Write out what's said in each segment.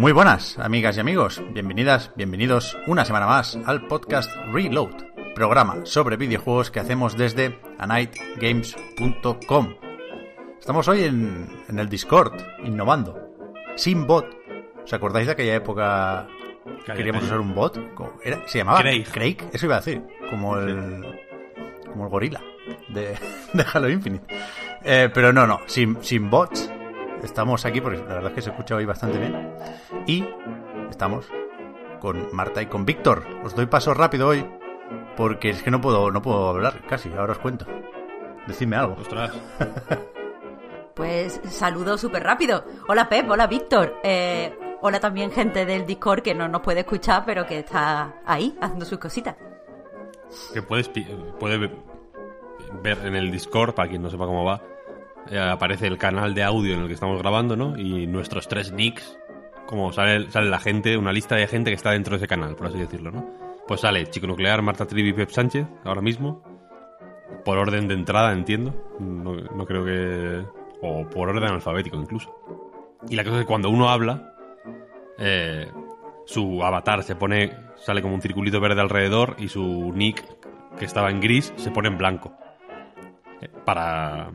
Muy buenas, amigas y amigos. Bienvenidas, bienvenidos una semana más al podcast Reload, programa sobre videojuegos que hacemos desde anightgames.com. Estamos hoy en, en el Discord, innovando. Sin bot. ¿Os acordáis de aquella época que queríamos usar un bot? ¿Cómo era? ¿Se llamaba? Craig. Eso iba a decir. Como el, como el gorila de, de Halo Infinite. Eh, pero no, no. Sin, sin bots. Estamos aquí porque la verdad es que se escucha hoy bastante bien. Y estamos con Marta y con Víctor. Os doy paso rápido hoy porque es que no puedo, no puedo hablar casi. Ahora os cuento. Decidme algo. Ostras. Pues saludo súper rápido. Hola Pep, hola Víctor. Eh, hola también gente del Discord que no nos puede escuchar, pero que está ahí haciendo sus cositas. Que puedes pi- puede ve- ver en el Discord, para quien no sepa cómo va, aparece el canal de audio en el que estamos grabando, ¿no? Y nuestros tres nicks, como sale, sale la gente, una lista de gente que está dentro de ese canal, por así decirlo, ¿no? Pues sale Chico Nuclear, Marta Trivi y Pep Sánchez, ahora mismo. Por orden de entrada, entiendo. No, no creo que... O por orden alfabético, incluso. Y la cosa es que cuando uno habla, eh, su avatar se pone, sale como un circulito verde alrededor y su nick, que estaba en gris, se pone en blanco. Eh, para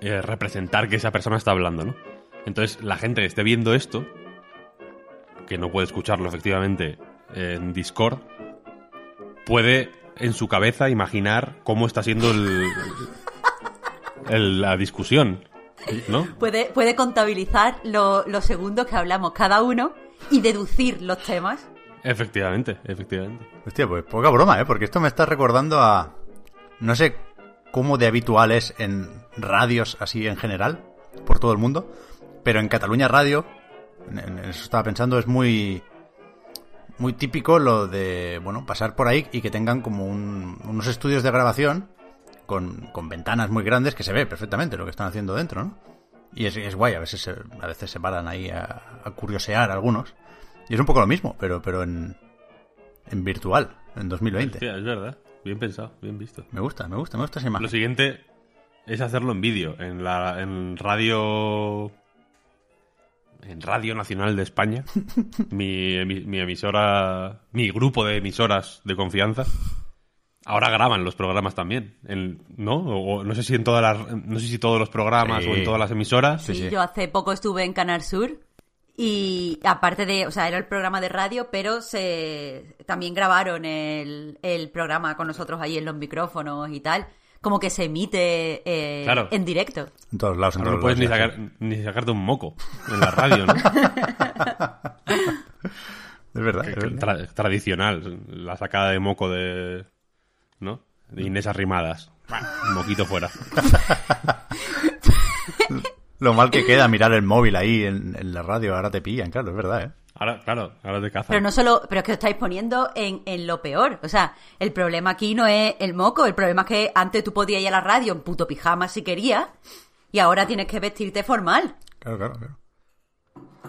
eh, representar que esa persona está hablando, ¿no? Entonces, la gente que esté viendo esto, que no puede escucharlo efectivamente en Discord, puede en su cabeza imaginar cómo está siendo el, el- la discusión, ¿no? Puede, puede contabilizar lo- los segundos que hablamos cada uno y deducir los temas. Efectivamente, efectivamente. Hostia, pues poca broma, ¿eh? Porque esto me está recordando a... No sé cómo de habitual es en radios así en general, por todo el mundo, pero en Cataluña Radio, en eso estaba pensando, es muy... Muy típico lo de, bueno, pasar por ahí y que tengan como un- unos estudios de grabación con, con ventanas muy grandes que se ve perfectamente lo que están haciendo dentro, ¿no? Y es, es guay, a veces se, a veces se paran ahí a, a curiosear algunos. Y es un poco lo mismo, pero, pero en, en virtual, en 2020. Hostia, es verdad. Bien pensado, bien visto. Me gusta, me gusta, me gusta esa imagen. Lo siguiente es hacerlo en vídeo, en la en radio en Radio Nacional de España, mi, emi- mi emisora, mi grupo de emisoras de confianza. Ahora graban los programas también, en- ¿no? O, o no sé si en todas las, no sé si todos los programas Sí. o en todas las emisoras. Sí, Sí, sí. yo hace poco estuve en Canal Sur y aparte de, o sea, era el programa de radio, pero se también grabaron el, el programa con nosotros ahí en los micrófonos y tal. Como que se emite eh, Claro. en directo. En todos lados, en Ahora no todos puedes ni, sacar, ni sacarte un moco en la radio, ¿no? Es verdad, es verdad. Tra- tradicional, la sacada de moco de. ¿No? De Inés Arrimadas. Un moquito fuera. Lo mal que queda mirar el móvil ahí en, en la radio, ahora te pillan, claro, es verdad, ¿eh? Ahora, claro, ahora te cazan. Pero no solo, pero es que os estáis poniendo en, en lo peor. O sea, el problema aquí no es el moco, el problema es que antes tú podías ir a la radio en puto pijama si querías y ahora tienes que vestirte formal. Claro, claro, claro.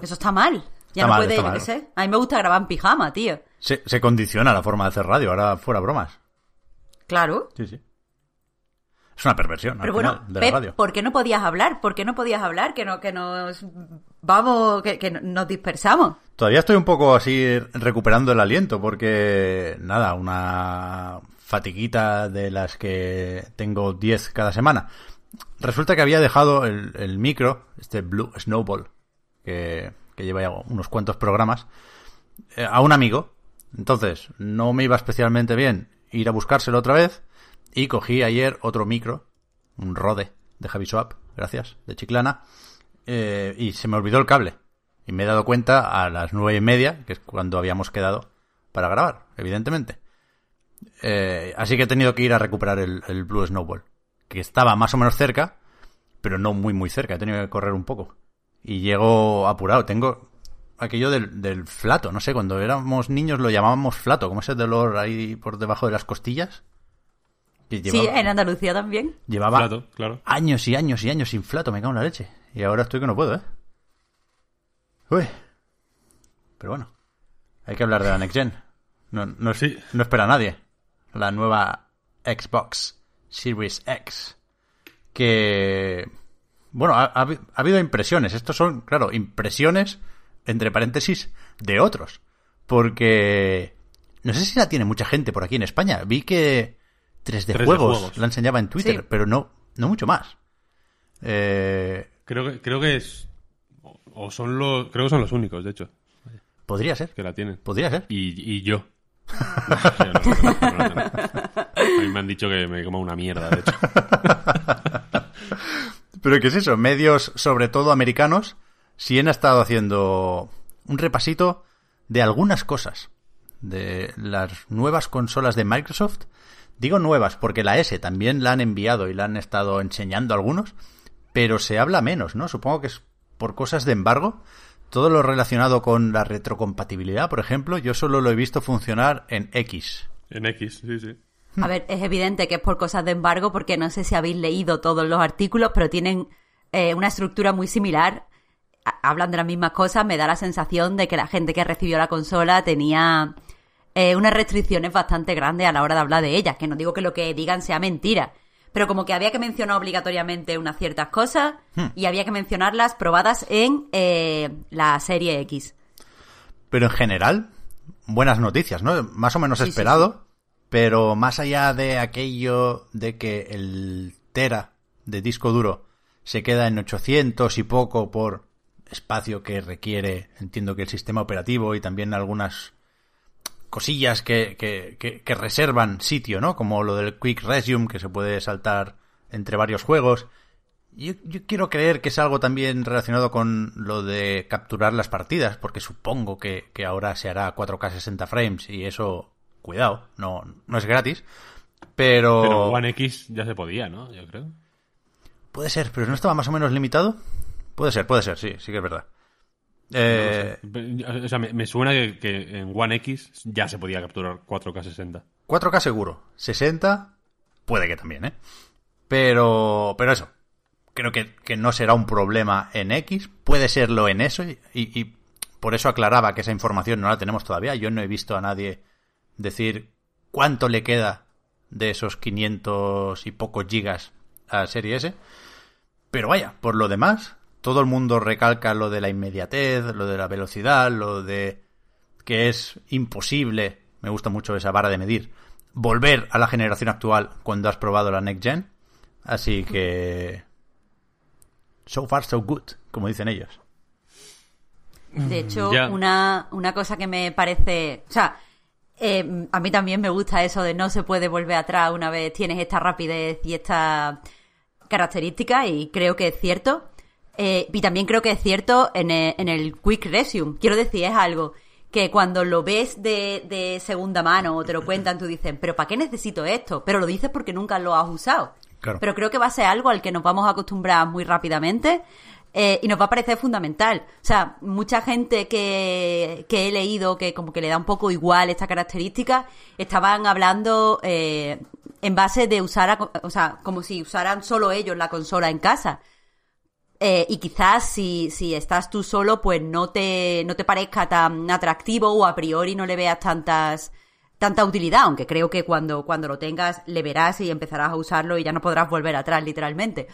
Eso está mal. Ya Está no mal, puede, yo qué sé. A mí me gusta grabar en pijama, tío. Se, se condiciona la forma de hacer radio, ahora fuera bromas. Claro. Sí, sí. Es una perversión, Pero al bueno, final, de Pep, la radio. ¿por qué no podías hablar? ¿Por qué no podías hablar? Que, no, que nos... Vamos, que, nos dispersamos. Todavía estoy un poco así recuperando el aliento porque, nada, una fatiguita de las que tengo 10 cada semana. Resulta que había dejado el, el micro, este Blue Snowball, que, que lleva ya unos cuantos programas, eh, a un amigo. Entonces, no me iba especialmente bien ir a buscárselo otra vez y cogí ayer otro micro, un Rode de Javi Swap, gracias, de Chiclana, eh, y se me olvidó el cable. Y me he dado cuenta a las nueve y media, que es cuando habíamos quedado para grabar, evidentemente. Eh, así que he tenido que ir a recuperar el, el Blue Snowball, que estaba más o menos cerca, pero no muy muy cerca, he tenido que correr un poco. Y llego apurado, tengo aquello del, del flato, no sé, cuando éramos niños lo llamábamos flato, como ese dolor ahí por debajo de las costillas. Que Sí, en Andalucía también. Llevaba Flato, claro. años y años y años sin flato, me cago en la leche. Y ahora estoy que no puedo, ¿eh? Uy. Pero bueno, hay que hablar de la Next Gen. No, no, es- Sí. no espera a nadie. La nueva Xbox Series X. Que... Bueno, ha, ha habi- ha habido impresiones. Estos son, claro, impresiones, entre paréntesis, de otros. Porque... No sé si la tiene mucha gente por aquí en España. Vi que 3D 3D Juegos Juegos. la enseñaba en Twitter, Sí. pero no, no mucho más. Eh, Creo que, creo que es. O son los. Creo que son los únicos, de hecho, podría ser. que la tienen. Podría ser. Y, y yo. No, no, no. A mí me han dicho que me coma una mierda, de hecho. Pero ¿qué es eso? Medios, sobre todo americanos, sí han estado haciendo un repasito de algunas cosas. De las nuevas consolas de Microsoft. Digo nuevas porque la S también la han enviado y la han estado enseñando algunos. Pero se habla menos, ¿no? Supongo que es por cosas de embargo. Todo lo relacionado con la retrocompatibilidad, por ejemplo, yo solo lo he visto funcionar en X. En X, sí, sí. A ver, es evidente que es por cosas de embargo, porque no sé si habéis leído todos los artículos, pero tienen eh, una estructura muy similar. Ha- Hablan de las mismas cosas, me da la sensación de que la gente que recibió la consola tenía eh, unas restricciones bastante grandes a la hora de hablar de ellas, que no digo que lo que digan sea mentira, pero como que había que mencionar obligatoriamente unas ciertas cosas y había que mencionarlas probadas en eh, la serie X. Pero en general, buenas noticias, ¿no? Más o menos Sí, sí, esperado, pero más allá de aquello de que el tera de disco duro se queda en 800 y poco por espacio que requiere, entiendo que el sistema operativo y también algunas cosillas que, que, que, que reservan sitio, ¿no? Como lo del Quick Resume, que se puede saltar entre varios juegos. Yo, yo quiero creer que es algo también relacionado con lo de capturar las partidas, porque supongo que, que ahora se hará 4K 60 frames y eso, cuidado, no, no es gratis. Pero, Pero One X ya se podía, ¿no? Yo creo. puede ser, pero no estaba más o menos limitado. Puede ser, puede ser, sí, sí que es verdad. Eh, No sé. O sea, me, me suena que, que en One X ya se podía capturar 4K 60. 4K seguro, 60 puede que también, ¿eh? Pero, pero eso, creo que, que no será un problema en X, puede serlo en eso y, y- y por eso aclaraba que esa información no la tenemos todavía. Yo no he visto a nadie decir cuánto le queda de esos 500 y pocos gigas a Serie S. Pero vaya, por lo demás, todo el mundo recalca lo de la inmediatez, lo de la velocidad, lo de que es imposible, me gusta mucho esa vara de medir, volver a la generación actual cuando has probado la Next Gen. Así que... So far, so good, como dicen ellos. De hecho, una, una cosa que me parece. O sea, eh, a mí también me gusta eso de no se puede volver atrás una vez tienes esta rapidez y esta característica, y creo que es cierto. Eh, y también creo que es cierto en el, en el Quick Resume. Quiero decir, es algo que cuando lo ves de, de segunda mano o te lo cuentan, tú dices, ¿pero para qué necesito esto? Pero lo dices porque nunca lo has usado. Claro. Pero creo que va a ser algo al que nos vamos a acostumbrar muy rápidamente eh, y nos va a parecer fundamental. O sea, mucha gente que, que he leído que como que le da un poco igual esta característica, estaban hablando eh, en base de usar, a- o sea, como si usaran solo ellos la consola en casa. Eh, y quizás si, si estás tú solo, pues no te, no te parezca tan atractivo o a priori no le veas tantas, tanta utilidad, aunque creo que cuando, cuando lo tengas le verás y empezarás a usarlo y ya no podrás volver atrás, literalmente.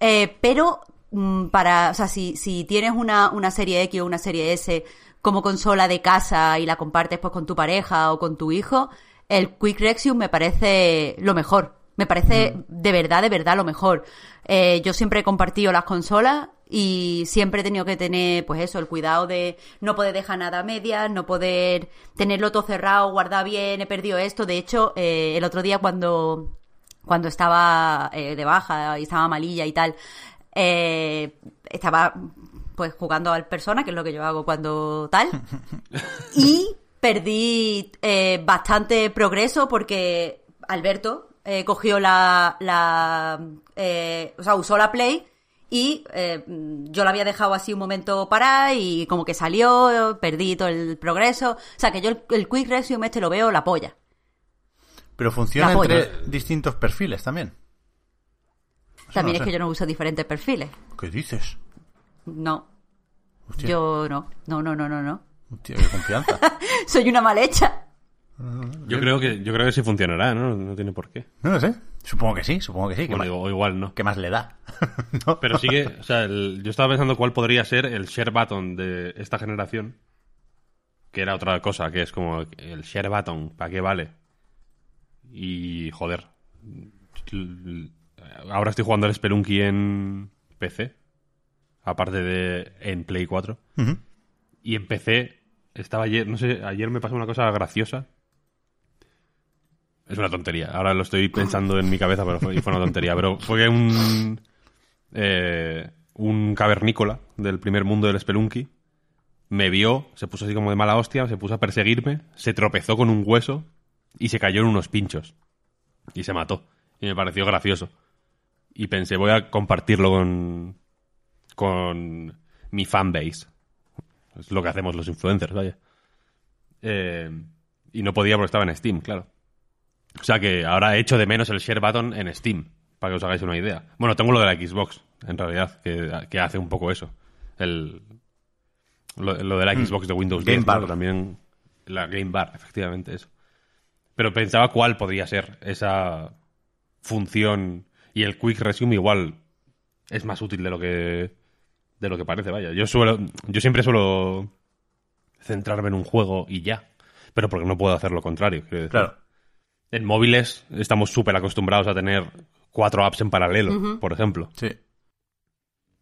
Eh, pero mm, para, o sea, si, si tienes una, una serie X o una serie S como consola de casa y la compartes pues con tu pareja o con tu hijo, el Quick Resume me parece lo mejor. Me parece de verdad, de verdad lo mejor. Eh, yo siempre he compartido las consolas y siempre he tenido que tener, pues eso, el cuidado de no poder dejar nada a medias, no poder tenerlo todo cerrado, guardar bien, he perdido esto. De hecho, eh, el otro día cuando, cuando estaba eh, de baja y estaba malilla y tal, eh, estaba pues jugando al persona, que es lo que yo hago cuando tal. y perdí bastante progreso porque Alberto eh, cogió la, la eh, o sea, usó la Play y eh, yo la había dejado así un momento parar y como que salió, perdí todo el progreso. O sea, que yo el, el Quick Resume este lo veo la polla. Pero funciona entre distintos perfiles también. Eso También no es sé. que yo no uso diferentes perfiles. ¿Qué dices? No, Hostia, yo no. No, no, no, no, no. hostia, qué confianza. Soy una mal hecha. Yo creo que yo creo que sí funcionará, ¿no? No tiene por qué. no lo sé. Supongo que sí, supongo que sí. ¿Qué, Bueno, más, digo, o igual no. qué más le da? ¿No? Pero sí que, o sea, el- yo estaba pensando cuál podría ser el share button de esta generación, que era otra cosa, que es como el share button, ¿para qué vale? Y, joder, ahora estoy jugando el Spelunky en PC, aparte de en Play 4, Ujú. y en PC estaba ayer, no sé, ayer me pasó una cosa graciosa. Es una tontería. Ahora lo estoy pensando en mi cabeza, pero fue, una tontería. Pero fue que un eh, un cavernícola del primer mundo del Spelunky me vio, se puso así como de mala hostia, se puso a perseguirme, se tropezó con un hueso y se cayó en unos pinchos. Y se mató. Y me pareció gracioso. Y pensé, voy a compartirlo con, con mi fanbase. Es lo que hacemos los influencers, vaya. Eh, y no podía porque estaba en Steam, claro. O sea que ahora echo de menos el share button en Steam, para que os hagáis una idea. Bueno, tengo lo de la Xbox, en realidad, que, que hace un poco eso. El, lo, lo de la Xbox de Windows. Game 10, ¿no? Bar. También la Game Bar, efectivamente, eso. Pero pensaba cuál podría ser esa función y el Quick Resume igual es más útil de lo que de lo que parece, vaya. Yo suelo yo siempre suelo centrarme en un juego y ya, pero porque no puedo hacer lo contrario, quiero decir. Claro. En móviles estamos súper acostumbrados a tener cuatro apps en paralelo, por ejemplo. Sí.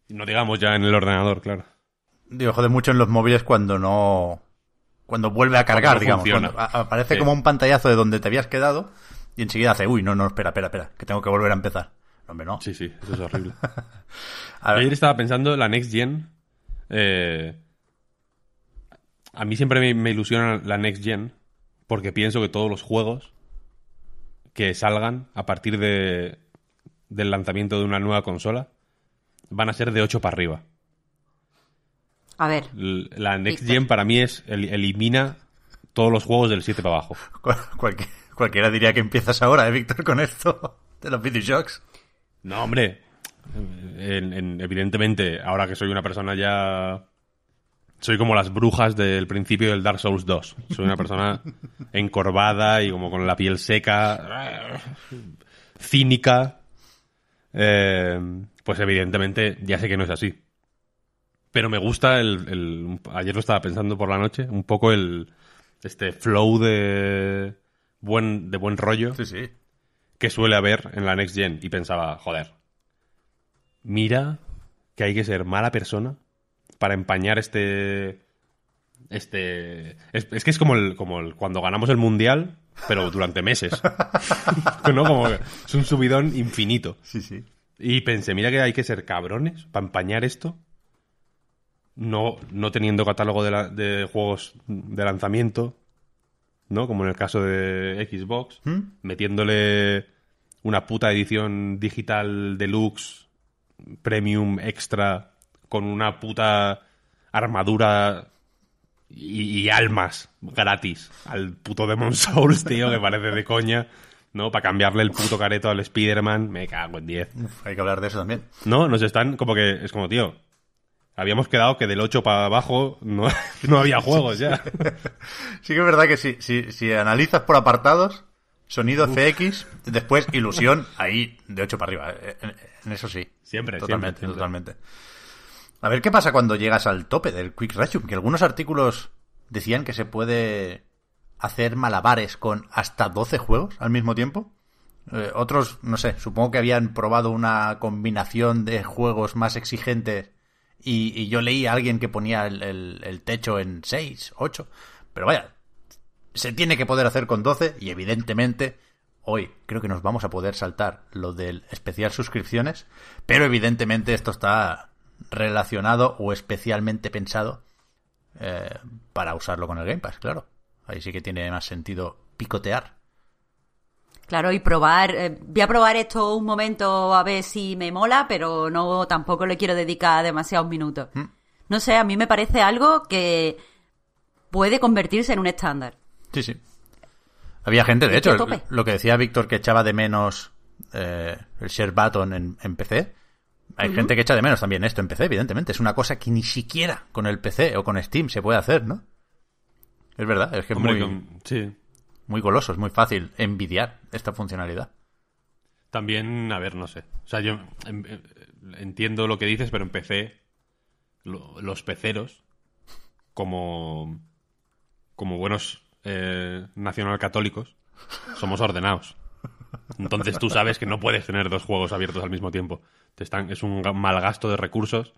No digamos ya en el ordenador, claro. Digo, jode mucho en los móviles cuando no. Cuando vuelve a cargar, no digamos. Cuando aparece Sí. como un pantallazo de donde te habías quedado y enseguida hace, uy, no, no, espera, espera, espera, que tengo que volver a empezar. Hombre, no. Sí, sí, eso es horrible. A ver, Ayer estaba pensando la Next Gen. eh, a mí siempre me, me ilusiona la Next Gen porque pienso que todos los juegos que salgan a partir de, del lanzamiento de una nueva consola van a ser de 8 para arriba. A ver, La Next. Gen para mí es el- elimina todos los juegos del 7 para abajo. cual- cualquier- cualquiera diría que empiezas ahora, ¿eh, Víctor, con esto de los videoshocks. No, hombre. En- en- evidentemente, ahora que soy una persona ya. Soy como las brujas del principio del Dark Souls 2. Soy una persona encorvada y como con la piel seca, cínica. Eh, pues evidentemente ya sé que no es así. Pero me gusta el, el- Ayer lo estaba pensando por la noche, un poco el. Este flow de. Buen, de buen rollo Sí, sí. que suele haber en la Next Gen. Y pensaba, joder, mira que hay que ser mala persona para empañar este. Este. Es, es que es como el, como el cuando ganamos el mundial, pero durante meses. ¿No? Como que es un subidón infinito. Sí, sí. Y pensé, mira que hay que ser cabrones para empañar esto. No, no teniendo catálogo de, la- de juegos de lanzamiento, ¿no? Como en el caso de Xbox, metiéndole una puta edición digital deluxe, premium extra, con una puta armadura y, y almas gratis al puto Demon Souls, tío, que parece de coña, ¿no? Para cambiarle el puto careto al Spider-Man, me cago en 10. Uf, hay que hablar de eso también. No, nos están como que, es como, tío, habíamos quedado que del 8 para abajo no, no había juegos ya. Sí que es verdad que si, si, si analizas por apartados, sonido CX, después ilusión, ahí de 8 para arriba. Eh, En, en eso sí. Siempre, Totalmente, siempre, siempre. totalmente. A ver qué pasa cuando llegas al tope del Quick Resume, que algunos artículos decían que se puede hacer malabares con hasta 12 juegos al mismo tiempo. Eh, otros, no sé, supongo que habían probado una combinación de juegos más exigentes y, yo leí a alguien que ponía el, el- el techo en 6, 8. Pero vaya, se tiene que poder hacer con 12 y evidentemente hoy creo que nos vamos a poder saltar lo del especial suscripciones, pero evidentemente esto está relacionado o especialmente pensado eh, para usarlo con el Game Pass, claro. Ahí sí que tiene más sentido picotear. Claro, y probar. eh, voy a probar esto un momento a ver si me mola, pero no tampoco le quiero dedicar demasiados minutos. Mm. No sé, a mí me parece algo que puede convertirse en un estándar. Sí, sí. Había gente, de hecho, lo que decía Víctor que echaba de menos eh, el share button en, en PC. Hay gente que echa de menos también esto en PC, evidentemente. Es una cosa que ni siquiera con el PC o con Steam se puede hacer, ¿no? Es verdad, es que es muy, con- sí. muy goloso, es muy fácil envidiar esta funcionalidad. También, a ver, no sé. O sea, yo em, em, entiendo lo que dices, pero en PC, lo- los peceros, como, como buenos eh, nacional católicos, somos ordenados. Entonces tú sabes que no puedes tener dos juegos abiertos al mismo tiempo. Te están, es un mal gasto de recursos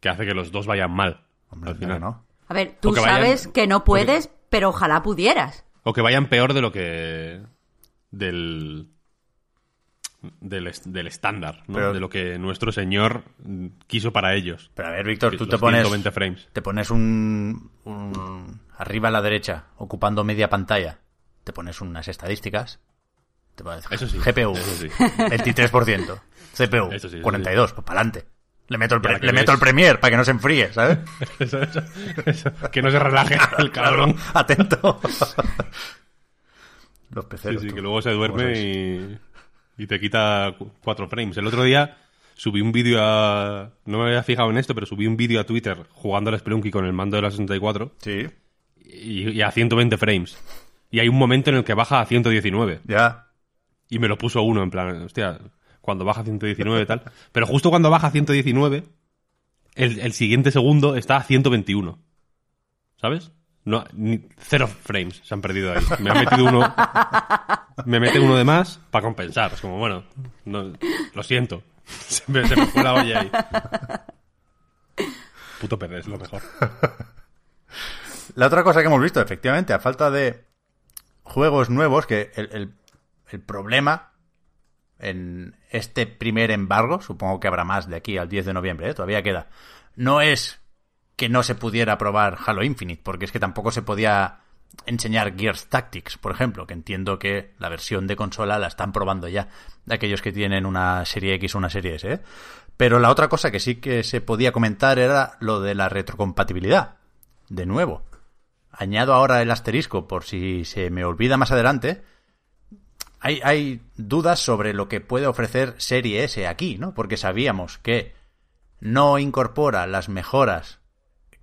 que hace que los dos vayan mal. Hombre, al final. ¿no? A ver, tú O que vayan- sabes que no puedes, pero ojalá pudieras. O que vayan peor de lo que. del. del, del estándar, ¿no? Pero- de lo que nuestro señor quiso para ellos. Pero a ver, Víctor, tú te pones, 120 frames. te pones un, un- arriba a la derecha, ocupando media pantalla, te pones unas estadísticas, te Eso sí, GPU, eso sí. 23%, CPU, Eso sí, eso 42, pues para adelante. Le meto el, pre- que le meto ves- el Premier para que no se enfríe, ¿sabes? Eso. Que no se relaje el cabrón. Atento. Los Sí, peceros. sí, tú. que luego se ¿Cómo duerme y, y te quita cu- cuatro frames. El otro día subí un vídeo a... No me había fijado en esto, pero subí un vídeo a Twitter jugando al Spelunky con el mando de la 64 Sí, y, y a 120 frames. Y hay un momento en el que baja a 119. ya. Y me lo puso uno en plan, hostia, cuando baja a 119 y tal. Pero justo cuando baja a 119, el, el siguiente segundo está a 121. ¿Sabes? No, cero frames se han perdido ahí. Me ha metido uno. Me mete uno de más para compensar. Es como, bueno, no- lo siento. Se me, se me fue la olla ahí. Puto perder es lo mejor. La otra cosa que hemos visto, efectivamente, a falta de juegos nuevos, que el- el problema en este primer embargo, supongo que habrá más de aquí al 10 de noviembre, ¿eh? todavía queda, no es que no se pudiera probar Halo Infinite, porque es que tampoco se podía enseñar Gears Tactics, por ejemplo, que entiendo que la versión de consola la están probando ya, de aquellos que tienen una serie X o una serie S, ¿eh? Pero la otra cosa que sí que se podía comentar era lo de la retrocompatibilidad. De nuevo, añado ahora el asterisco por si se me olvida más adelante. Hay, dudas sobre lo que puede ofrecer Serie S aquí, ¿no? Porque sabíamos que no incorpora las mejoras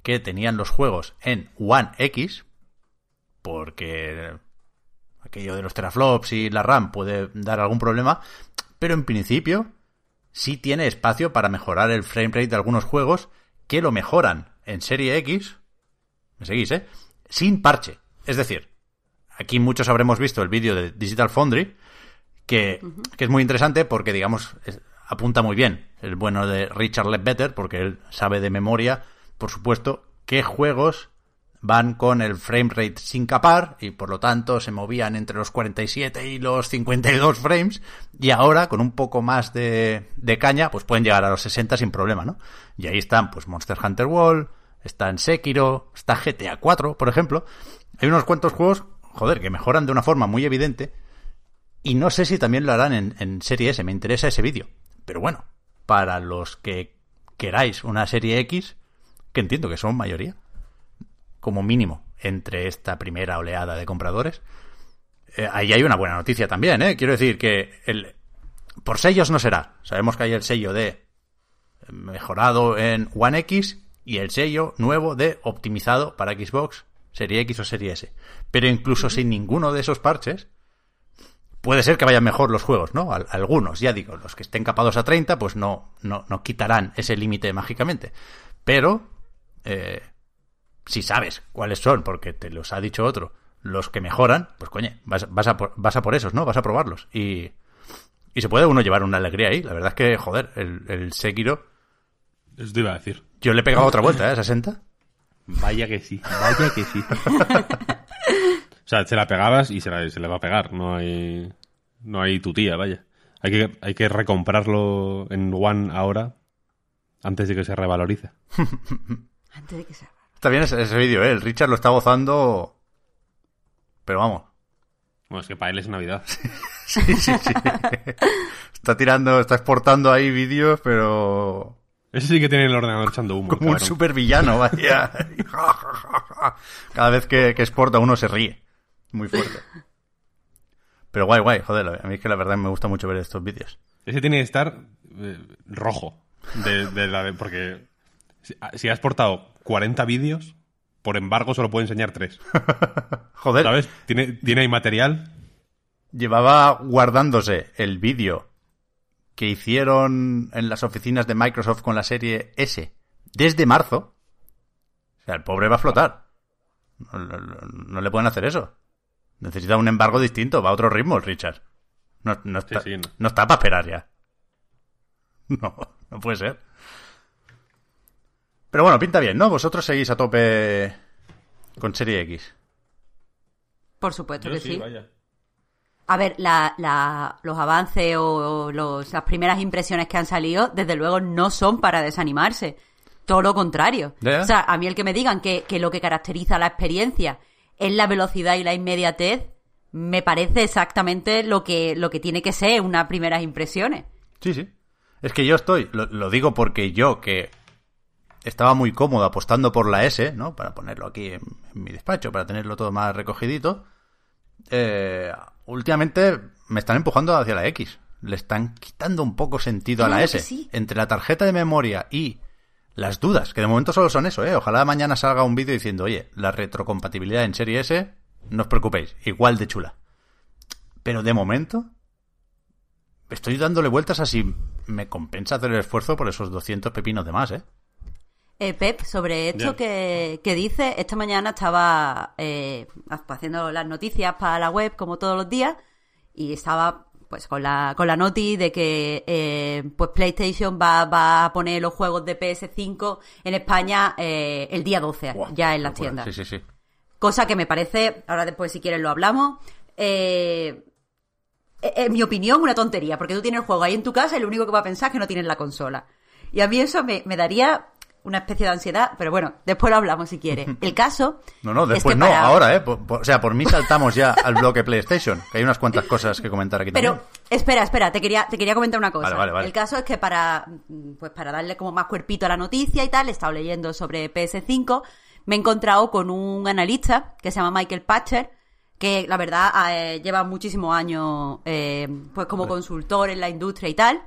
que tenían los juegos en One X, porque aquello de los teraflops y la RAM puede dar algún problema, pero en principio sí tiene espacio para mejorar el framerate de algunos juegos que lo mejoran en Serie X, me seguís, ¿eh? Sin parche. Es decir, aquí muchos habremos visto el vídeo de Digital Foundry, que, que es muy interesante porque, digamos, es- apunta muy bien el bueno de Richard Ledbetter, porque él sabe de memoria, por supuesto, qué juegos van con el frame rate sin capar y por lo tanto se movían entre los 47 y los 52 frames y ahora con un poco más de, de caña pues pueden llegar a los 60 sin problema, ¿no? Y ahí están pues Monster Hunter World, está en Sekiro, está GTA 4, por ejemplo. Hay unos cuantos juegos, joder, que mejoran de una forma muy evidente y no sé si también lo harán en, en Serie S, me interesa ese vídeo. Pero bueno, para los que queráis una Serie X, que entiendo que son mayoría, como mínimo, entre esta primera oleada de compradores, eh, ahí hay una buena noticia también, ¿eh? Quiero decir que el, por sellos no será. Sabemos que hay el sello de mejorado en One X y el sello nuevo de optimizado para Xbox, Serie X o Serie S. Pero incluso sin ninguno de esos parches, puede ser que vayan mejor los juegos, ¿no? Al- algunos, ya digo, los que estén capados a 30, pues no, no, no quitarán ese límite mágicamente. Pero, eh, si sabes cuáles son, porque te los ha dicho otro, los que mejoran, pues coño, vas, vas, a, por, vas a por esos, ¿no? Vas a probarlos. Y, y se puede uno llevar una alegría ahí. La verdad es que, joder, el, el Sekiro, Eso te iba a decir. yo le he pegado otra vuelta, ¿eh? 60. Vaya que sí, vaya que sí. o sea, se la pegabas y se, la- se le va a pegar. No hay, no hay tu tía, vaya. Hay que, hay que recomprarlo en One ahora Antes de que se revalorice. Antes de que se... Está bien ese, ese vídeo, ¿eh? El Richard lo está gozando. Pero vamos. Bueno, es que para él es Navidad. Sí, sí, sí. está tirando, está exportando ahí vídeos, pero. Ese sí que tiene el ordenador echando humo. Como un supervillano, vaya. Cada vez que, que exporta uno se ríe. Muy fuerte. Pero guay, guay, joder, a mí es que la verdad me gusta mucho ver estos vídeos. Ese tiene que estar eh, rojo. De, de la de- porque si, si ha exportado 40 vídeos, por embargo solo puede enseñar 3. Joder, ¿Sabes? Tiene, tiene ahí material. llevaba guardándose el vídeo que hicieron en las oficinas de Microsoft con la serie S desde marzo. O sea, el pobre va a flotar. No, no- no le pueden hacer eso. Necesita un embargo distinto, va a otro ritmo el Richard. No, no está, sí, no. no está para esperar ya. No, no puede ser. Pero bueno, pinta bien, ¿no? Vosotros seguís a tope con Serie X. Por supuesto que sí. vaya. A ver, la- la- los avances o, los- las primeras impresiones que han salido, desde luego, no son para desanimarse. Todo lo contrario. O sea, a mí el que me digan que, que lo que caracteriza la experiencia es la velocidad y la inmediatez, me parece exactamente lo que, lo que tiene que ser unas primeras impresiones. Sí, sí. Es que yo estoy, lo, lo digo porque yo que estaba muy cómodo apostando por la S, ¿no? Para ponerlo aquí en, en mi despacho, para tenerlo todo más recogidito. eh, últimamente me están empujando hacia la X. Le están quitando un poco sentido a la S. sí. Entre la tarjeta de memoria y las dudas, que de momento solo son eso, ¿eh? Ojalá mañana salga un vídeo diciendo, oye, la retrocompatibilidad en serie S, no os preocupéis, igual de chula. Pero de momento, estoy dándole vueltas a si me compensa hacer el esfuerzo por esos 200 pepinos de más, ¿eh? Eh, Pep, sobre esto que, que dice, esta mañana estaba eh, haciendo las noticias para la web como todos los días y estaba pues con la, con la noti de que eh, pues PlayStation va, va a poner los juegos de PS5 en España eh, el día 12 Buah, ya en las tiendas. Sí, sí, sí. Cosa que me parece, ahora después si quieres lo hablamos, eh, en mi opinión, una tontería, porque tú tienes el juego ahí en tu casa y lo único que va a pensar es que no tienes la consola. Y a mí eso me, me daría una especie de ansiedad, pero bueno, después lo hablamos si quieres. El caso... No, no, es después que no, para- ahora, ¿eh? Por- por- o sea, por mí saltamos ya al bloque PlayStation, que hay unas cuantas cosas que comentar aquí Pero, también. espera, espera, te quería, te quería comentar una cosa. Vale, vale, vale. El caso es que para, pues para darle como más cuerpito a la noticia y tal, he estado leyendo sobre PS5, me he encontrado con un analista que se llama Michael Patcher, que la verdad eh, lleva muchísimos años eh, pues como consultor en la industria y tal.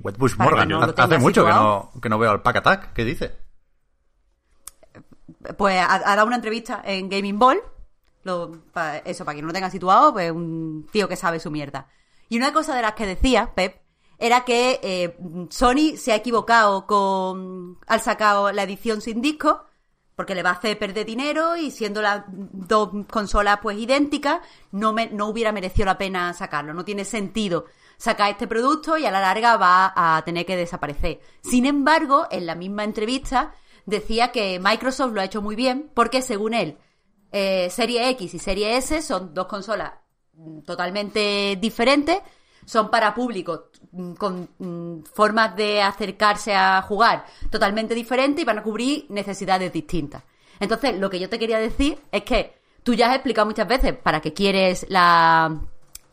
Wetbush Morgan, no hace mucho que no, que no veo al Pack Attack, ¿qué dice? Pues ha, ha dado una entrevista en Gaming Ball. Lo- pa- eso, para quien no lo tenga situado, pues un tío que sabe su mierda. Y una cosa de las que decía, Pep, era que eh, Sony se ha equivocado con al sacado la edición sin disco, porque le va a hacer perder dinero y siendo las dos consolas pues idénticas, no, me- no hubiera merecido la pena sacarlo. No tiene sentido sacar este producto y a la larga va a tener que desaparecer. Sin embargo, en la misma entrevista decía que Microsoft lo ha hecho muy bien porque según él, eh, Serie X y Serie S son dos consolas mm, totalmente diferentes, son para públicos mm, con mm, formas de acercarse a jugar totalmente diferentes y van a cubrir necesidades distintas. Entonces, lo que yo te quería decir es que tú ya has explicado muchas veces para qué quieres la,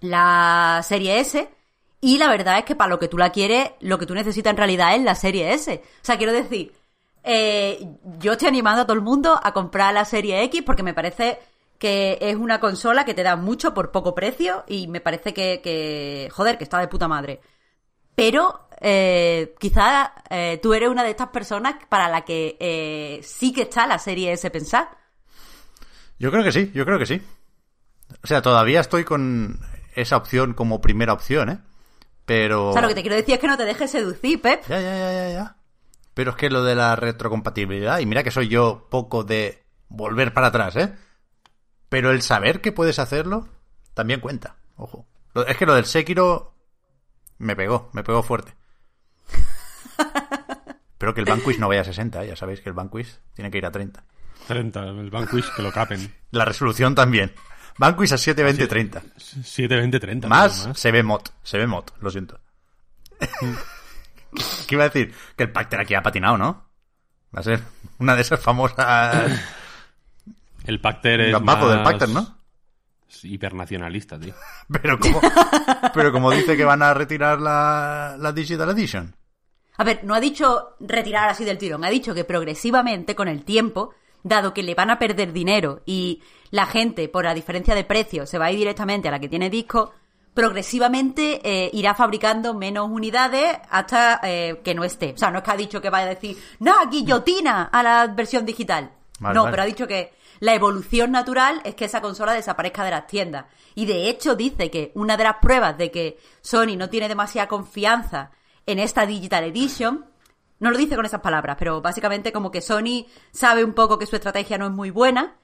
la Serie S y la verdad es que para lo que tú la quieres, lo que tú necesitas en realidad es la Serie S. O sea, quiero decir, eh, yo estoy animando a todo el mundo a comprar la Serie X porque me parece que es una consola que te da mucho por poco precio y me parece que, que joder, que está de puta madre. Pero eh, quizá eh, tú eres una de estas personas para la que eh, sí que está la Serie S pensar. Yo creo que sí, yo creo que sí. O sea, todavía estoy con esa opción como primera opción, ¿eh? Pero... O sea, lo que te quiero decir es que no te dejes seducir, Pep. Ya, ya, ya, ya, ya. Pero es que lo de la retrocompatibilidad, y mira que soy yo poco de volver para atrás, ¿eh? Pero el saber que puedes hacerlo también cuenta, ojo. Es que lo del Sekiro me pegó, me pegó fuerte. Pero que el Vanquish no vaya a 60, ¿eh? ya sabéis que el Vanquish tiene que ir a 30. 30, el Vanquish, que lo capen. La resolución también. Vanquish a 720-30. 7, 20, 30. Más, se ve mod, se ve mod, lo siento. ¿Qué iba a decir? Que el Pacter aquí ha patinado, ¿no? Va a ser una de esas famosas... El Pacter es del más Pacter, ¿no? Hipernacionalista, tío. Pero como, pero como dice que van a retirar la, la Digital Edition. A ver, no ha dicho retirar así del tirón, ha dicho que progresivamente, con el tiempo, dado que le van a perder dinero y la gente, por la diferencia de precio, se va a ir directamente a la que tiene disco, progresivamente eh, irá fabricando menos unidades hasta eh, que no esté. O sea, no es que ha dicho que vaya a decir, no, guillotina a la versión digital. Vale, no, vale. pero ha dicho que la evolución natural es que esa consola desaparezca de las tiendas. Y de hecho dice que una de las pruebas de que Sony no tiene demasiada confianza en esta Digital Edition, no lo dice con esas palabras, pero básicamente como que Sony sabe un poco que su estrategia no es muy buena,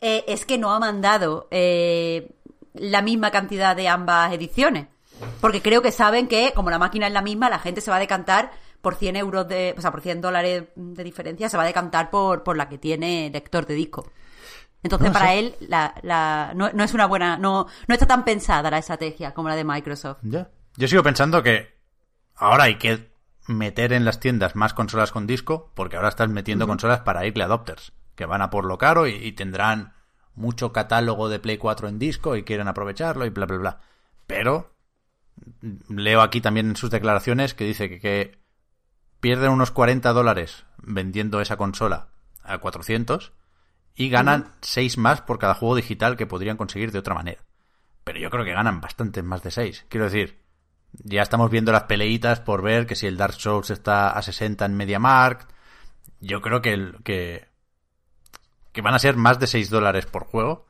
eh, es que no ha mandado eh, la misma cantidad de ambas ediciones. Porque creo que saben que, como la máquina es la misma, la gente se va a decantar por 100 euros de, o sea, por 100 dólares de diferencia, se va a decantar por, por la que tiene lector de disco. Entonces, No para él, la, la, no, no es una buena, no, no está tan pensada la estrategia como la de Microsoft. Ya. Yo sigo pensando que ahora hay que meter en las tiendas más consolas con disco, porque ahora estás metiendo consolas para early adopters, que van a por lo caro y, y tendrán mucho catálogo de Play 4 en disco y quieren aprovecharlo y bla, bla, bla. Pero leo aquí también en sus declaraciones que dice que, que pierden unos 40 dólares vendiendo esa consola a 400 y ganan 6 más por cada juego digital que podrían conseguir de otra manera. Pero yo creo que ganan bastante más de 6. Quiero decir, ya estamos viendo las peleitas por ver que si el Dark Souls está a 60 en MediaMarkt. Yo creo que, que, que van a ser más de 6 dólares por juego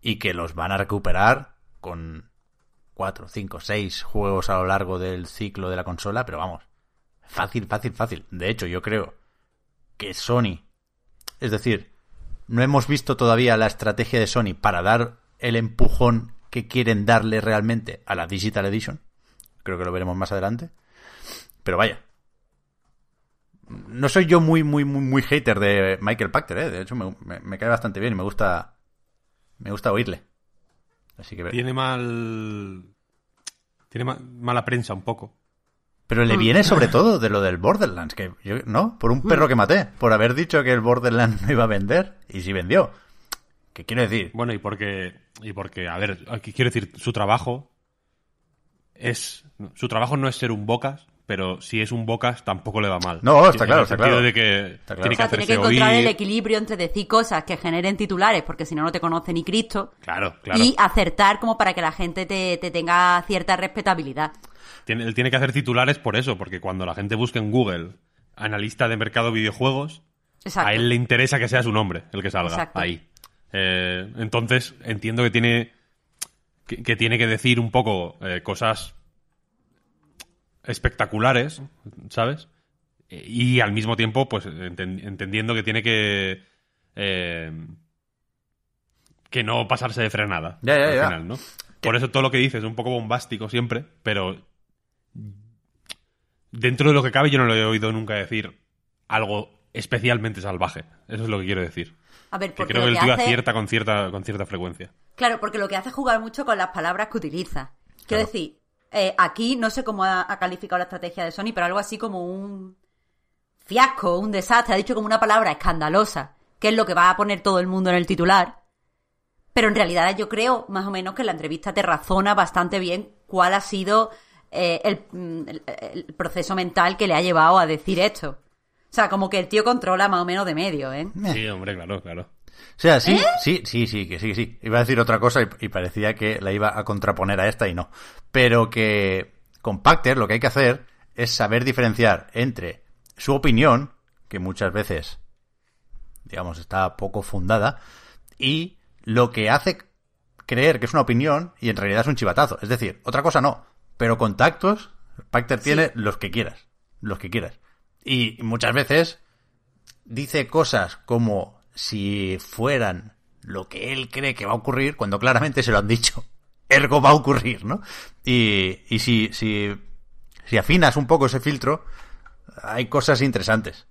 y que los van a recuperar con 4, 5, 6 juegos a lo largo del ciclo de la consola. Pero vamos, fácil, fácil, fácil. De hecho, yo creo que Sony, es decir, no hemos visto todavía la estrategia de Sony para dar el empujón que quieren darle realmente a la Digital Edition. Creo que lo veremos más adelante. Pero vaya. No soy yo muy, muy, muy, muy hater de Michael Pachter, ¿eh? De hecho, me, me- me cae bastante bien y me gusta. Me gusta oírle. Así que. Tiene mal. Tiene ma- mala prensa un poco. Pero le viene sobre todo de lo del Borderlands, que yo, ¿no? Por un perro que maté, por haber dicho que el Borderlands no iba a vender, y sí vendió. ¿Qué quiero decir? Bueno, y porque. Y porque, a ver, aquí quiero decir, su trabajo. Es. Su trabajo no es ser un bocas, pero si es un bocas tampoco le va mal. No, está En claro, el está claro. de que Está claro. tiene O que sea, tiene que encontrar oír. el equilibrio entre decir cosas que generen titulares, porque si no, no te conoce ni Cristo, Claro, claro. y acertar como para que la gente te, te tenga cierta respetabilidad. Tiene, él tiene que hacer titulares por eso, porque cuando la gente busca en Google analista de mercado de videojuegos, Exacto. a él le interesa que sea su nombre el que salga Exacto. ahí. Eh, entonces, entiendo que tiene que, que tiene que decir un poco eh, cosas espectaculares, ¿sabes? Y al mismo tiempo, pues enten- entendiendo que tiene que eh, que no pasarse de frenada Ya, ya, al ya. final, ¿no? Por eso todo lo que dice es un poco bombástico siempre, pero dentro de lo que cabe yo no lo he oído nunca decir algo especialmente salvaje. Eso es lo que quiero decir. A ver, Que porque creo que el que tío hace... acierta con cierta, con cierta frecuencia. Claro, porque lo que hace es jugar mucho con las palabras que utiliza. Quiero decir, eh, aquí no sé cómo ha, ha calificado la estrategia de Sony, pero algo así como un fiasco, un desastre. Ha dicho como una palabra escandalosa, que es lo que va a poner todo el mundo en el titular. Pero en realidad yo creo, más o menos, que la entrevista te razona bastante bien cuál ha sido eh, el, mm, el- el proceso mental que le ha llevado a decir esto. O sea, como que el tío controla más o menos de medio, ¿eh? Sí, hombre, claro, claro. O sea, sí, sí, sí, sí, que sí, que sí. Iba a decir otra cosa y, y parecía que la iba a contraponer a esta y no. Pero que con Pacter lo que hay que hacer es saber diferenciar entre su opinión, que muchas veces, digamos, está poco fundada, y lo que hace creer que es una opinión y en realidad es un chivatazo. Es decir, otra cosa no, pero contactos, Pacter tiene los que quieras, los que quieras. Y muchas veces dice cosas como si fueran lo que él cree que va a ocurrir, cuando claramente se lo han dicho. Ergo va a ocurrir, ¿no? Y, y si, si, si afinas un poco ese filtro, hay cosas interesantes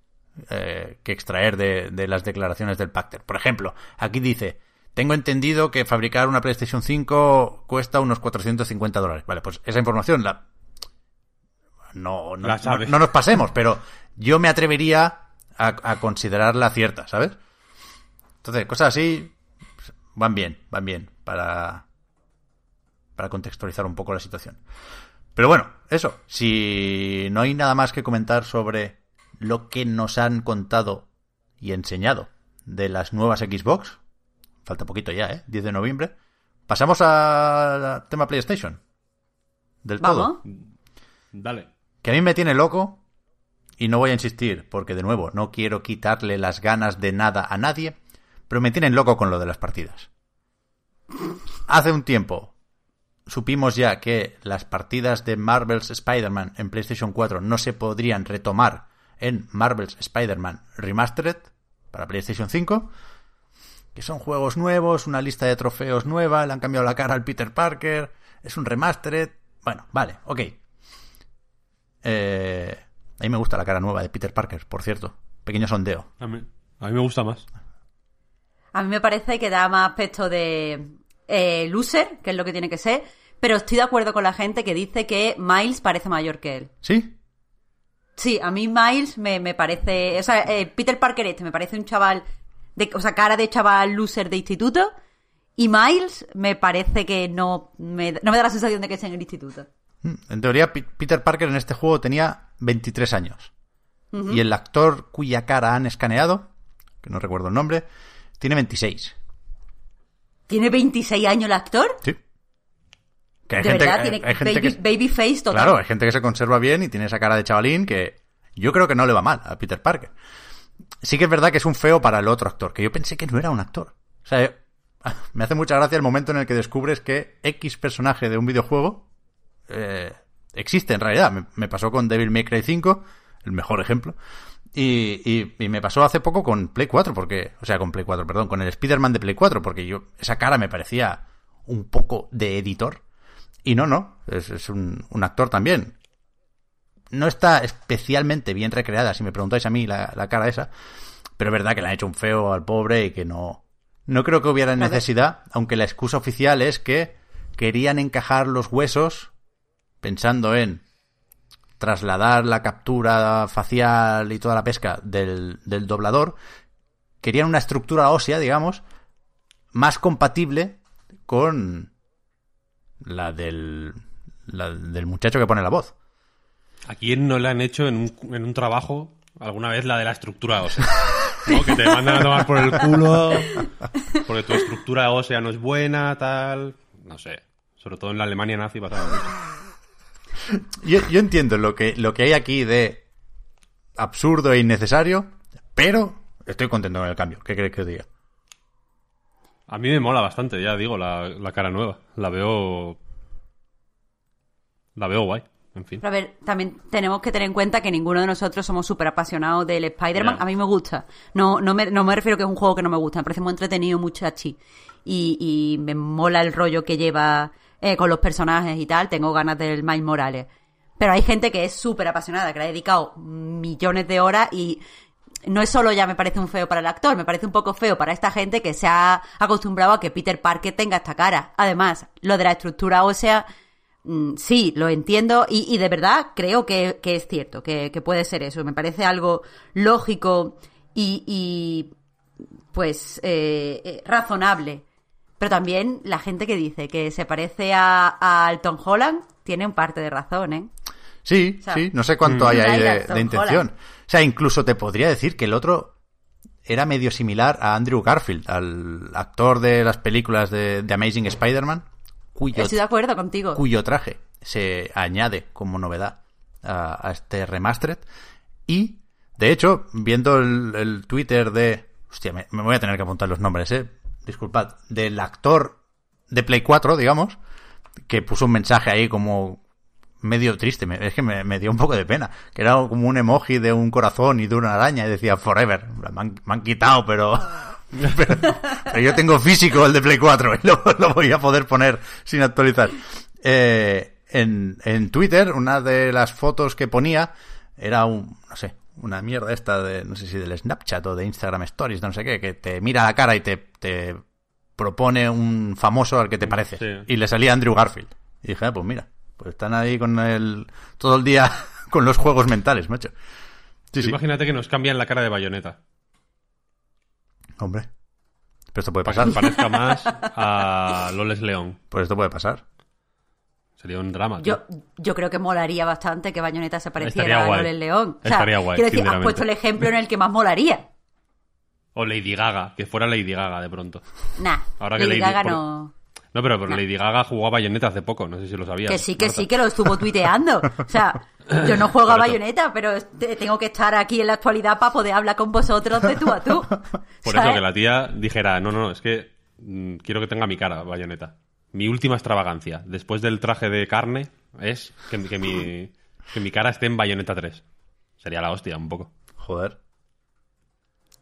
eh, que extraer de, de las declaraciones del Pacter. Por ejemplo, aquí dice, tengo entendido que fabricar una PlayStation 5 cuesta unos 450 dólares. Vale, pues esa información la, no, no, no- nos pasemos, pero yo me atrevería a, a considerarla cierta, ¿sabes? Entonces, cosas así van bien, van bien para, para contextualizar un poco la situación. Pero bueno, eso, si no hay nada más que comentar sobre lo que nos han contado y enseñado de las nuevas Xbox, falta poquito ya, ¿eh? 10 de noviembre, pasamos al tema PlayStation. Del todo. Vamos. Dale. Que a mí me tiene loco y no voy a insistir porque de nuevo no quiero quitarle las ganas de nada a nadie, pero me tienen loco con lo de las partidas. Hace un tiempo supimos ya que las partidas de Marvel's Spider-Man en PlayStation 4 no se podrían retomar en Marvel's Spider-Man Remastered para PlayStation 5, que son juegos nuevos, una lista de trofeos nueva, le han cambiado la cara al Peter Parker, es un remastered. Bueno, vale, ok. Eh, a mí me gusta la cara nueva de Peter Parker, por cierto. Pequeño sondeo. A mí, a mí me gusta más. A mí me parece que da más aspecto de eh, loser, que es lo que tiene que ser, pero estoy de acuerdo con la gente que dice que Miles parece mayor que él. ¿Sí? Sí, a mí Miles me, me parece. O sea, eh, Peter Parker este me parece un chaval. De, o sea, cara de chaval loser de instituto. Y Miles me parece que no me, no me da la sensación de que esté en el instituto. Mm, En teoría, Peter Parker en este juego tenía 23 años. Y el actor cuya cara han escaneado, que no recuerdo el nombre, tiene 26. ¿Tiene 26 años el actor? Sí. Que hay de gente, verdad, hay- tiene hay gente baby, que, baby face total. Claro, hay gente que se conserva bien y tiene esa cara de chavalín que yo creo que no le va mal a Peter Parker. Sí que es verdad que es un feo para el otro actor, que yo pensé que no era un actor. O sea, me hace mucha gracia el momento en el que descubres que X personaje de un videojuego eh, existe en realidad. Me, me pasó con Devil May Cry 5, el mejor ejemplo. Y, y- y me pasó hace poco con Play 4, porque, o sea, con Play 4, perdón, con el Spider-Man de Play 4, porque yo, esa cara me parecía un poco de editor. Y no, no, es, es un, un actor también. No está especialmente bien recreada, si me preguntáis a mí, la, la cara esa. Pero es verdad que le han hecho un feo al pobre y que no. No creo que hubiera necesidad, aunque la excusa oficial es que querían encajar los huesos pensando en trasladar la captura facial y toda la pesca del, del doblador. Querían una estructura ósea, digamos, más compatible con la del, del muchacho que pone la voz. ¿A quién no le han hecho en un, en un trabajo alguna vez la de la estructura ósea? ¿No? Que te mandan a tomar por el culo porque tu estructura ósea no es buena, tal... No sé. Sobre todo en la Alemania nazi pasaba. Yo, yo entiendo lo que, lo que hay aquí de absurdo e innecesario, pero estoy contento con el cambio. ¿Qué crees que os diga? A mí me mola bastante, ya digo, la, la cara nueva. La veo... La veo guay, en fin. Pero a ver, también tenemos que tener en cuenta que ninguno de nosotros somos súper apasionados del Spider-Man. A mí me gusta. No, no, me, no me refiero que es un juego que no me gusta. Me parece muy entretenido, muy chachi. Y, y me mola el rollo que lleva eh, con los personajes y tal. Tengo ganas del Miles Morales. Pero hay gente que es súper apasionada, que le ha dedicado millones de horas y no es solo ya me parece un feo para el actor, me parece un poco feo para esta gente que se ha acostumbrado a que Peter Parker tenga esta cara. Además, lo de la estructura ósea, mm, sí, lo entiendo y, de verdad creo que, es cierto, que, que puede ser eso. Me parece algo lógico y, y, pues eh, eh, razonable. Pero también la gente que dice que se parece a, a Tom Holland tiene un parte de razón, ¿eh? Sí, O sea, sí, no sé cuánto hay ahí de, intención. Holland. O sea, incluso te podría decir que el otro era medio similar a Andrew Garfield, al actor de las películas de, de Amazing Spider-Man, cuyo, Estoy de acuerdo contigo. cuyo traje se añade como novedad a, a este remastered. Y, de hecho, viendo el, el Twitter de... Hostia, me, me voy a tener que apuntar los nombres, eh. Disculpad. Del actor de Play 4, digamos, que puso un mensaje ahí como medio triste, es que me, dio un poco de pena, que era como un emoji de un corazón y de una araña y decía Forever, me han, me han quitado, pero, pero, pero yo tengo físico el de Play 4 y lo, lo voy a poder poner sin actualizar. Eh, en, en Twitter, una de las fotos que ponía era un, no sé, una mierda esta de, no sé si del Snapchat o de Instagram Stories, no sé qué, que te mira la cara y te, te propone un famoso al que te parece. Sí. Y le salía Andrew Garfield. Y dije, ah, pues mira, pues están ahí con el, todo el día con los juegos mentales, macho. Sí, sí. Imagínate que nos cambian la cara de bayoneta. Hombre. Pero esto puede Para pasar. que parezca más a Loles León. Pues esto puede pasar. Sería un drama. Yo, yo creo que molaría bastante que Bayonetta se pareciera a guay. Lore León. O sea, Estaría guay, quiero decir, has puesto el ejemplo en el que más molaría. O Lady Gaga, que fuera Lady Gaga de pronto. Nah, Ahora que Lady Lady- Gaga por- no... No, pero, pero Lady Gaga jugó a Bayonetta hace poco, no sé si lo sabías. Que sí, que Marta. sí, que lo estuvo tuiteando. O sea, yo no juego a. Bayonetta, pero te- tengo que estar aquí en la actualidad para poder hablar con vosotros de tú a tú. Por ¿sabes? eso que la tía dijera, no, no, no, es que mm, quiero que tenga mi cara, Bayonetta. Mi última extravagancia, después del traje de carne, es que, que mi, que mi cara esté en Bayonetta 3. Sería la hostia, un poco. Joder.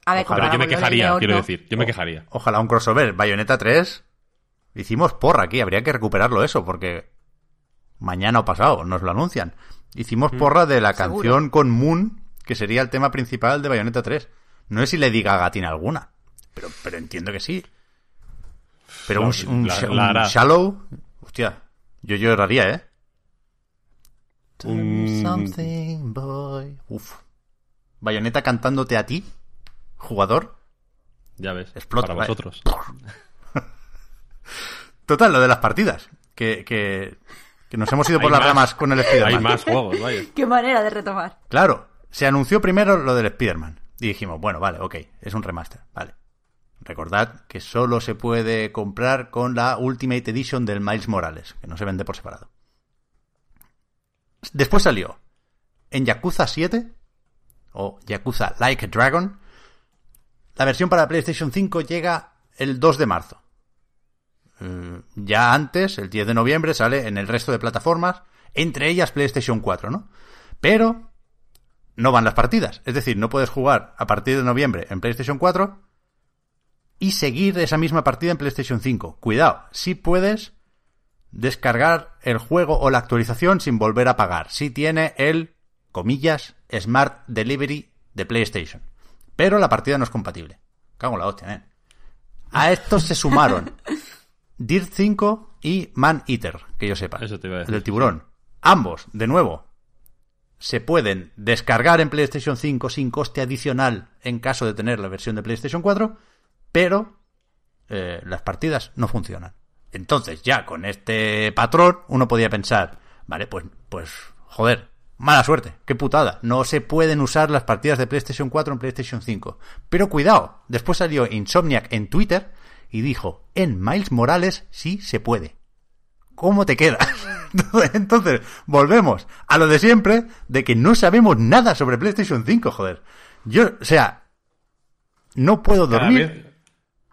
A ver, Pero yo me quejaría, quiero decir, yo me quejaría. Ojalá un crossover. Bayonetta 3. Hicimos porra aquí. Habría que recuperarlo eso porque mañana o pasado nos lo anuncian. Hicimos porra de la Seguro. canción con Moon, que sería el tema principal de Bayonetta 3. No sé si Lady Gaga tiene alguna, pero, pero entiendo que sí. Pero un, La- un- la- un la hará. Shallow, hostia, yo lloraría, ¿eh? Something, boy. Uf. Bayonetta cantándote a ti, jugador. Ya ves, Explota, para vosotros. Total, lo de las partidas. Que, que, que nos hemos ido por las más. ramas con el Spider-Man. Hay más juegos, vaya. Qué manera de retomar. Claro, se anunció primero lo del Spider-Man. Y dijimos, bueno, vale, ok, es un remaster, vale. Recordad que solo se puede comprar con la Ultimate Edition del Miles Morales, que no se vende por separado. Después salió en Yakuza 7, o Yakuza Like a Dragon. La versión para PlayStation 5 llega el 2 de marzo. Eh, ya antes, el 10 de noviembre, sale en el resto de plataformas, entre ellas PlayStation 4, ¿no? Pero no van las partidas. Es decir, no puedes jugar a partir de noviembre en PlayStation 4 y seguir esa misma partida en PlayStation 5. Cuidado, sí puedes descargar el juego o la actualización sin volver a pagar. Sí tiene el, comillas, Smart Delivery de PlayStation. Pero la partida no es compatible. Cago en la hostia, ¿eh? A estos se sumaron Dirt 5 y Man Eater, que yo sepa. Eso te iba a el del tiburón. Ambos, de nuevo, se pueden descargar en PlayStation 5 sin coste adicional en caso de tener la versión de PlayStation 4, pero eh, las partidas no funcionan. Entonces, ya con este patrón, uno podía pensar, vale, pues, pues, joder, mala suerte, qué putada. No se pueden usar las partidas de PlayStation 4 en PlayStation 5. Pero cuidado, después salió Insomniac en Twitter y dijo, en Miles Morales sí se puede. ¿Cómo te quedas? Entonces, volvemos a lo de siempre, de que no sabemos nada sobre PlayStation 5, joder. Yo, o sea, no puedo dormir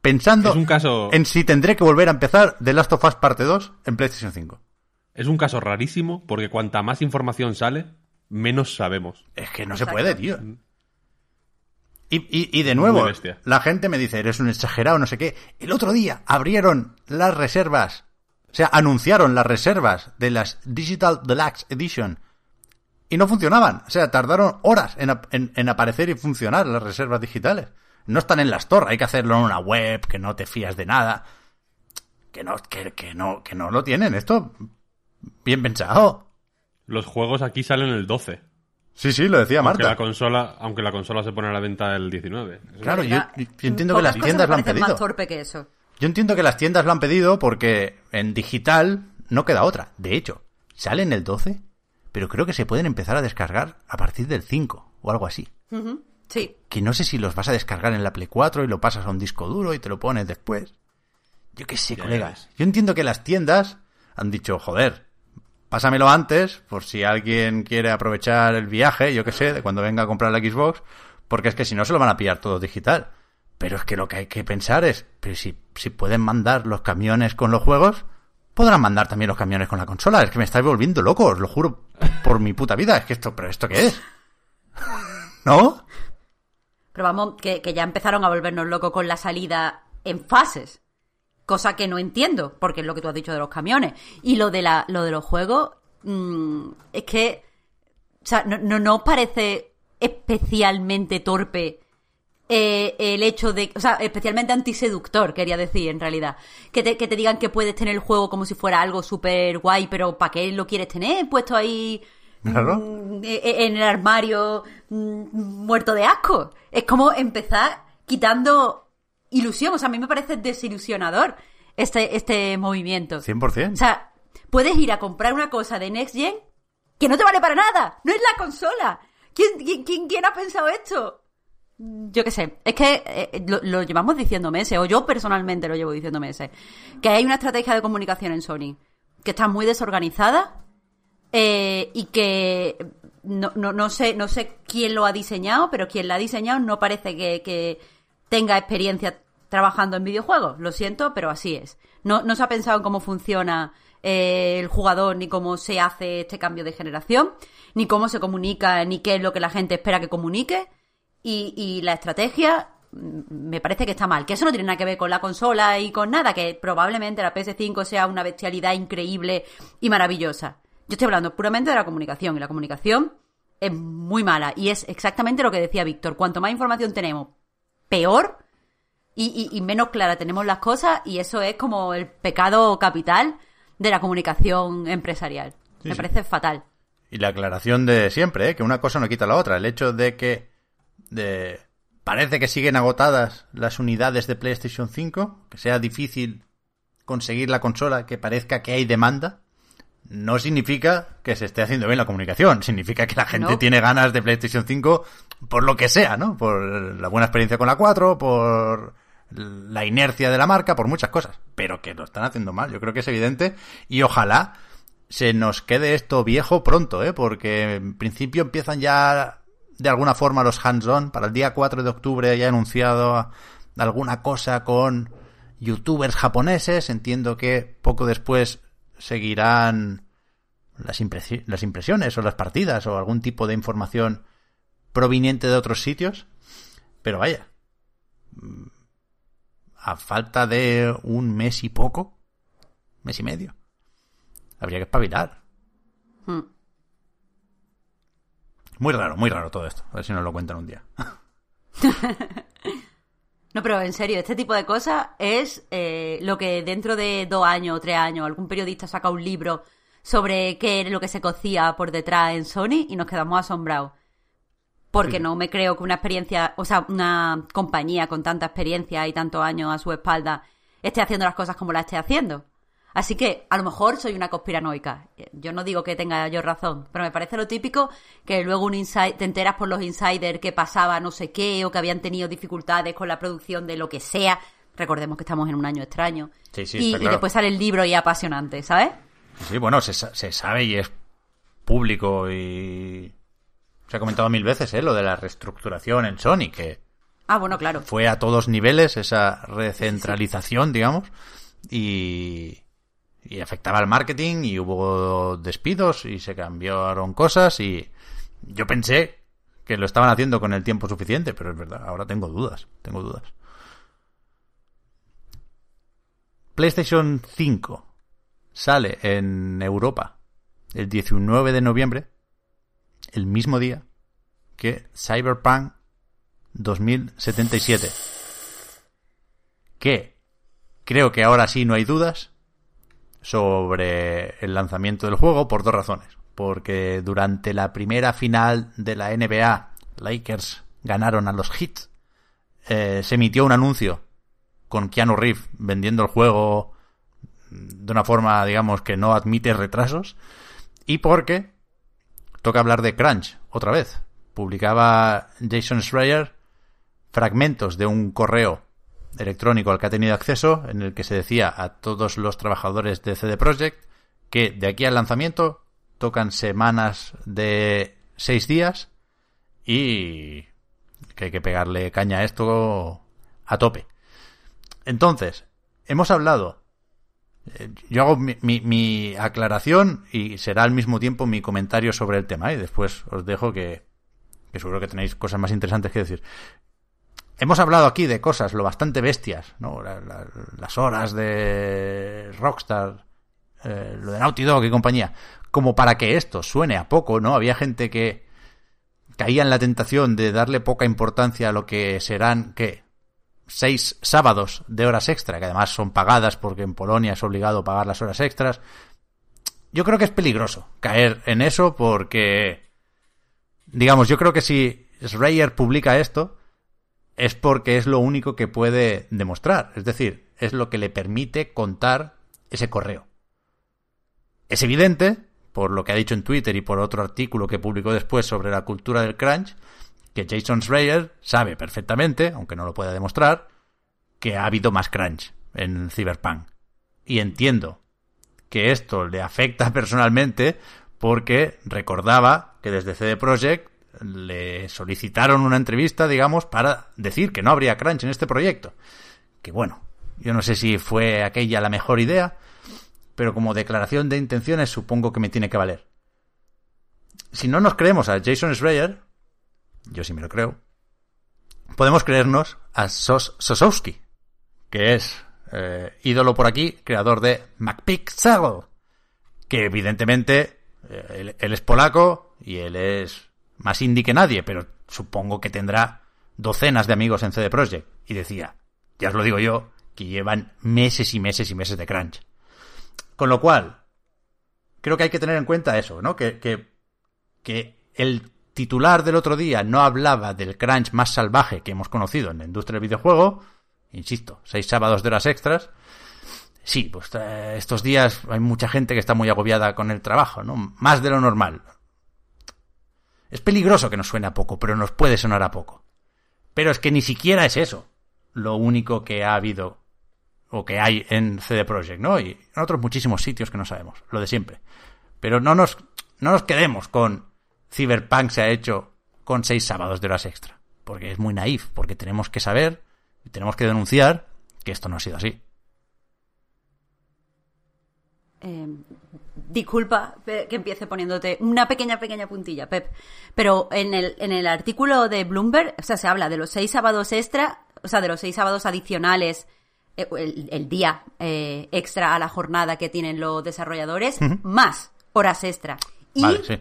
pensando es un caso- en si tendré que volver a empezar The Last of Us parte 2 en PlayStation 5. es un caso rarísimo porque cuanta más información sale, menos sabemos. Es que no se puede, tío. Y, y- y de nuevo, la gente me dice, eres un exagerado, no sé qué. El otro día abrieron las reservas, o sea, anunciaron las reservas de las Digital Deluxe Edition y no funcionaban. O sea, tardaron horas en, en- en aparecer y funcionar las reservas digitales. No están en las torres, hay que hacerlo en una web, que no te fías de nada. Que no, que, que no, que no lo tienen. Esto, bien pensado. Los juegos aquí salen el 12. Sí, sí, lo decía Aunque Marta. la consola, aunque la consola se pone a la venta el 19. Eso Claro, yo, entiendo que las tiendas lo han pedido. más torpe que eso. Yo entiendo que las tiendas lo han pedido porque en digital no queda otra. De hecho, sale en el 12, pero creo que se pueden empezar a descargar a partir del 5 o algo así. Ujú, Sí. Que no sé si los vas a descargar en la Play 4 y lo pasas a un disco duro y te lo pones después. Yo qué sé, Ya colegas. Yo entiendo que las tiendas han dicho, joder, pásamelo antes por si alguien quiere aprovechar el viaje, yo qué sé, de cuando venga a comprar la Xbox, porque es que si no se lo van a pillar todo digital. Pero es que lo que hay que pensar es, pero si, si pueden mandar los camiones con los juegos, podrán mandar también los camiones con la consola. Es que me estáis volviendo loco, os lo juro por mi puta vida. Es que esto, pero ¿esto qué es? ¿No? Pero vamos, que, que ya empezaron a volvernos locos con la salida en fases. Cosa que no entiendo, porque es lo que tú has dicho de los camiones. Y lo de, la, lo de los juegos, mm, es que. O sea, no, no, no parece especialmente torpe eh, el hecho de. O sea, especialmente antiseductor, quería decir, en realidad. Que te, que te digan que puedes tener el juego como si fuera algo súper guay, pero ¿para qué lo quieres tener puesto ahí Claro. mm, e- e- en el armario mm, muerto de asco. Es como empezar quitando ilusión. O sea, a mí me parece desilusionador este, este movimiento. 100%. O sea, puedes ir a comprar una cosa de Next Gen que no te vale para nada. No es la consola. ¿Quién, quién, quién, quién ha pensado esto? Yo qué sé. Es que eh, lo, lo llevamos diciendo meses, o yo personalmente lo llevo diciendo meses, que hay una estrategia de comunicación en Sony que está muy desorganizada eh, y que no, no, no sé no sé quién lo ha diseñado, pero quien la ha diseñado no parece que, tenga experiencia trabajando en videojuegos. Lo siento, pero así es. No, no se ha pensado en cómo funciona eh, el jugador, ni cómo se hace este cambio de generación, ni cómo se comunica, ni qué es lo que la gente espera que comunique. Y, y la estrategia mm, me parece que está mal. Que eso no tiene nada que ver con la consola y con nada, que probablemente la PS5 sea una bestialidad increíble y maravillosa. Yo estoy hablando puramente de la comunicación, y la comunicación es muy mala. Y es exactamente lo que decía Víctor. Cuanto más información tenemos, peor y, y- y menos clara tenemos las cosas, y eso es como el pecado capital de la comunicación empresarial. Sí, me sí. parece fatal. Y la aclaración de siempre, ¿eh? que una cosa no quita la otra. El hecho de que de... parece que siguen agotadas las unidades de PlayStation 5, que sea difícil conseguir la consola, que parezca que hay demanda, no significa que se esté haciendo bien la comunicación. Significa que la gente No. tiene ganas de PlayStation 5 por lo que sea, ¿no? Por la buena experiencia con la 4, por la inercia de la marca, por muchas cosas. Pero que lo están haciendo mal. Yo creo que es evidente. Y ojalá se nos quede esto viejo pronto, ¿eh? Porque en principio empiezan ya de alguna forma los hands-on. Para el día 4 de octubre ya he anunciado alguna cosa con youtubers japoneses. Entiendo que poco después seguirán las, impresi- las impresiones o las partidas o algún tipo de información proveniente de otros sitios. Pero vaya, mm, a falta de un mes y poco, mes y medio, habría que espabilar. Hmm. Muy raro, muy raro todo esto. A ver si nos lo cuentan un día. No, pero en serio, este tipo de cosas es eh, lo que dentro de dos años o tres años algún periodista saca un libro sobre qué es lo que se cocía por detrás en Sony y nos quedamos asombrados. Porque Sí. no me creo que una experiencia, o sea, una compañía con tanta experiencia y tantos años a su espalda esté haciendo las cosas como las esté haciendo. Así que a lo mejor soy una conspiranoica. Yo no digo que tenga yo razón, pero me parece lo típico que luego un inside, te enteras por los insiders que pasaba no sé qué o que habían tenido dificultades con la producción de lo que sea. Recordemos que estamos en un año extraño. Sí, sí, y, está y claro. después sale el libro y apasionante, ¿sabes? Sí, bueno, se sabe y es público y... Se ha comentado mil veces, ¿eh? Lo de la reestructuración en Sony, que Ah, bueno, claro. fue a todos niveles esa recentralización, digamos, y, y afectaba al marketing y hubo despidos y se cambiaron cosas y yo pensé que lo estaban haciendo con el tiempo suficiente, pero es verdad, ahora tengo dudas, tengo dudas. PlayStation 5 sale en Europa el 19 de noviembre, el mismo día que Cyberpunk 2077. Que creo que ahora sí no hay dudas sobre el lanzamiento del juego por dos razones. Porque durante la primera final de la NBA, Lakers ganaron a los Heat. Eh, se emitió un anuncio con Keanu Reeves vendiendo el juego de una forma, digamos, que no admite retrasos. Y porque toca hablar de Crunch otra vez. Publicaba Jason Schreier fragmentos de un correo electrónico al que ha tenido acceso en el que se decía a todos los trabajadores de CD Projekt que de aquí al lanzamiento tocan semanas de seis días y que hay que pegarle caña a esto a tope. Entonces, hemos hablado eh, yo hago mi, mi- aclaración y será al mismo tiempo mi comentario sobre el tema y después os dejo que, que seguro que tenéis cosas más interesantes que decir. Hemos hablado aquí de cosas lo bastante bestias, ¿no? La- la- las horas de Rockstar, eh, lo de Naughty Dog y compañía, como para que esto suene a poco, ¿no? Había gente que caía en la tentación de darle poca importancia a lo que serán, ¿qué? seis sábados de horas extra, que además son pagadas porque en Polonia es obligado pagar las horas extras. yo creo que es peligroso caer en eso porque, digamos, yo creo que si Schreier publica esto, es porque es lo único que puede demostrar. Es decir, es lo que le permite contar ese correo. Es evidente, por lo que ha dicho en Twitter y por otro artículo que publicó después sobre la cultura del crunch, que Jason Schreier sabe perfectamente, aunque no lo pueda demostrar, que ha habido más crunch en Cyberpunk. Y entiendo que esto le afecta personalmente porque recordaba que desde CD Projekt le solicitaron una entrevista, digamos, para decir que no habría crunch en este proyecto. Que bueno, yo no sé si fue aquella la mejor idea, pero como declaración de intenciones supongo que me tiene que valer. Si no nos creemos a Jason Schreier, yo sí me lo creo, podemos creernos a Sos Sosowski, que es eh, ídolo por aquí, creador de MacPixel, que evidentemente eh, él, es polaco y él es más indie que nadie, pero supongo que tendrá docenas de amigos en CD Projekt. Y decía, ya os lo digo yo, que llevan meses y meses y meses de crunch. Con lo cual, creo que hay que tener en cuenta eso, ¿no? Que, que, que el titular del otro día no hablaba del crunch más salvaje que hemos conocido en la industria del videojuego, insisto, seis sábados de horas extras. Sí, pues eh, estos días hay mucha gente que está muy agobiada con el trabajo, ¿no? Más de lo normal. Es peligroso que nos suene a poco, pero nos puede sonar a poco. Pero es que ni siquiera es eso lo único que ha habido o que hay en CD Projekt, ¿no? Y en otros muchísimos sitios que no sabemos, lo de siempre. Pero no nos, no nos quedemos con Cyberpunk se ha hecho con seis sábados de horas extra, porque es muy naif, porque tenemos que saber y tenemos que denunciar que esto no ha sido así. Eh, disculpa que empiece poniéndote una pequeña, pequeña puntilla, Pep. Pero en el, en el artículo de Bloomberg, o sea, se habla de los seis sábados extra, o sea, de los seis sábados adicionales, eh, el, día eh, extra a la jornada que tienen los desarrolladores, más horas extra. Y, vale, sí.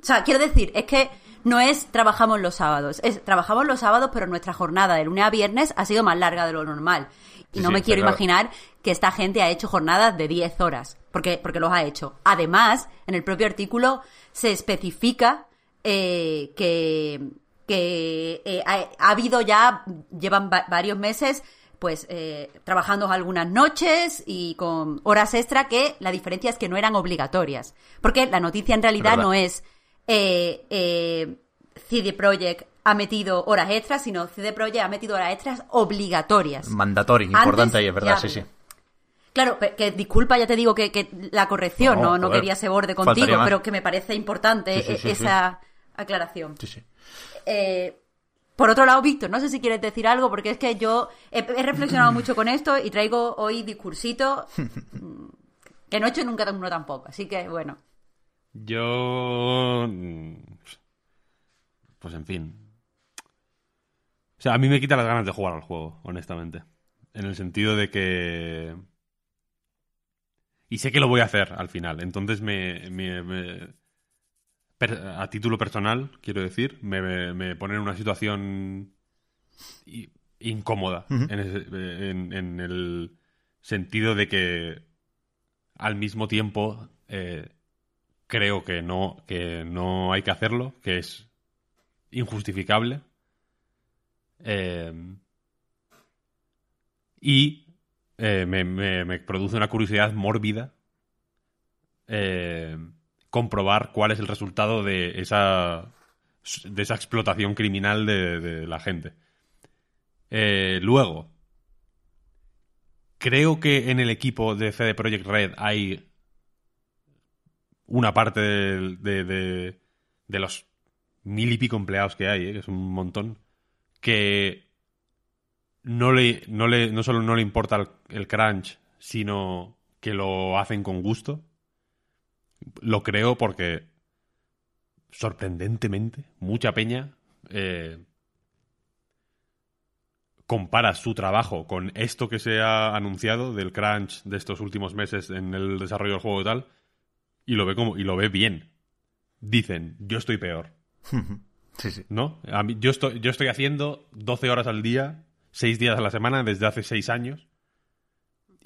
O sea, quiero decir, es que no es trabajamos los sábados, es trabajamos los sábados, pero nuestra jornada de lunes a viernes ha sido más larga de lo normal. Y no me quiero imaginar que esta gente ha hecho jornadas de 10 horas, porque, porque los ha hecho. Además, en el propio artículo se especifica eh, que, que eh, ha, habido ya, llevan varios meses, pues eh, trabajando algunas noches y con horas extra que la diferencia es que no eran obligatorias. Porque la noticia en realidad no es eh, eh, CD Projekt ha metido horas extras, sino CD Projekt ha metido horas extras obligatorias. Mandatorio, importante ahí, es verdad, sí, sí. Claro, que disculpa, ya te digo que, la corrección, no, no, quería ese borde contigo, pero que me parece importante e-, esa aclaración. Eh, por otro lado, Víctor, no sé si quieres decir algo, porque es que yo he, reflexionado mucho con esto y traigo hoy discursito mm, que no he hecho nunca uno tampoco, así que bueno. Yo. Pues en fin. O sea, a mí me quita las ganas de jugar al juego, honestamente. En el sentido de que. Y sé que lo voy a hacer al final. Entonces me. a título personal, quiero decir, me, me pone en una situación incómoda. en, en, el sentido de que al mismo tiempo eh, creo que no, que no hay que hacerlo, que es injustificable. Eh, y eh, me, produce una curiosidad mórbida eh, comprobar cuál es el resultado de esa, de esa explotación criminal de, de la gente. luego, creo que en el equipo de CD Projekt Red hay una parte de, de, los mil y pico empleados que hay, ¿eh? que es un montón, que no, le, no, le, no solo no le importa el, crunch, sino que lo hacen con gusto. Lo creo porque, sorprendentemente, mucha peña eh, compara su trabajo con esto que se ha anunciado del crunch de estos últimos meses en el desarrollo del juego y tal, y lo ve como y lo ve bien. Dicen, yo estoy peor. sí, sí. ¿No? A mí, yo, estoy, yo estoy haciendo 12 horas al día, 6 días a la semana desde hace 6 años.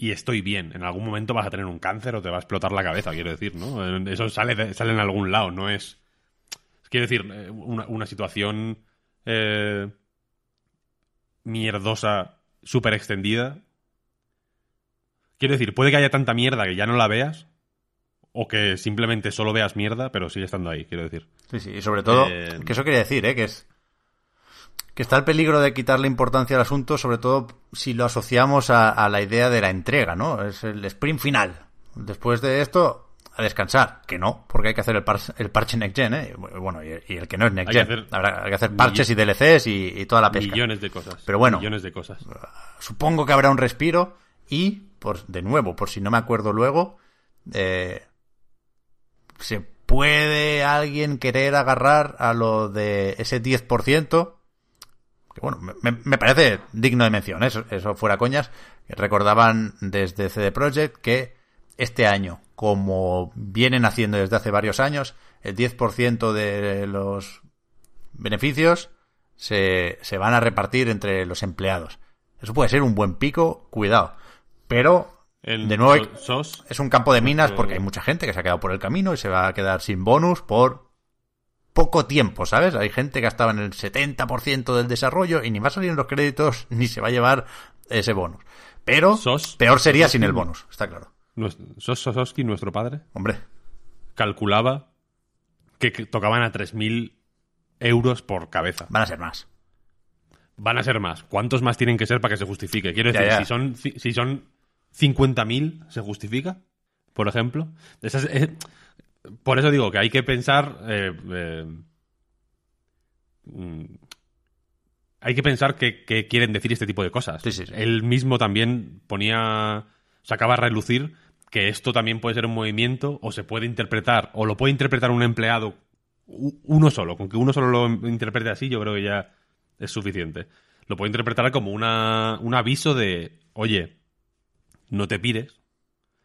y estoy bien. En algún momento vas a tener un cáncer o te va a explotar la cabeza, quiero decir, ¿no? Eso sale, sale en algún lado, no es... Quiero decir, eh, una, una situación eh, mierdosa, súper extendida. Quiero decir, puede que haya tanta mierda que ya no la veas, o que simplemente solo veas mierda, pero sigue estando ahí, quiero decir. Sí, sí, y sobre todo, Eh, que eso quería decir, ¿eh? Que es. Que está el peligro de quitarle importancia al asunto, sobre todo si lo asociamos a, a la idea de la entrega, ¿no? Es el sprint final. Después de esto, a descansar. Que no, porque hay que hacer el, par- el parche Next Gen, ¿eh? Bueno, y, y el que no es Next Hay que Gen. hacer Habrá- hay que hacer parches y DLCs y, y toda la pesca. Millones de cosas. Pero bueno. Millones de cosas. Supongo que habrá un respiro y, por, de nuevo, por si no me acuerdo luego, eh, se puede alguien querer agarrar a lo de ese 10%, que bueno, me, me parece digno de mención, ¿eh? eso, eso fuera coñas, recordaban desde CD Projekt que este año, como vienen haciendo desde hace varios años, el 10% de los beneficios se, se van a repartir entre los empleados. Eso puede ser un buen pico, cuidado. Pero, El de nuevo, es un campo de minas porque hay mucha gente que se ha quedado por el camino y se va a quedar sin bonus por poco tiempo, ¿sabes? Hay gente que ha estado en el 70% del desarrollo y ni va a salir en los créditos ni se va a llevar ese bonus. Pero Sos- peor sería Sos- sin el bonus, está claro. Sos Sosowski, nuestro padre, Hombre, calculaba que, tocaban a 3.000 euros por cabeza. van a ser más. Van a ser más. ¿Cuántos más tienen que ser para que se justifique? Quiero decir, ya. si son, si son 50.000, ¿se justifica? Por ejemplo. Es- eh, por eso digo que hay que pensar... eh, eh, mm, hay que pensar qué qué quieren decir este tipo de cosas. Sí, sí, sí. Él mismo también ponía... Sacaba a relucir que esto también puede ser un movimiento o se puede interpretar, o lo puede interpretar un empleado uno solo. Con que uno solo lo interprete así, yo creo que ya es suficiente. Lo puede interpretar como una, un aviso de, oye, no te pires,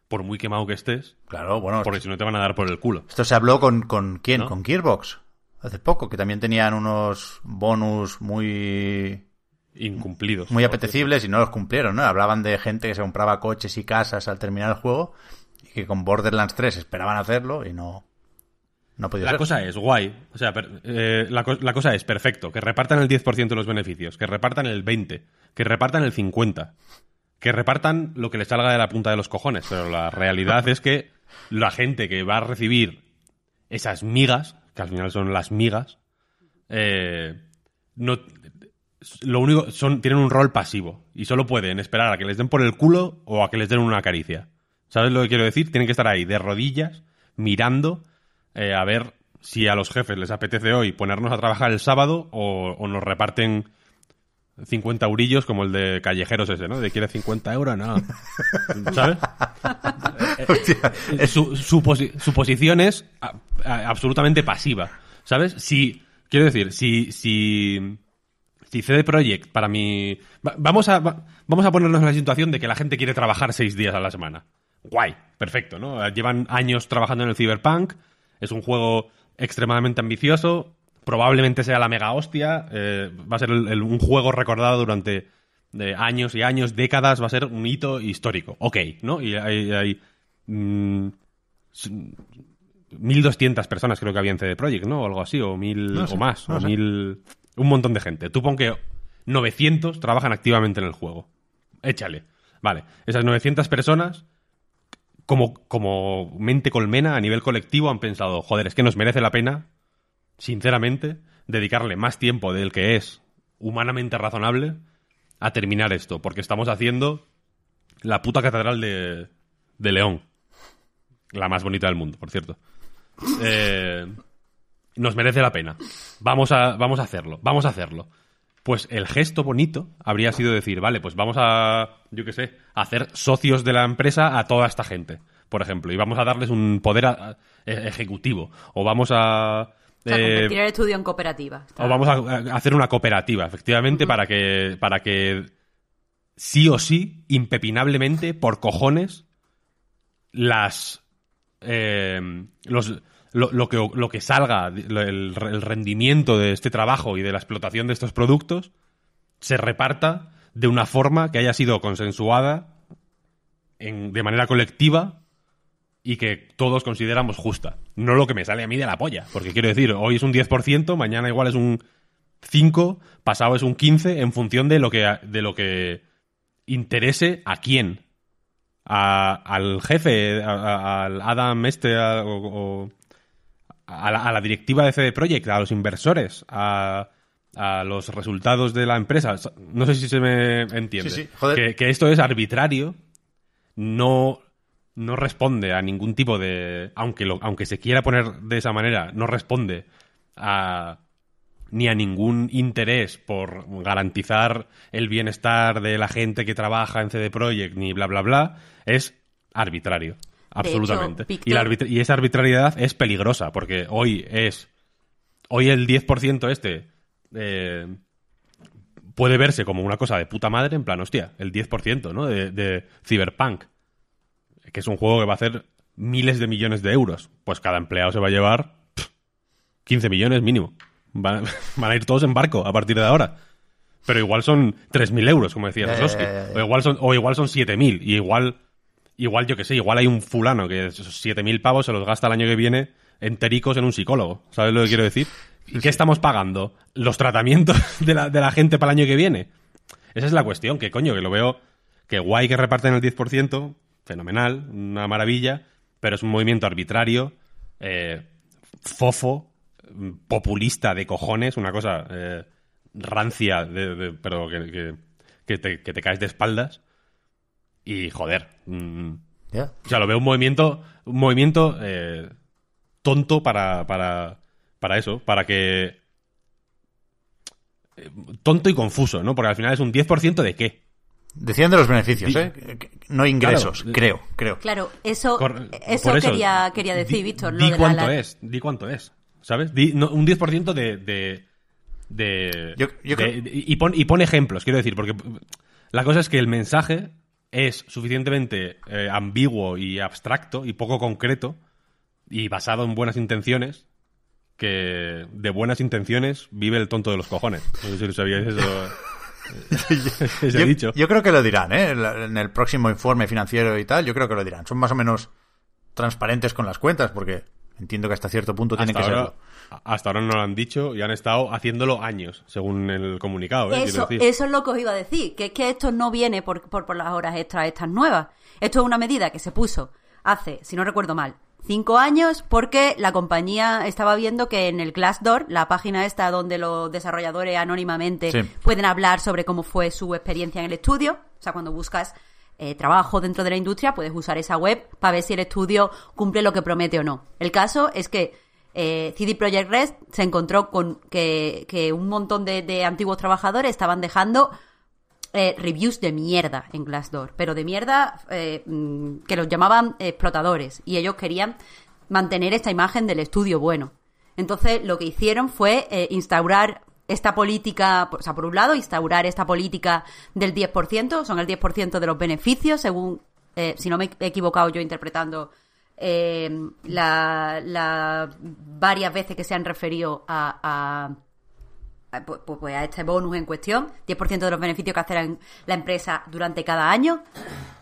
por muy quemado que estés, Claro, bueno, porque si no te van a dar por el culo. esto se habló con, con quién, ¿No? con Gearbox, hace poco, que también tenían unos bonus muy Incumplidos. muy apetecibles y no los cumplieron, ¿no? Hablaban de gente que se compraba coches y casas al terminar el juego y que con Borderlands 3 esperaban hacerlo y no no podía La ser. cosa es guay. O sea, per- eh, la, la cosa es perfecto. Que repartan el 10% de los beneficios. Que repartan el 20%. Que repartan el 50%. Que repartan lo que les salga de la punta de los cojones. Pero la realidad es que la gente que va a recibir esas migas, que al final son las migas, eh, no, lo único son tienen un rol pasivo y solo pueden esperar a que les den por el culo o a que les den una caricia. ¿Sabes lo que quiero decir? Tienen que estar ahí de rodillas mirando eh, a ver si a los jefes les apetece hoy ponernos a trabajar el sábado o, o nos reparten 50 eurillos como el de callejeros ese, ¿no? De quiere 50 euros, no. ¿Sabes? Hostia, Eh, su, su, posi- su posición es a- a- absolutamente pasiva. ¿Sabes? Si, quiero decir, si, si, si CD Projekt para mí... va- Vamos a, va- vamos a ponernos en la situación de que la gente quiere trabajar seis días a la semana. Guay, perfecto, ¿no? Llevan años trabajando en el Cyberpunk, es un juego extremadamente ambicioso, probablemente sea la mega hostia, eh, va a ser el- el- un juego recordado durante eh, años y años, décadas, va a ser un hito histórico. Ok, ¿no? Y hay... hay mm, s- 1.200 personas creo que había en CD Projekt, ¿no? O algo así, o mil No sé, o más, no o sé. mil... Un montón de gente. Tú pon que 900 trabajan activamente en el juego. Échale. Vale, esas 900 personas, como, como mente colmena a nivel colectivo, han pensado, joder, es que nos merece la pena, sinceramente, dedicarle más tiempo del que es humanamente razonable a terminar esto, porque estamos haciendo la puta catedral de, de León. La más bonita del mundo, por cierto. Eh, nos merece la pena. Vamos a, vamos a hacerlo, vamos a hacerlo. Pues el gesto bonito habría sido decir, vale, pues vamos a, yo qué sé, hacer socios de la empresa a toda esta gente, por ejemplo, y vamos a darles un poder ejecutivo, o vamos a... O sea, eh, convertir el estudio en cooperativa. O vamos a, hacer una cooperativa, efectivamente, para que para que sí o sí, impepinablemente, por cojones, las eh, los lo, lo que, lo que salga, el, el rendimiento de este trabajo y de la explotación de estos productos, se reparta de una forma que haya sido consensuada en- de manera colectiva y que todos consideramos justa. No lo que me sale a mí de la polla. Porque quiero decir, hoy es un 10%, mañana igual es un 5, pasado es un 15, en función de lo que, de lo que interese a quién. A- al jefe, a- al Adam este, a- o, o- a, la, a la directiva de CD Projekt, a los inversores, a, a los resultados de la empresa. No sé si se me entiende. Sí, sí, joder. Que, que esto es arbitrario, no, no responde a ningún tipo de... Aunque, lo, aunque se quiera poner de esa manera, no responde a ni a ningún interés por garantizar el bienestar de la gente que trabaja en CD Projekt, ni bla, bla, bla, es arbitrario. Absolutamente. Y, la arbitra- y esa arbitrariedad es peligrosa, porque hoy es. Hoy el 10% este eh, puede verse como una cosa de puta madre, en plan, hostia, el 10%, ¿no? De, de Cyberpunk, que es un juego que va a hacer miles de millones de euros. Pues cada empleado se va a llevar pff, 15 millones mínimo. Van, van a ir todos en barco a partir de ahora. Pero igual son 3.000 euros, como decía ya. O igual son, o igual son 7.000. Y igual, igual yo que sé, igual hay un fulano que esos 7.000 pavos se los gasta el año que viene entericos en un psicólogo. ¿Sabes lo que quiero decir? ¿Y qué estamos pagando? ¿Los tratamientos de la, de la gente para el año que viene? Esa es la cuestión, que coño, que lo veo que guay que reparten el 10%, fenomenal, una maravilla, pero es un movimiento arbitrario, eh, fofo, populista de cojones, una cosa eh, rancia, de- de- pero que, que- que te, que te caes de espaldas. Y joder, mm, Ya. o sea, lo veo un movimiento, un movimiento eh, tonto para, para, para eso, para que... eh, Tonto y confuso, ¿no? Porque al final es un 10% de qué. Decían de los beneficios. ¿eh? No ingresos, Claro. creo, creo. Claro, eso, Cor- eso, quería, quería decir, di- Víctor. lo Di de la- cuánto la- es, di cuánto es, ¿sabes? Di- no, un 10% de... de, de- Yo- yo de- creo- y, pon, y pon ejemplos, quiero decir, porque la cosa es que el mensaje es suficientemente eh, ambiguo y abstracto y poco concreto y basado en buenas intenciones que de buenas intenciones vive el tonto de los cojones. No sé si lo sabíais eso. Yo, dicho. yo creo que lo dirán, ¿eh? En el próximo informe financiero y tal, yo creo que lo dirán. Son más o menos transparentes con las cuentas, porque entiendo que hasta cierto punto tienen hasta, que ahora, serlo. hasta ahora no lo han dicho y han estado haciéndolo años, según el comunicado. ¿eh? Eso, decir. eso es lo que os iba a decir, que es que esto no viene por, por, por las horas extras estas nuevas. Esto es una medida que se puso hace, si no recuerdo mal, cinco años porque la compañía estaba viendo que en el Glassdoor, la página esta donde los desarrolladores anónimamente Sí. pueden hablar sobre cómo fue su experiencia en el estudio, o sea, cuando buscas eh, trabajo dentro de la industria, puedes usar esa web para ver si el estudio cumple lo que promete o no. El caso es que eh, CD Projekt Red se encontró con que, que un montón de, de antiguos trabajadores estaban dejando eh, reviews de mierda en Glassdoor, pero de mierda eh, mm, que los llamaban explotadores y ellos querían mantener esta imagen del estudio bueno. Entonces lo que hicieron fue eh, instaurar esta política, o sea, por un lado, instaurar esta política del 10%, son el 10% de los beneficios, según, eh, si no me he equivocado yo interpretando eh, la, la varias veces que se han referido a, pues, pues- a este bonus en cuestión, 10% de los beneficios que hace la, empresa durante cada año.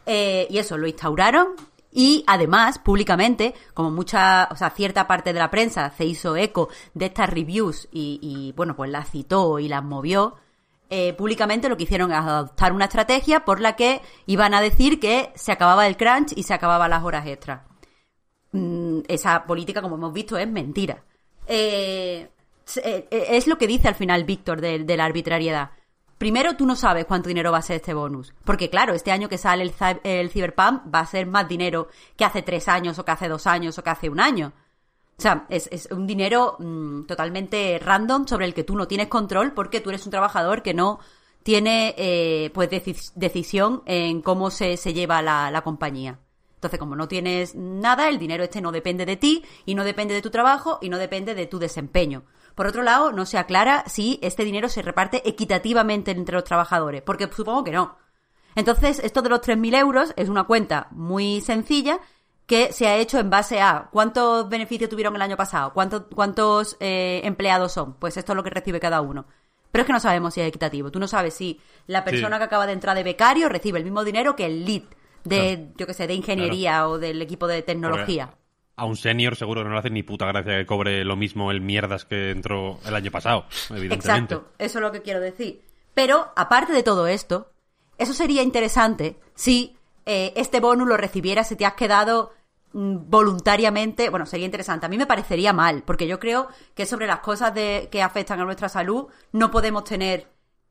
Eh, y eso, lo instauraron. Y además, públicamente, como mucha, o sea, cierta parte de la prensa se hizo eco de estas reviews y, bueno, pues las citó y las movió, eh, públicamente lo que hicieron es adoptar una estrategia por la que iban a decir que se acababa el crunch y se acababan las horas extras. Mm, esa política, como hemos visto, es mentira. Eh, eh, eh, es lo que dice al final Víctor de, de la arbitrariedad. Primero, tú no sabes cuánto dinero va a ser este bonus. Porque, claro, este año que sale el, el va a ser más dinero que hace tres años, o que hace dos años, o que hace un año. O sea, es, un dinero mm, totalmente random sobre el que tú no tienes control porque tú eres un trabajador que no tiene eh, pues deci- decisión en cómo se, se lleva la, la compañía. Entonces, como no tienes nada, el dinero este no depende de ti y no depende de tu trabajo y no depende de tu desempeño. Por otro lado, no se aclara si este dinero se reparte equitativamente entre los trabajadores, porque supongo que no. Entonces, esto de los 3.000 euros es una cuenta muy sencilla que se ha hecho en base a cuántos beneficios tuvieron el año pasado, cuántos, cuántos eh, empleados son. Pues esto es lo que recibe cada uno. Pero es que no sabemos si es equitativo. Tú no sabes si la persona Sí. que acaba de entrar de becario recibe el mismo dinero que el lead de, yo qué sé, de ingeniería o del equipo de tecnología. A un senior seguro que no le hace ni puta gracia que cobre lo mismo el mierdas que entró el año pasado, evidentemente. Exacto, eso es lo que quiero decir. Pero, aparte de todo esto, eso sería interesante si eh, este bonus lo recibieras si te has quedado mm, voluntariamente, bueno, sería interesante. A mí me parecería mal, porque yo creo que sobre las cosas de, que afectan a nuestra salud no podemos tener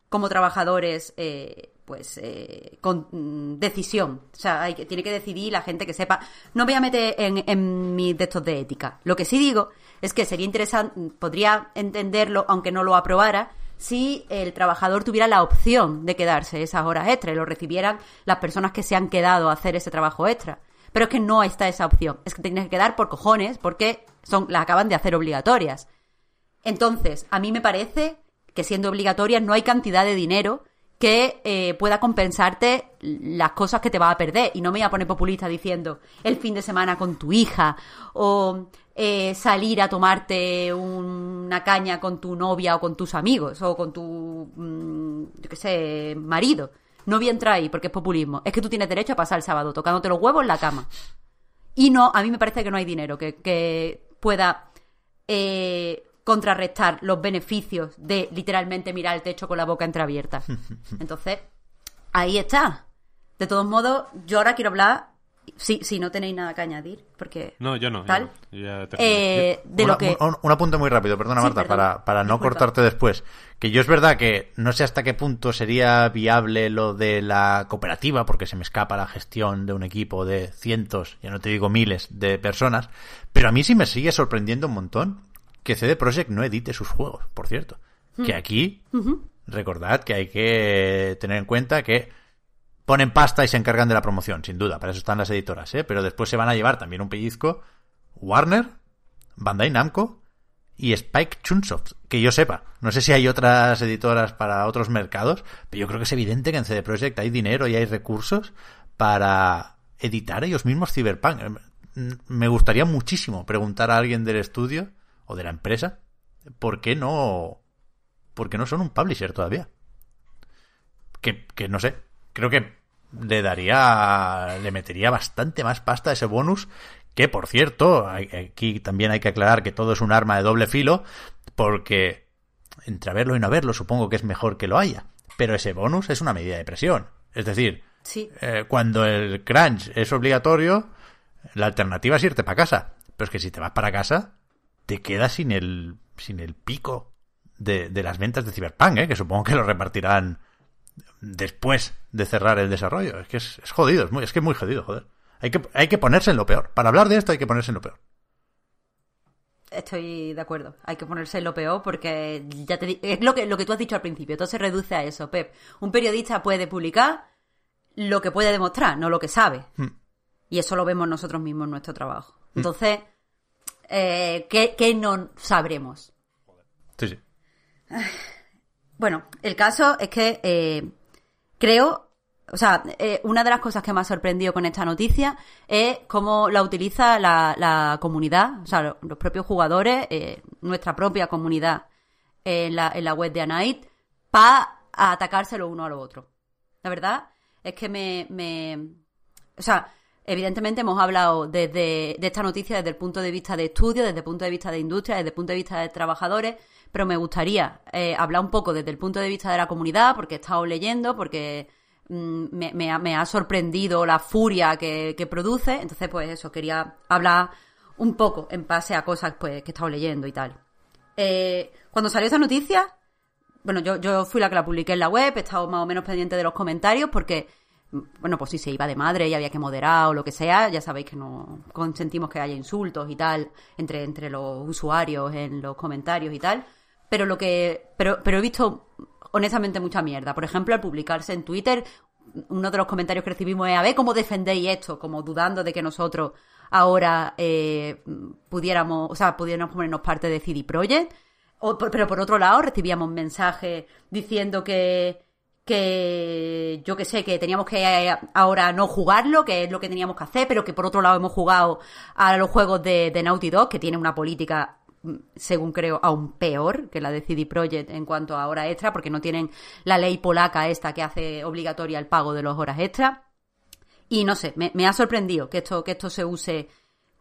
como trabajadores eh, pues eh, con mm, decisión. O sea, hay que, tiene que decidir la gente que sepa. No me voy a meter en, en mis textos de ética. Lo que sí digo es que sería interesante, podría entenderlo, aunque no lo aprobara, si el trabajador tuviera la opción de quedarse esas horas extra y lo recibieran las personas que se han quedado a hacer ese trabajo extra. Pero es que no está esa opción. Es que tienes que quedar por cojones porque son, las acaban de hacer obligatorias. Entonces, a mí me parece que siendo obligatorias no hay cantidad de dinero que eh, pueda compensarte las cosas que te vas a perder. Y no me voy a poner populista diciendo el fin de semana con tu hija o eh, salir a tomarte una caña con tu novia o con tus amigos o con tu, mm, yo qué sé, marido. No voy a entrar ahí porque es populismo. Es que tú tienes derecho a pasar el sábado tocándote los huevos en la cama. Y no, a mí me parece que no hay dinero que, que pueda eh, contrarrestar los beneficios de literalmente mirar el techo con la boca entreabierta. Entonces, ahí está. De todos modos, yo ahora quiero hablar, si, si no tenéis nada que añadir, porque... No, yo no. Tal, yo no. Ya terminé. eh, de Una- lo que... un, un apunte muy rápido, perdona Sí, Marta, perdón. para, para no Disculpa. cortarte después. Que yo es verdad que no sé hasta qué punto sería viable lo de la cooperativa, porque se me escapa la gestión de un equipo de cientos, ya no te digo miles, de personas, pero a mí sí me sigue sorprendiendo un montón que CD Projekt no edite sus juegos, por cierto. Hmm. Que aquí, recordad que hay que tener en cuenta que ponen pasta y se encargan de la promoción, sin duda, para eso están las editoras, ¿eh? Pero después se van a llevar también un pellizco Warner, Bandai Namco y Spike Chunsoft, que yo sepa. No sé si hay otras editoras para otros mercados, pero yo creo que es evidente que en CD Projekt hay dinero y hay recursos para editar ellos mismos Cyberpunk. Eh, Me gustaría muchísimo preguntar a alguien del estudio o de la empresa por qué no por qué no son un publisher todavía. Que, que no sé, creo que le daría, le metería bastante más pasta a ese bonus, que por cierto, aquí también hay que aclarar que todo es un arma de doble filo, porque entre verlo y no verlo supongo que es mejor que lo haya, pero ese bonus es una medida de presión. Es decir, Sí. eh, cuando el crunch es obligatorio, la alternativa es irte para casa. Pero es que si te vas para casa, te quedas sin el, sin el pico de, de las ventas de Cyberpunk, ¿eh? que supongo que lo repartirán después de cerrar el desarrollo. Es que es, es jodido, es, muy, es que es muy jodido, joder. Hay que, hay que ponerse en lo peor. Para hablar de esto hay que ponerse en lo peor. Estoy de acuerdo. Hay que ponerse en lo peor porque ya te es lo que, lo que tú has dicho al principio. Todo se reduce a eso, Pep. Un periodista puede publicar lo que puede demostrar, no lo que sabe. Y eso lo vemos nosotros mismos en nuestro trabajo. Entonces, eh, ¿qué, qué no sabremos? Sí, sí. Bueno, el caso es que eh, creo, o sea, eh, una de las cosas que me ha sorprendido con esta noticia es cómo la utiliza la, la comunidad, o sea, lo- los propios jugadores, eh, nuestra propia comunidad en la, en la web de Anite, para atacarse los uno a los otros. La verdad es que me, me... O sea, evidentemente hemos hablado desde, de esta noticia desde el punto de vista de estudio, desde el punto de vista de industria, desde el punto de vista de trabajadores, pero me gustaría eh, hablar un poco desde el punto de vista de la comunidad, porque he estado leyendo, porque mm, me, ha, sorprendido la furia que, produce, entonces pues eso, quería hablar un poco en base a cosas pues que he estado leyendo y tal. Eh, cuando salió esta noticia, bueno, yo, yo fui la que la publiqué en la web, he estado más o menos pendiente de los comentarios porque, bueno, pues si se iba de madre y había que moderar o lo que sea, ya sabéis que no consentimos que haya insultos y tal entre, entre los usuarios en los comentarios y tal. Pero lo que, pero, pero he visto honestamente mucha mierda. Por ejemplo, al publicarse en Twitter, uno de los comentarios que recibimos es a ver cómo defendéis esto, como dudando de que nosotros ahora eh, pudiéramos, o sea, pudiéramos ponernos parte de CD Projekt. Pero por otro lado recibíamos mensajes diciendo que que yo que sé, que teníamos que eh, ahora no jugarlo, que es lo que teníamos que hacer, pero que por otro lado hemos jugado a los juegos de, de Naughty Dog, que tiene una política, mm, según creo, aún peor que la de CD Projekt en cuanto a horas extra, porque no tienen la ley polaca esta que hace obligatoria el pago de las horas extra. Y no sé, me, ha sorprendido que esto, que esto se use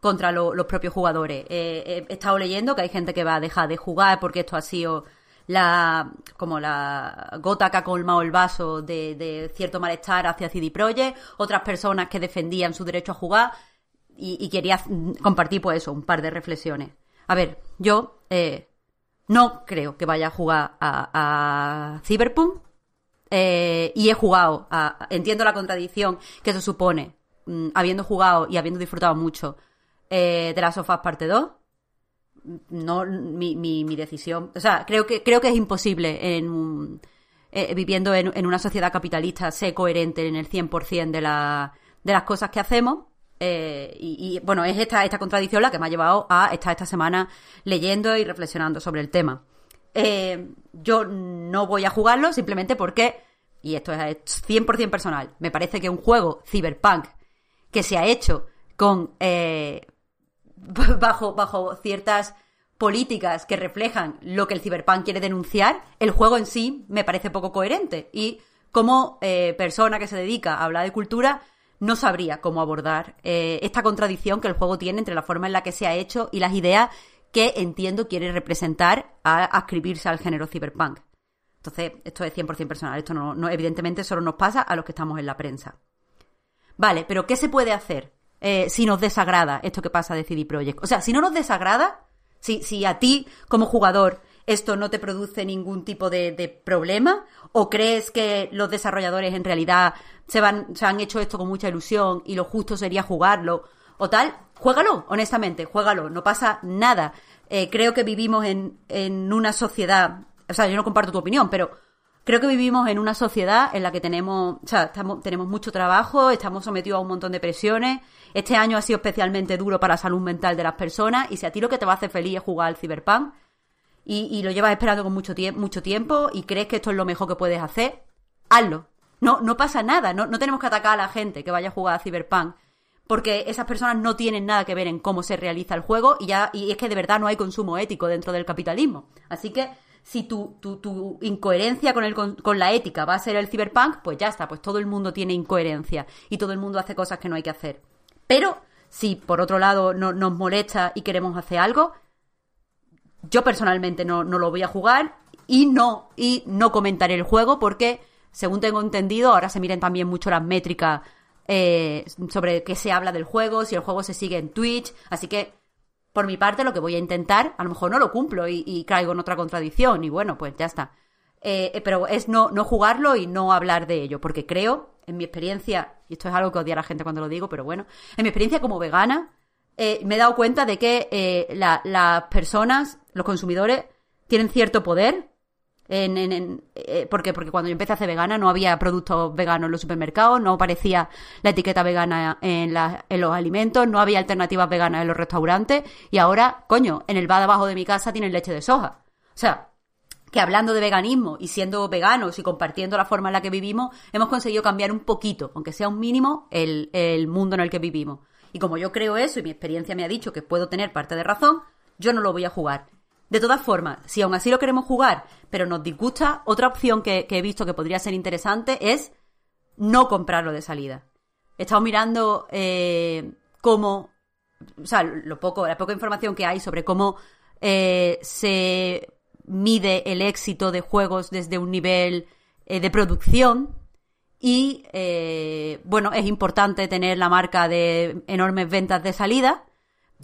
contra los propios jugadores. he estado leyendo que hay gente que va a dejar de jugar porque esto ha sido la como la gota que ha colmado el vaso de, cierto malestar hacia CD Projekt, otras personas que defendían su derecho a jugar y, quería compartir pues eso, un par de reflexiones. A ver, yo eh, no creo que vaya a jugar a, Cyberpunk eh, y he jugado, entiendo la contradicción que eso supone, mm, habiendo jugado y habiendo disfrutado mucho eh, de la Sofás parte 2. No, mi, mi, decisión. O sea, creo que, creo que es imposible en eh, viviendo en, una sociedad capitalista ser coherente en el 100% de, la, de las cosas que hacemos. Eh, y, bueno, es esta, esta contradicción la que me ha llevado a estar esta semana leyendo y reflexionando sobre el tema. Eh, yo no voy a jugarlo simplemente porque, y esto es 100% personal, me parece que un juego cyberpunk que se ha hecho con bajo, bajo ciertas políticas que reflejan lo que el cyberpunk quiere denunciar, el juego en sí me parece poco coherente. Y como persona que se dedica a hablar de cultura, no sabría cómo abordar eh, esta contradicción que el juego tiene entre la forma en la que se ha hecho y las ideas que entiendo quiere representar a ascribirse al género cyberpunk. Entonces, esto es 100% personal. Esto no, evidentemente solo nos pasa a los que estamos en la prensa. Vale, pero ¿qué se puede hacer eh, si nos desagrada esto que pasa de CD Projekt? O sea, si no nos desagrada, si, si a ti como jugador esto no te produce ningún tipo de, problema? ¿O crees que los desarrolladores en realidad se, van, se han hecho esto con mucha ilusión y lo justo sería jugarlo? O tal, juégalo, honestamente, juégalo, no pasa nada. Eh, creo que vivimos en, en una sociedad, o sea, yo no comparto tu opinión, pero creo que vivimos en una sociedad en la que tenemos, o sea, estamos, tenemos mucho trabajo, estamos sometidos a un montón de presiones. Este año ha sido especialmente duro para la salud mental de las personas y si a ti lo que te va a hacer feliz es jugar al Cyberpunk, y, lo llevas esperando con mucho, mucho tiempo y crees que esto es lo mejor que puedes hacer, hazlo. No, no pasa nada, no, no tenemos que atacar a la gente que vaya a jugar a Cyberpunk porque esas personas no tienen nada que ver en cómo se realiza el juego y ya y es que de verdad no hay consumo ético dentro del capitalismo. Así que si tu, tu, tu incoherencia con, el, con, la ética va a ser el cyberpunk, pues ya está, pues todo el mundo tiene incoherencia y todo el mundo hace cosas que no hay que hacer. Pero si por otro lado no, nos molesta y queremos hacer algo, yo personalmente no, no lo voy a jugar y no, y no comentaré el juego porque, según tengo entendido, ahora se miren también mucho las métricas eh, sobre qué se habla del juego, si el juego se sigue en Twitch, así que por mi parte lo que voy a intentar, a lo mejor no lo cumplo y, caigo en otra contradicción y bueno, pues ya está. Eh, eh, pero es no, no jugarlo y no hablar de ello, porque creo, en mi experiencia, y esto es algo que odia la gente cuando lo digo, pero bueno, en mi experiencia como vegana, eh, me he dado cuenta de que eh, las personas, los consumidores, tienen cierto poder. En, en, eh, porque, porque cuando yo empecé a hacer vegana no había productos veganos en los supermercados, no aparecía la etiqueta vegana en, en los alimentos, no había alternativas veganas en los restaurantes y ahora, coño, en el bar de abajo de mi casa tienen leche de soja. O sea, que hablando de veganismo y siendo veganos y compartiendo la forma en la que vivimos, hemos conseguido cambiar un poquito, aunque sea un mínimo, el, el mundo en el que vivimos. Y como yo creo eso y mi experiencia me ha dicho que puedo tener parte de razón, yo no lo voy a jugar. De todas formas, si aún así lo queremos jugar, pero nos disgusta, otra opción que, he visto que podría ser interesante es no comprarlo de salida. He estado mirando eh, cómo, o sea, lo poco, la poca información que hay sobre cómo eh, se mide el éxito de juegos desde un nivel eh, de producción y eh, bueno, es importante tener la marca de enormes ventas de salida,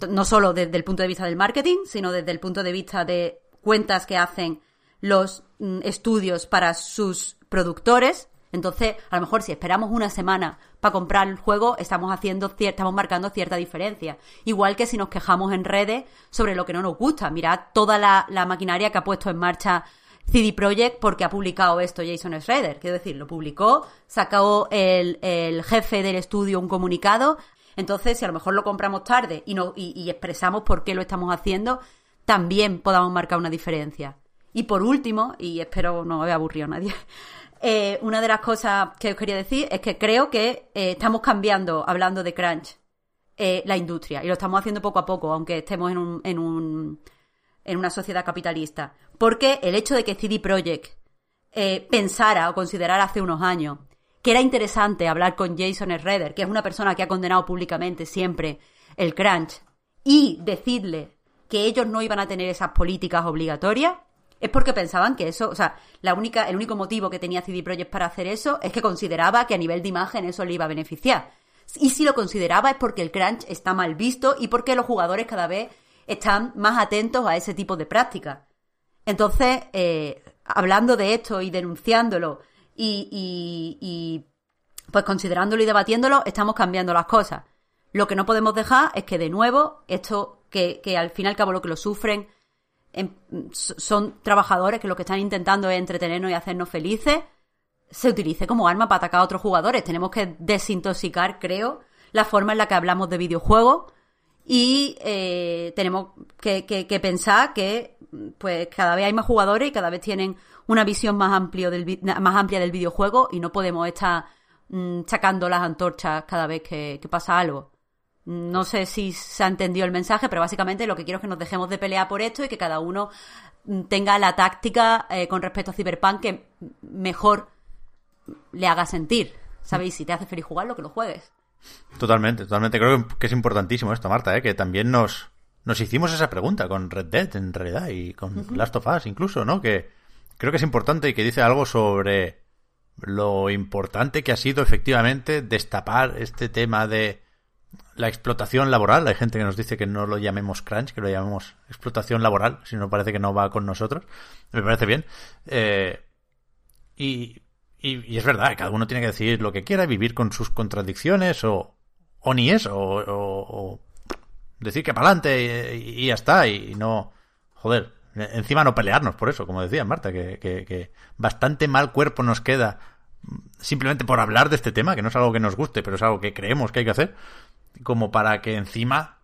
no solo desde el punto de vista del marketing, sino desde el punto de vista de cuentas que hacen los mm, estudios para sus productores. Entonces, a lo mejor si esperamos una semana para comprar el juego, estamos haciendo estamos marcando cierta diferencia. Igual que si nos quejamos en redes sobre lo que no nos gusta. Mirad toda la, maquinaria que ha puesto en marcha CD Projekt porque ha publicado esto Jason Schrader. Quiero decir, lo publicó, sacó el, jefe del estudio un comunicado. Entonces, si a lo mejor lo compramos tarde y, no, y, expresamos por qué lo estamos haciendo, también podamos marcar una diferencia. Y por último, y espero no haber aburrido a nadie, eh, una de las cosas que os quería decir es que creo que eh, estamos cambiando, hablando de crunch, eh, la industria. Y lo estamos haciendo poco a poco, aunque estemos en un, en un en una sociedad capitalista. Porque el hecho de que CD Projekt pensara o considerara hace unos años que era interesante hablar con Jason Schroeder, que es una persona que ha condenado públicamente siempre el crunch, y decirle que ellos no iban a tener esas políticas obligatorias, es porque pensaban que eso, o sea, la única, el único motivo que tenía CD Projekt para hacer eso es que consideraba que a nivel de imagen eso le iba a beneficiar. Y si lo consideraba es porque el crunch está mal visto y porque los jugadores cada vez están más atentos a ese tipo de prácticas. Entonces, eh, hablando de esto y denunciándolo y, y, y pues considerándolo y debatiéndolo, estamos cambiando las cosas. Lo que no podemos dejar es que de nuevo, esto que, que al fin y al cabo lo que lo sufren em, son trabajadores que lo que están intentando es entretenernos y hacernos felices, se utilice como arma para atacar a otros jugadores. Tenemos que desintoxicar, creo, la forma en la que hablamos de videojuegos y eh, tenemos que, que, pensar que pues cada vez hay más jugadores y cada vez tienen una visión más, amplio del, más amplia del videojuego y no podemos estar mm, sacando las antorchas cada vez que, pasa algo. No sé si se ha entendido el mensaje, pero básicamente lo que quiero es que nos dejemos de pelear por esto y que cada uno mm, tenga la táctica eh, con respecto a Cyberpunk que mejor le haga sentir. ¿Sabéis? Si te hace feliz jugarlo, que lo juegues. Totalmente, totalmente. Creo que es importantísimo esto, Marta, ¿eh? que también nos, nos hicimos esa pregunta con Red Dead, en realidad, y con Last of Us incluso, ¿no? Que creo que es importante y que dice algo sobre lo importante que ha sido efectivamente destapar este tema de la explotación laboral. Hay gente que nos dice que no lo llamemos crunch, que lo llamemos explotación laboral, si no parece que no va con nosotros. Me parece bien. Eh, y y, es verdad, cada uno tiene que decir lo que quiera, vivir con sus contradicciones o, o ni eso, o, decir que para adelante y, ya está, y no, joder, encima no pelearnos por eso, como decía Marta, que, bastante mal cuerpo nos queda simplemente por hablar de este tema, que no es algo que nos guste, pero es algo que creemos que hay que hacer, como para que encima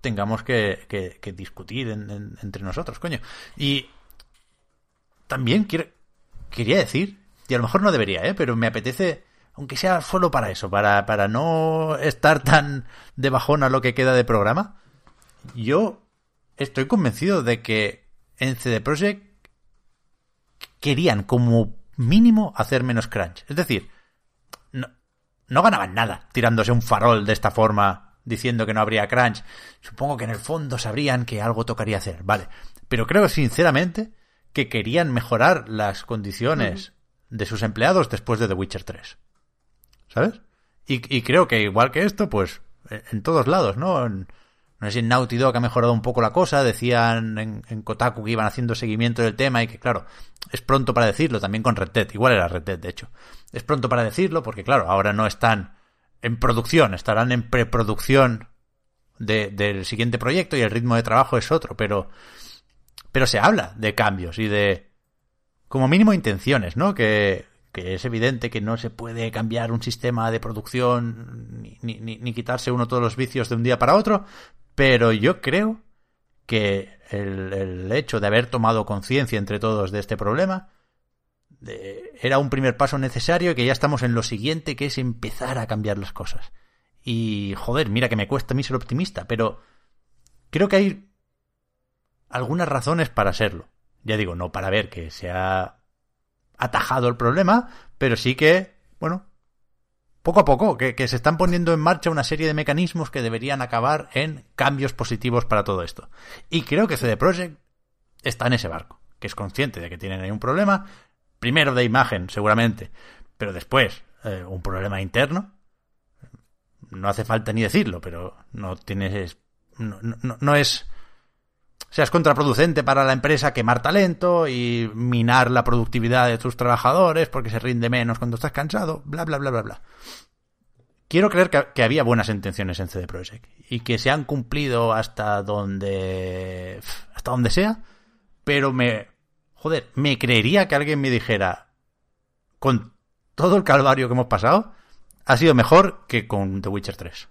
tengamos que, que, discutir entre nosotros, coño. Y también quiero, quería decir y a lo mejor no debería, ¿eh? Pero me apetece, aunque sea solo para eso, para, para no estar tan de bajón a lo que queda de programa. Yo estoy convencido de que en CD Projekt querían como mínimo hacer menos crunch. Es decir, no, no ganaban nada tirándose un farol de esta forma diciendo que no habría crunch. Supongo que en el fondo sabrían que algo tocaría hacer, vale. Pero creo sinceramente que querían mejorar las condiciones de sus empleados después de The Witcher 3. ¿Sabes? Y, creo que igual que esto, pues en todos lados, ¿no? No sé si en Naughty ha mejorado un poco la cosa, decían en, Kotaku que iban haciendo seguimiento del tema y que claro, es pronto para decirlo, también con Red Dead, igual era Red Dead de hecho. Es pronto para decirlo porque claro, ahora no están en producción, estarán en preproducción de, del siguiente proyecto y el ritmo de trabajo es otro, pero, pero se habla de cambios y de, como mínimo intenciones, ¿no? Que, es evidente que no se puede cambiar un sistema de producción ni, ni, quitarse uno todos los vicios de un día para otro, pero yo creo que el, hecho de haber tomado conciencia entre todos de este problema era un primer paso necesario y que ya estamos en lo siguiente, que es empezar a cambiar las cosas. Y joder, mira que me cuesta a mí ser optimista, pero creo que hay algunas razones para serlo. Ya digo, no para ver que se ha atajado el problema, pero sí que, bueno, poco a poco, que, se están poniendo en marcha una serie de mecanismos que deberían acabar en cambios positivos para todo esto. Y creo que CD Projekt está en ese barco, que es consciente de que tienen ahí un problema, primero de imagen, seguramente, pero después eh, un problema interno. No hace falta ni decirlo, pero no tienes. no, es o sea, es contraproducente para la empresa quemar talento y minar la productividad de tus trabajadores porque se rinde menos cuando estás cansado, bla, bla, bla, bla, bla. Quiero creer que, había buenas intenciones en CD Projekt y que se han cumplido hasta donde hasta donde sea, pero me joder, me creería que alguien me dijera con todo el calvario que hemos pasado ha sido mejor que con The Witcher 3.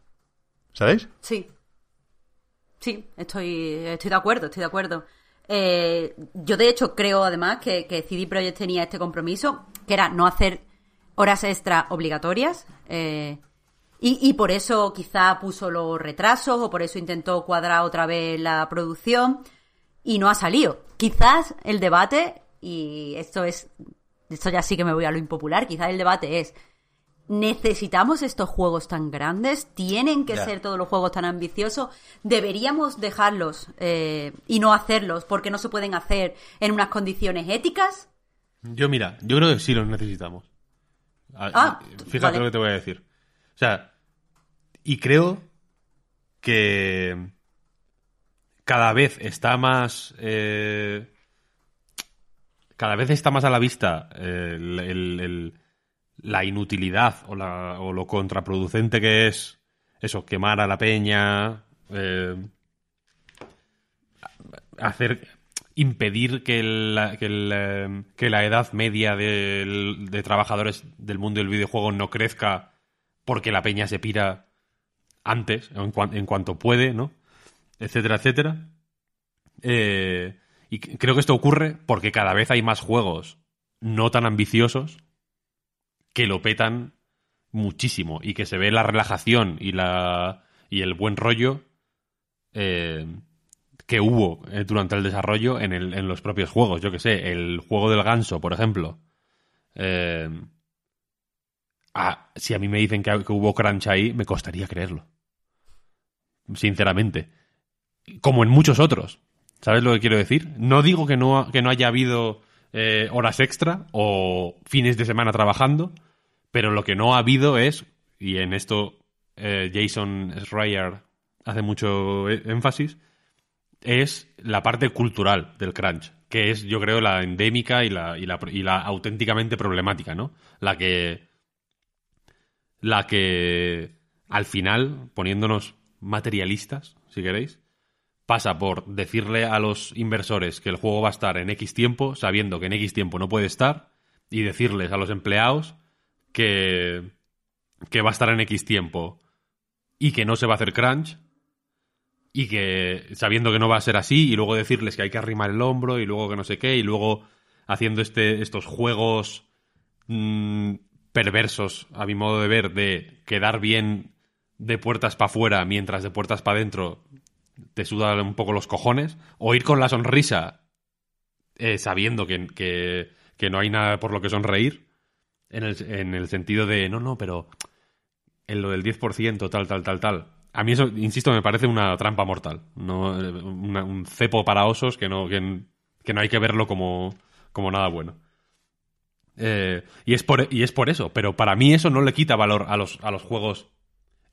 ¿Sabéis? Sí. Sí, estoy, estoy de acuerdo, estoy de acuerdo. Eh, yo de hecho creo además que, que, CD Projekt tenía este compromiso, que era no hacer horas extra obligatorias. Eh, y, por eso quizá puso los retrasos o por eso intentó cuadrar otra vez la producción y no ha salido. Quizás el debate, y esto es, esto ya sí que me voy a lo impopular, quizás el debate es, ¿necesitamos estos juegos tan grandes? ¿Tienen que ser todos los juegos tan ambiciosos? ¿Deberíamos dejarlos eh, y no hacerlos porque no se pueden hacer en unas condiciones éticas? Yo, mira, yo creo que sí los necesitamos. Ah, Fíjate vale. lo que te voy a decir. O sea, y creo que cada vez está más. eh, cada vez está más a la vista eh, el- el- el- la inutilidad o, la- o lo contraproducente que es eso, quemar a la peña, eh, hacer impedir que la, que la edad media del- de trabajadores del mundo del videojuego no crezca porque la peña se pira antes, en, cuan- en cuanto puede, ¿no? Etcétera, etcétera. Eh, y creo que esto ocurre porque cada vez hay más juegos no tan ambiciosos que lo petan muchísimo y que se ve la relajación y la y el buen rollo eh, que hubo eh, durante el desarrollo en, el- en los propios juegos. Yo que sé, el juego del ganso, por ejemplo. Eh, ah, si a mí me dicen que, hubo crunch ahí, me costaría creerlo. Sinceramente. Como en muchos otros. ¿Sabes lo que quiero decir? No digo que no, que no haya habido horas extra o fines de semana trabajando, pero lo que no ha habido es, y en esto eh, Jason Schreier hace mucho eh, énfasis, es la parte cultural del crunch, que es, yo creo, la endémica y la, y la, y la auténticamente problemática, ¿no? La que. La que. Al final, poniéndonos materialistas, si queréis, pasa por decirle a los inversores que el juego va a estar en X tiempo, sabiendo que en X tiempo no puede estar, y decirles a los empleados que. que va a estar en X tiempo y que no se va a hacer crunch, y que sabiendo que no va a ser así y luego decirles que hay que arrimar el hombro y luego que no sé qué y luego haciendo este estos juegos mm, perversos a mi modo de ver de quedar bien de puertas para afuera mientras de puertas para adentro te sudan un poco los cojones o ir con la sonrisa eh, sabiendo que, que, que no hay nada por lo que sonreír en el, en el sentido de no, no, pero en lo del 10%, tal, tal, tal, tal. A mí eso, insisto, me parece una trampa mortal. No, Eh, un cepo para osos que no, que, no hay que verlo como, como nada bueno. Eh, y, es por, y es por eso, pero para mí eso no le quita valor a los, a los juegos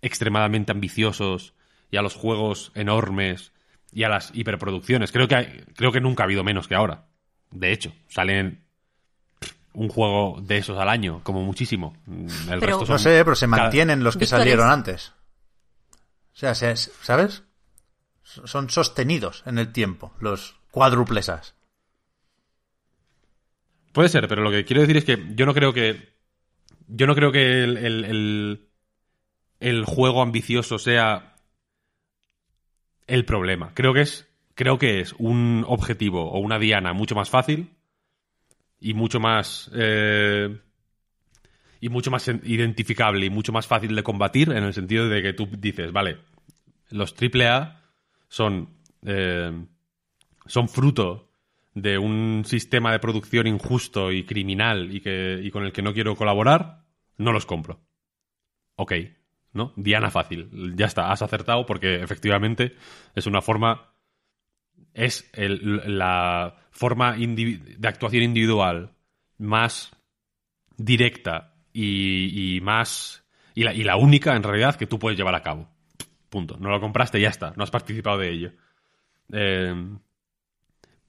extremadamente ambiciosos y a los juegos enormes y a las hiperproducciones. Creo que, creo que nunca ha habido menos que ahora. De hecho, salen un juego de esos al año, como muchísimo. El Pero- resto No sé, pero se mantienen los que salieron es- antes. O sea, se- ¿sabes? Son sostenidos en el tiempo, los cuádruples As. Puede ser, pero lo que quiero decir es que yo no creo que. Yo no creo que el, el, el- el juego ambicioso sea el problema. Creo que es. Creo que es un objetivo o una diana mucho más fácil y mucho más. eh, y mucho más en- identificable y mucho más fácil de combatir en el sentido de que tú dices, vale, los AAA son. eh, son fruto de un sistema de producción injusto y criminal y, que, y con el que no quiero colaborar, no los compro. Ok, ¿no? Diana fácil. Ya está, has acertado porque efectivamente es una forma. Es la forma de actuación individual más directa y, más. Y la, única, en realidad, que tú puedes llevar a cabo. Punto. No lo compraste ya está. No has participado de ello. Eh,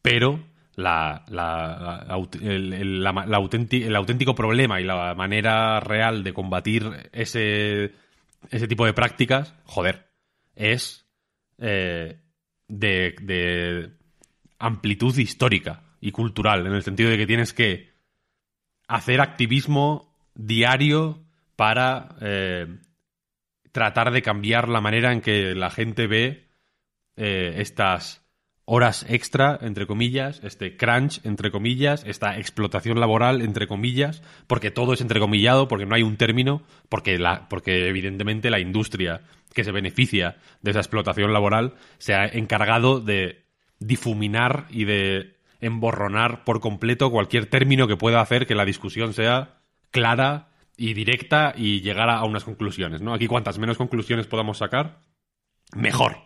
pero la, el auténtico problema y la manera real de combatir ese, ese tipo de prácticas, joder, es eh, de, de amplitud histórica y cultural, en el sentido de que tienes que hacer activismo diario para eh, tratar de cambiar la manera en que la gente ve eh, estas horas extra, entre comillas, este crunch, entre comillas, esta explotación laboral, entre comillas, porque todo es entrecomillado, porque no hay un término, porque, la, porque evidentemente la industria que se beneficia de esa explotación laboral se ha encargado de difuminar y de emborronar por completo cualquier término que pueda hacer que la discusión sea clara y directa y llegar a, unas conclusiones, ¿no? Aquí cuantas menos conclusiones podamos sacar, mejor.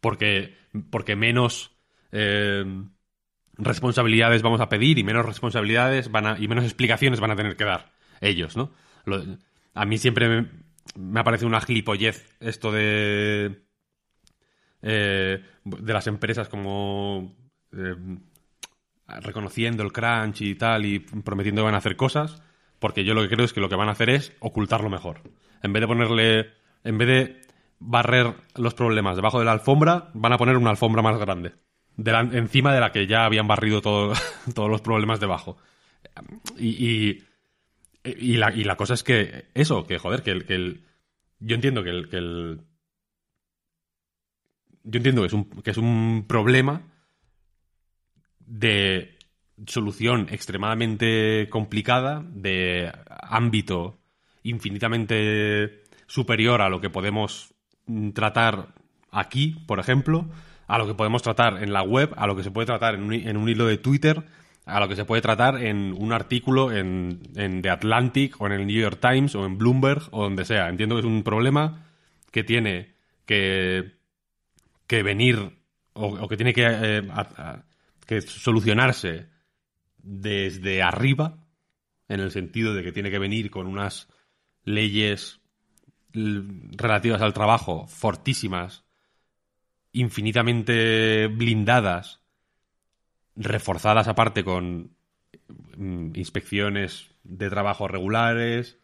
Porque, porque menos eh, responsabilidades vamos a pedir y menos responsabilidades van a, y menos explicaciones van a tener que dar ellos, ¿no? A mí siempre me, me ha parecido una gilipollez esto de eh, de las empresas como eh, reconociendo el crunch y tal y prometiendo que van a hacer cosas, porque yo lo que creo es que lo que van a hacer es ocultarlo mejor. En vez de ponerle, en vez de barrer los problemas debajo de la alfombra, van a poner una alfombra más grande, delan- encima de la que ya habían barrido todo- todos los problemas debajo. Y, y, la, y la cosa es que eso, que joder, que el, que el- yo entiendo que el, que el yo entiendo que es un, que es un problema de solución extremadamente complicada, de ámbito infinitamente superior a lo que podemos tratar aquí, por ejemplo, a lo que podemos tratar en la web, a lo que se puede tratar en un, en un hilo de Twitter, a lo que se puede tratar en un artículo en, en The Atlantic o en el New York Times o en Bloomberg o donde sea. Entiendo que es un problema que tiene que, que venir o, que tiene que, eh, que solucionarse desde arriba, en el sentido de que tiene que venir con unas leyes relativas al trabajo fortísimas, infinitamente blindadas, reforzadas aparte con mm, inspecciones de trabajo regulares,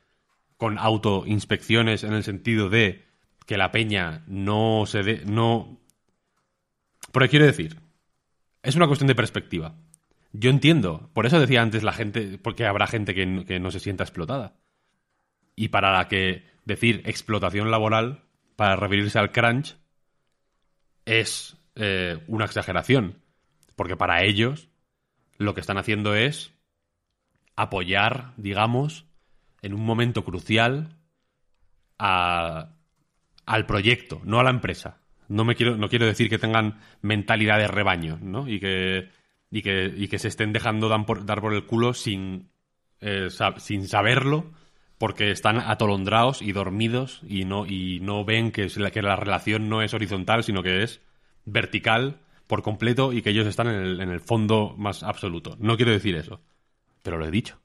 con autoinspecciones en el sentido de que la peña no se dé, no... Pero quiero decir, es una cuestión de perspectiva. Yo entiendo, por eso decía antes la gente, porque habrá gente que, no se sienta explotada. Y para la que decir explotación laboral, para referirse al crunch, es eh, una exageración. Porque para ellos lo que están haciendo es apoyar, digamos, en un momento crucial a- al proyecto, no a la empresa. No, me quiero, no quiero decir que tengan mentalidad de rebaño, ¿no? Y que, y que, y que se estén dejando por- dar por el culo sin, eh, sin saberlo, porque están atolondrados y dormidos y no, y no ven que, es la, que la relación no es horizontal, sino que es vertical por completo y que ellos están en el, en el fondo más absoluto. No quiero decir eso, pero lo he dicho,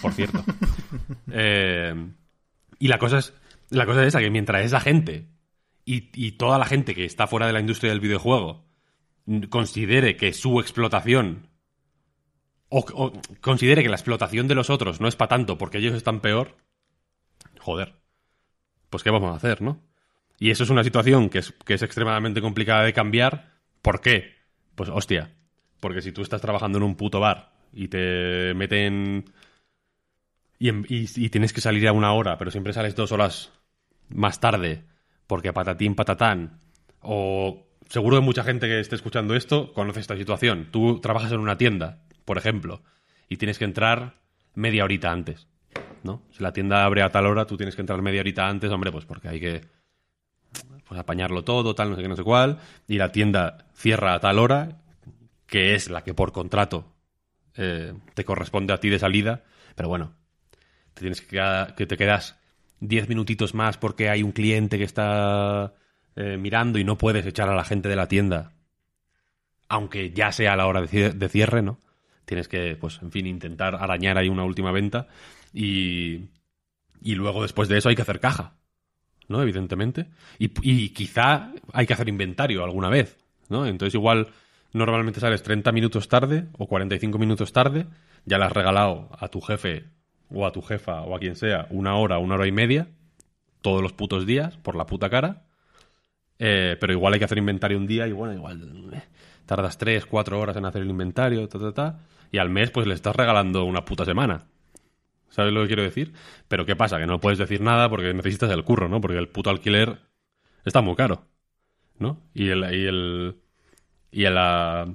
por cierto. Eh, y la cosa es la cosa es esa, que mientras esa gente y, y toda la gente que está fuera de la industria del videojuego considere que su explotación o, o considere que la explotación de los otros no es para tanto porque ellos están peor, joder, pues ¿qué vamos a hacer, no? Y eso es una situación que es, que es extremadamente complicada de cambiar. ¿Por qué? Pues hostia, porque si tú estás trabajando en un puto bar y te meten y, y- y tienes que salir a una hora, pero siempre sales dos horas más tarde, porque patatín patatán, o seguro que mucha gente que esté escuchando esto conoce esta situación. Tú trabajas en una tienda, por ejemplo, y tienes que entrar media horita antes, ¿no? Si la tienda abre a tal hora, tú tienes que entrar media horita antes, hombre, pues porque hay que pues apañarlo todo, tal, no sé qué, no sé cuál, y la tienda cierra a tal hora, que es la que por contrato eh, te corresponde a ti de salida, pero bueno, te tienes que, que te quedas 10 minutitos más porque hay un cliente que está eh, mirando y no puedes echar a la gente de la tienda, aunque ya sea la hora de de cierre, ¿no? Tienes que, pues, en fin, intentar arañar ahí una última venta y, y luego después de eso hay que hacer caja, ¿no? Evidentemente. Y, y quizá hay que hacer inventario alguna vez, ¿no? Entonces igual normalmente sales 30 minutos tarde o 45 minutos tarde, ya le has regalado a tu jefe o a tu jefa o a quien sea una hora, una hora y media, todos los putos días, por la puta cara. Eh, pero igual hay que hacer inventario un día y bueno, igual eh, tardas 3, 4 horas en hacer el inventario, ta, ta, ta, y al mes pues le estás regalando una puta semana. ¿Sabes lo que quiero decir? Pero ¿qué pasa? Que no puedes decir nada porque necesitas el curro, ¿no? Porque el puto alquiler está muy caro, ¿no? Y el... Y el y el, ah,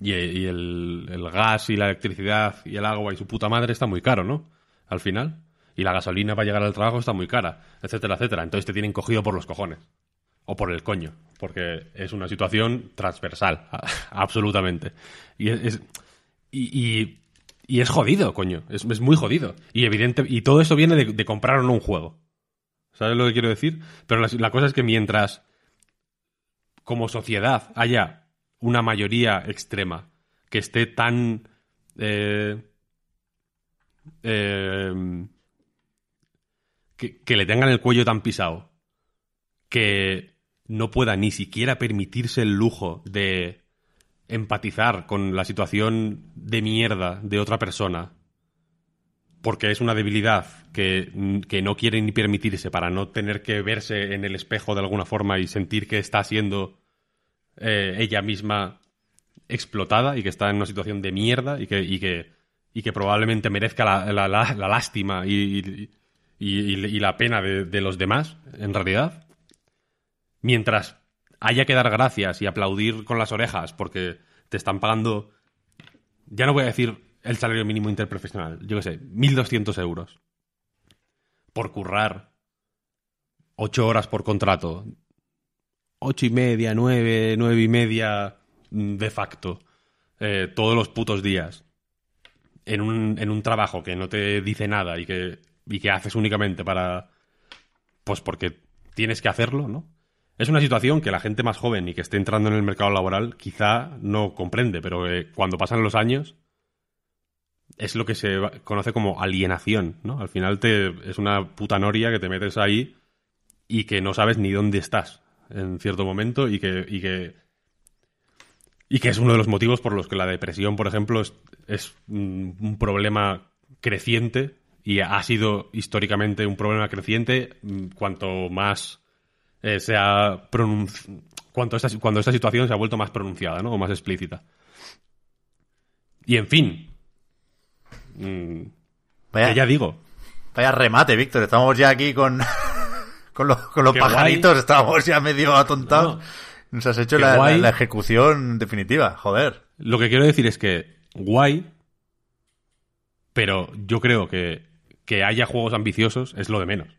y, el, el gas y la electricidad y el agua y su puta madre está muy caro, ¿no? Al final. Y la gasolina para llegar al trabajo está muy cara, etcétera, etcétera. Entonces te tienen cogido por los cojones. O por el coño. Porque es una situación transversal. absolutamente. Y es, y, Y es jodido, coño. Es, es muy jodido. Y evidente. Y todo eso viene de, comprar o no un juego. ¿Sabes lo que quiero decir? Pero la, la cosa es que mientras como sociedad haya una mayoría extrema que esté tan eh, eh, que, que le tengan el cuello tan pisado que no pueda ni siquiera permitirse el lujo de empatizar con la situación de mierda de otra persona porque es una debilidad que, que, no quiere ni permitirse para no tener que verse en el espejo de alguna forma y sentir que está siendo eh, ella misma explotada y que está en una situación de mierda y que, y que, y que probablemente merezca la, la, lástima y, y, la pena de los demás, en realidad. Mientras haya que dar gracias y aplaudir con las orejas porque te están pagando, ya no voy a decir el salario mínimo interprofesional, yo qué sé, 1.200 euros por currar 8 horas por contrato, ocho y media, nueve, nueve y media de facto, eh, todos los putos días, en un, en un trabajo que no te dice nada y que, y que haces únicamente para, pues porque tienes que hacerlo, ¿no? Es una situación que la gente más joven y que esté entrando en el mercado laboral quizá no comprende, pero eh, cuando pasan los años es lo que se conoce como alienación, ¿no? Al final te, es una puta noria que te metes ahí y que no sabes ni dónde estás en cierto momento y que, y que, y que es uno de los motivos por los que la depresión, por ejemplo, es, es un problema creciente y ha sido históricamente un problema creciente cuanto más eh, se ha cuanto esta, cuando esta situación se ha vuelto más pronunciada, ¿no? O más explícita. Y en fin, Vaya, que ya digo. Vaya remate, Víctor. Estamos ya aquí con, con los, con los pajaritos. Guay. Estamos ya medio atontados. No, Nos has hecho la, la, la, ejecución definitiva. Joder. Lo que quiero decir es que guay, pero yo creo que que haya juegos ambiciosos es lo de menos.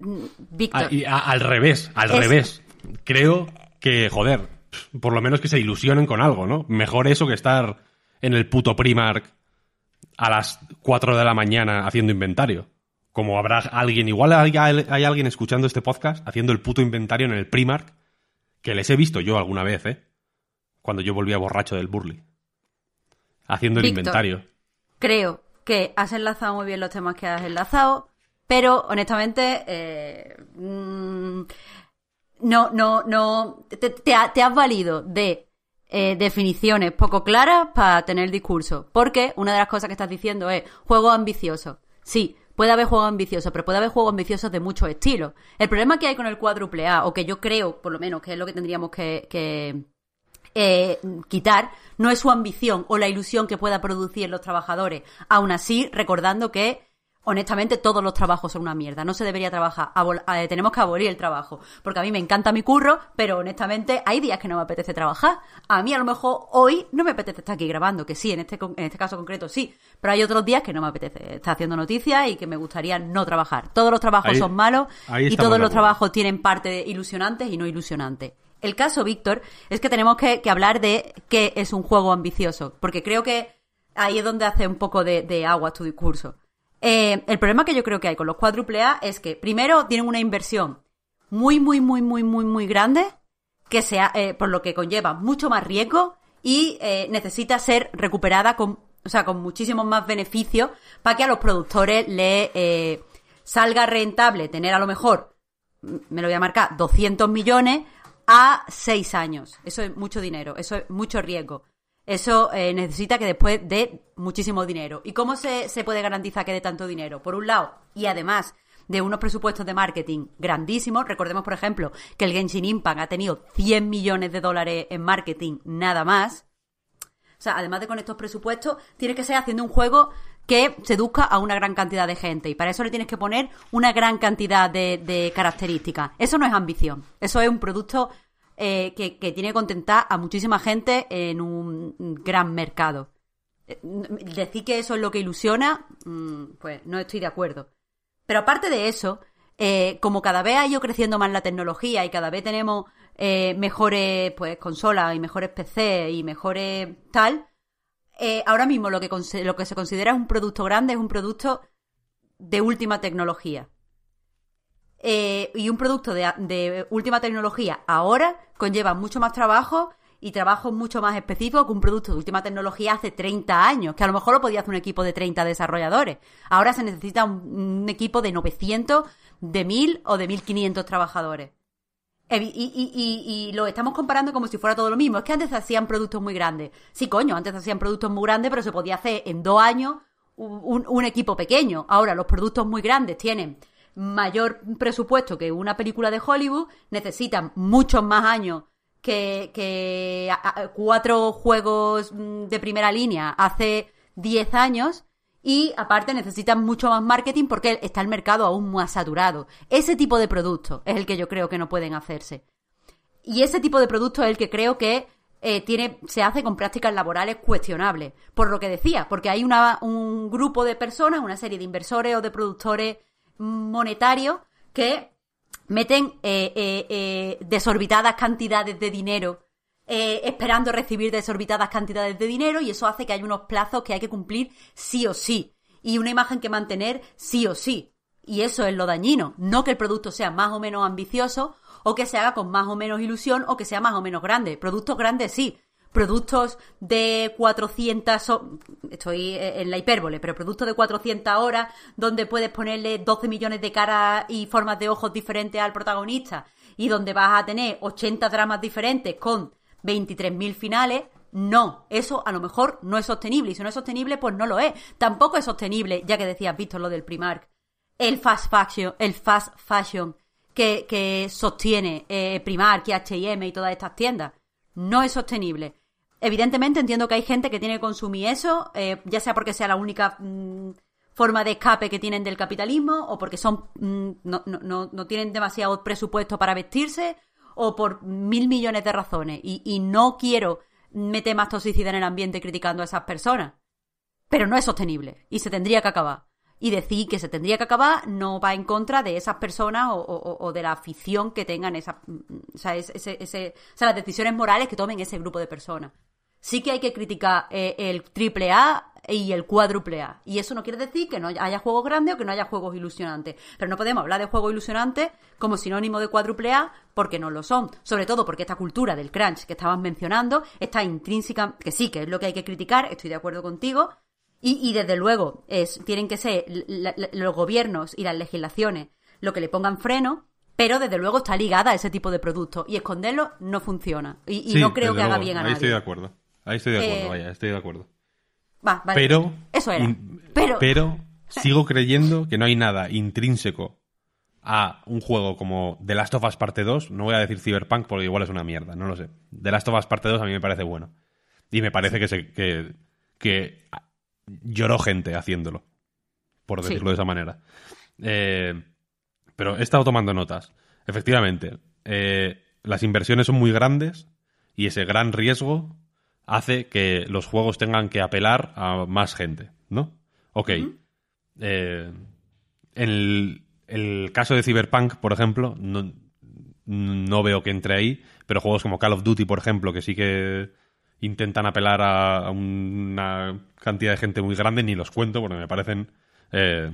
Víctor. Ah, y a, al revés, al es... revés. Creo que, joder, por lo menos que se ilusionen con algo, ¿no? Mejor eso que estar en el puto Primark a las 4 de la mañana haciendo inventario. Como habrá alguien, igual hay, hay, alguien escuchando este podcast haciendo el puto inventario en el Primark, que les he visto yo alguna vez, ¿eh? Cuando yo volvía borracho del Burley. Haciendo el inventario. Creo que has enlazado muy bien los temas que has enlazado, pero honestamente, eh, mmm, no, no, no, te, has valido de eh, definiciones poco claras para tener el discurso. Porque una de las cosas que estás diciendo es juego ambicioso. Sí, puede haber juegos ambiciosos, pero puede haber juegos ambiciosos de muchos estilos. El problema que hay con el cuádruple A, o que yo creo, por lo menos, que es lo que tendríamos que, eh, quitar, no es su ambición o la ilusión que pueda producir los trabajadores. Aún así, recordando que honestamente todos los trabajos son una mierda. No se debería trabajar. Abol eh, tenemos que abolir el trabajo. Porque a mí me encanta mi curro, pero honestamente hay días que no me apetece trabajar. A mí a lo mejor hoy no me apetece estar aquí grabando, que sí, en este, en este caso concreto sí. Pero hay otros días que no me apetece estar haciendo noticias y que me gustaría no trabajar. Todos los trabajos ahí, son malos y todos los trabajos tienen parte ilusionantes y no ilusionantes. El caso, Víctor, es que tenemos que, que, hablar de qué es un juego ambicioso. Porque creo que ahí es donde hace un poco de, de agua tu discurso. Eh, el problema que yo creo que hay con los cuádruple es que, primero, tienen una inversión muy, muy, muy, muy, muy, muy grande, que sea, eh, por lo que conlleva mucho más riesgo y eh, necesita ser recuperada con, o sea, con muchísimos más beneficios para que a los productores le eh, salga rentable tener a lo mejor, me lo voy a marcar, 200 millones a 6 años. Eso es mucho dinero, eso es mucho riesgo. Eso eh, necesita que después dé muchísimo dinero. ¿Y cómo se, se puede garantizar que dé tanto dinero? Por un lado, y además de unos presupuestos de marketing grandísimos. Recordemos, por ejemplo, que el Genshin Impact ha tenido 100 millones de dólares en marketing, nada más. O sea, además de con estos presupuestos, tiene que ser haciendo un juego que seduzca a una gran cantidad de gente. Y para eso le tienes que poner una gran cantidad de, de características. Eso no es ambición. Eso es un producto eh, que, tiene que contentar a muchísima gente en un gran mercado. Decir que eso es lo que ilusiona, pues no estoy de acuerdo. Pero aparte de eso, eh, como cada vez ha ido creciendo más la tecnología y cada vez tenemos eh, mejores pues consolas y mejores PC y mejores tal, eh, ahora mismo lo que, lo que se considera un producto grande es un producto de última tecnología. Eh, y un producto de, última tecnología ahora conlleva mucho más trabajo y trabajo mucho más específico que un producto de última tecnología hace 30 años, que a lo mejor lo podía hacer un equipo de 30 desarrolladores. Ahora se necesita un, equipo de 900, de 1000 o de 1500 trabajadores. Y, y- y- y lo estamos comparando como si fuera todo lo mismo. Es que antes se hacían productos muy grandes. Sí, coño, antes hacían productos muy grandes, pero se podía hacer en dos años un equipo pequeño. Ahora, los productos muy grandes tienen mayor presupuesto que una película de Hollywood, necesitan muchos más años que, cuatro juegos mm, de primera línea hace 10 años. Y aparte necesitan mucho más marketing porque está el mercado aún más saturado. Ese tipo de producto es el que yo creo que no pueden hacerse. Y ese tipo de producto es el que creo que eh, tiene, se hace con prácticas laborales cuestionables. Por lo que decía, porque hay una, un grupo de personas, una serie de inversores o de productores monetarios que meten eh, eh, eh, desorbitadas cantidades de dinero esperando recibir desorbitadas cantidades de dinero y eso hace que hay unos plazos que hay que cumplir sí o sí y una imagen que mantener sí o sí. Y eso es lo dañino, no que el producto sea más o menos ambicioso o que se haga con más o menos ilusión o que sea más o menos grande. Productos grandes sí, productos de 400, ho- estoy eh, en la hipérbole, pero productos de 400 horas donde puedes ponerle 12 millones de caras y formas de ojos diferentes al protagonista y donde vas a tener 80 dramas diferentes con 23.000 finales, no, eso a lo mejor no es sostenible y si no es sostenible pues no lo es. Tampoco es sostenible, ya que decías, Víctor, lo del Primark, el fast fashion, el fast fashion que, que sostiene eh, Primark y H&M y todas estas tiendas. No es sostenible. Evidentemente entiendo que hay gente que tiene que consumir eso, eh, ya sea porque sea la única mm, forma de escape que tienen del capitalismo o porque son mm, no, tienen demasiado presupuesto para vestirse o por mil millones de razones. Y, no quiero meter más toxicidad en el ambiente criticando a esas personas. Pero no es sostenible y se tendría que acabar. Y decir que se tendría que acabar no va en contra de esas personas o, de la afición que tengan esas, ese- ese- o sea, las decisiones morales que tomen ese grupo de personas. Sí que hay que criticar eh, el triple A y el cuádruple A. Y eso no quiere decir que no haya juegos grandes o que no haya juegos ilusionantes. Pero no podemos hablar de juegos ilusionantes como sinónimo de cuádruple A porque no lo son. Sobre todo porque esta cultura del crunch que estabas mencionando está intrínseca, que sí, que es lo que hay que criticar, estoy de acuerdo contigo. Y, y desde luego es, tienen que ser la- la- los gobiernos y las legislaciones lo que le pongan freno, pero desde luego está ligada a ese tipo de productos. Y esconderlo no funciona. Y, y Sí, no creo que haga bien a Ahí nadie. estoy de acuerdo. Ahí estoy de acuerdo, Eh, vaya, estoy de acuerdo. Va, vale. Pero, Eso era. in- Pero, sigo creyendo que no hay nada intrínseco a un juego como The Last of Us Parte 2. No voy a decir Cyberpunk porque igual es una mierda, no lo sé. The Last of Us Parte 2 a mí me parece bueno. Y me parece que, se, que, que lloró gente haciéndolo, por Sí. decirlo de esa manera. Eh, pero he estado tomando notas. Efectivamente, eh, las inversiones son muy grandes y ese gran riesgo hace que los juegos tengan que apelar a más gente, ¿no? Ok. Eh, en el, el caso de Cyberpunk, por ejemplo, no, no veo que entre ahí, pero juegos como Call of Duty, por ejemplo, que sí que intentan apelar a, a una cantidad de gente muy grande, ni los cuento porque me parecen eh,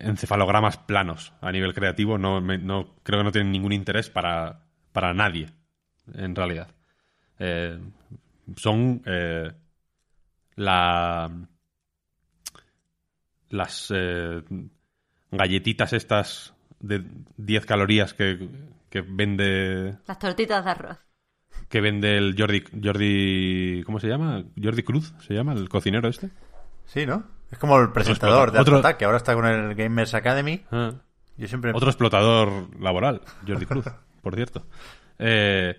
encefalogramas planos a nivel creativo. No, me- no creo que no tienen ningún interés para, para nadie, en realidad. Eh, son eh, la las eh, galletitas estas de 10 calorías que, que vende las tortitas de arroz. que vende el Jordi Jordi ¿cómo se llama? Jordi Cruz se llama el cocinero este Sí, ¿no? Es como el presentador de otro- Alto que ahora está con el Gamers Academy. Ah. Yo siempre... Otro explotador laboral, Jordi Cruz, por cierto. Eh,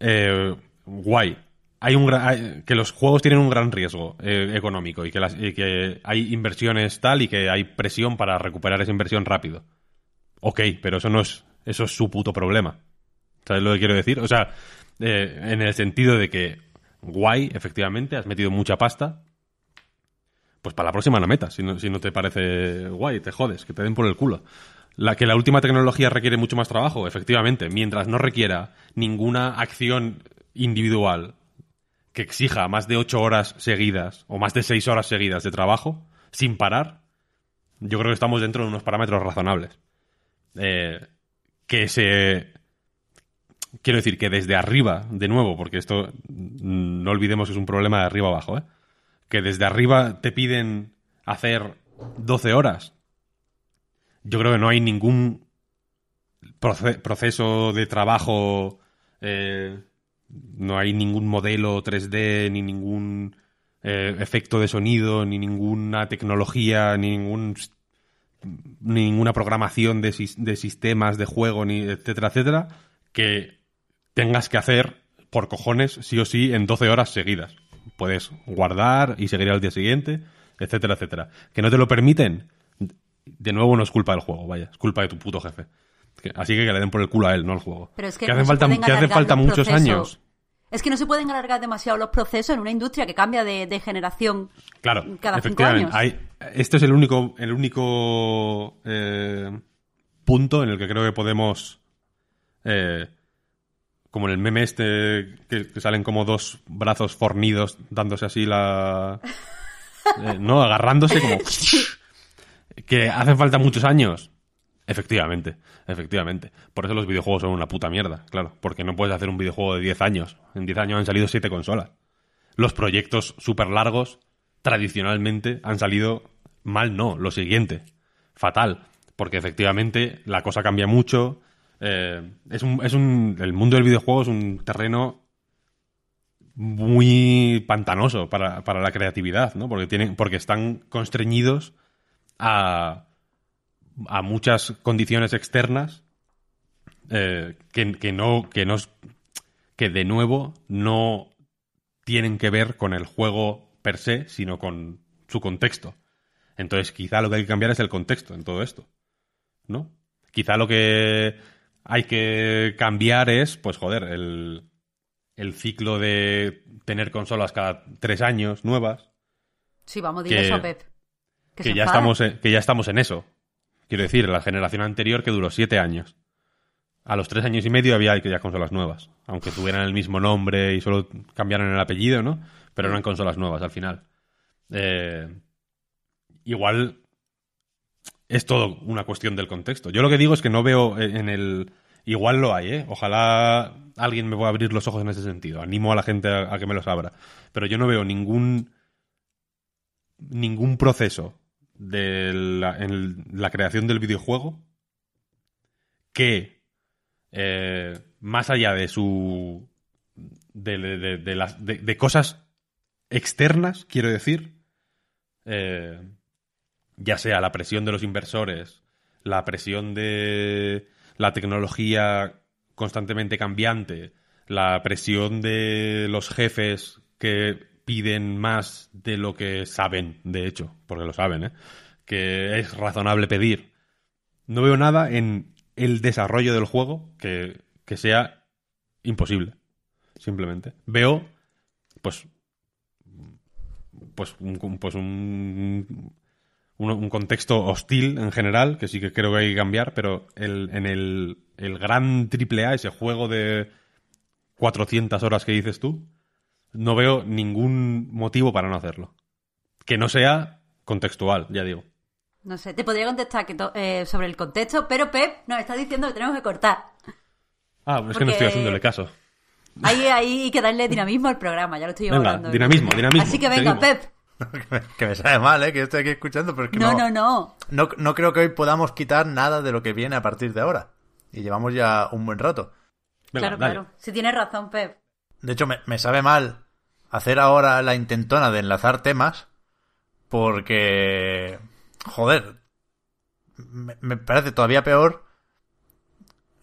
eh, guay. Hay un hay- que los juegos tienen un gran riesgo eh, económico y que, hay inversiones tal y que hay presión para recuperar esa inversión rápido. Ok, pero eso no es eso es su puto problema. ¿Sabes lo que quiero decir? O sea, eh, en el sentido de que guay, efectivamente, has metido mucha pasta, pues para la próxima no metas, si no, si no te parece guay, te jodes, que te den por el culo. La que la última tecnología requiere mucho más trabajo, efectivamente, mientras no requiera ninguna acción individual que exija más de 8 horas seguidas o más de 6 horas seguidas de trabajo sin parar, yo creo que estamos dentro de unos parámetros razonables. Eh, que se... Quiero decir que desde arriba, de nuevo, porque esto mm, no olvidemos que es un problema de arriba abajo, ¿eh? que desde arriba te piden hacer 12 horas. Yo creo que no hay ningún proce- proceso de trabajo, eh, no hay ningún modelo 3D, ni ningún eh, efecto de sonido, ni ninguna tecnología, ni ningún ni ninguna programación de, de sistemas de juego, ni etcétera, etcétera, que tengas que hacer por cojones, sí o sí, en 12 horas seguidas. Puedes guardar y seguir al día siguiente, etcétera, etcétera. Que no te lo permiten, de nuevo no es culpa del juego, vaya, es culpa de tu puto jefe. Que- Así que que le den por el culo a él, no al juego. Pero es que, hacen no se falta, que hacen falta muchos años. Es que no se pueden alargar demasiado los procesos en una industria que cambia de, de generación Claro, cada cinco efectivamente. años. Hay, este es el único, el único eh, punto en el que creo que podemos, eh, como en el meme este, que, que salen como dos brazos fornidos dándose así la... eh, no, agarrándose como... que hacen falta muchos años. Efectivamente, efectivamente. Por eso los videojuegos son una puta mierda, claro. Porque no puedes hacer un videojuego de 10 años. En 10 años han salido 7 consolas. Los proyectos súper largos, tradicionalmente, han salido mal, no. Lo siguiente, fatal. Porque efectivamente la cosa cambia mucho. eh, es un, es un, el mundo del videojuego es un terreno muy pantanoso para, para la creatividad, ¿no? Porque, tienen, porque están constreñidos a, a muchas condiciones externas eh, que, que no que no que de nuevo no tienen que ver con el juego per se sino con su contexto. Entonces quizá lo que hay que cambiar es el contexto en todo esto no quizá lo que hay que cambiar es pues joder el el ciclo de tener consolas cada tres años nuevas. Sí, vamos, que- eso a Pep. Que, ya enfada. estamos en, que ya estamos en eso. Quiero decir, la generación anterior que duró siete años. A los tres años y medio había ya consolas nuevas. Aunque tuvieran el mismo nombre y solo cambiaran el apellido, ¿no? Pero eran consolas nuevas al final. Eh, igual es todo una cuestión del contexto. Yo lo que digo es que no veo en el... Igual lo hay, ¿eh? Ojalá alguien me pueda abrir los ojos en ese sentido. Animo a la gente a, a que me los abra. Pero yo no veo ningún ningún proceso de la, en la creación del videojuego que eh, más allá de su de, de- las de cosas externas quiero decir eh, ya sea la presión de los inversores la presión de la tecnología constantemente cambiante la presión de los jefes que piden más de lo que saben, de hecho, porque lo saben, ¿eh? que es razonable pedir. No veo nada en el desarrollo del juego que, que sea imposible, simplemente. Veo, pues, pues un, pues un, contexto hostil en general, que sí que creo que hay que cambiar, pero el, en el, el gran triple A, ese juego de 400 horas que dices tú, no veo ningún motivo para no hacerlo. Que no sea contextual, ya digo. No sé, te podría contestar que eh, sobre el contexto, pero Pep nos está diciendo que tenemos que cortar. Ah, es que no estoy haciéndole caso. Ahí hay que darle dinamismo al programa, ya lo estoy Venga, hablando. dinamismo, dinamismo, Así que venga, seguimos. Pep. que, me, sabe mal, ¿eh? Que estoy aquí escuchando, pero es que No, no, no, no. no, no creo que hoy podamos quitar nada de lo que viene a partir de ahora. Y llevamos ya un buen rato. Venga, claro, dale. claro. Si tienes razón, Pep. De hecho, me, me sabe mal hacer ahora la intentona de enlazar temas porque, joder, me, parece todavía peor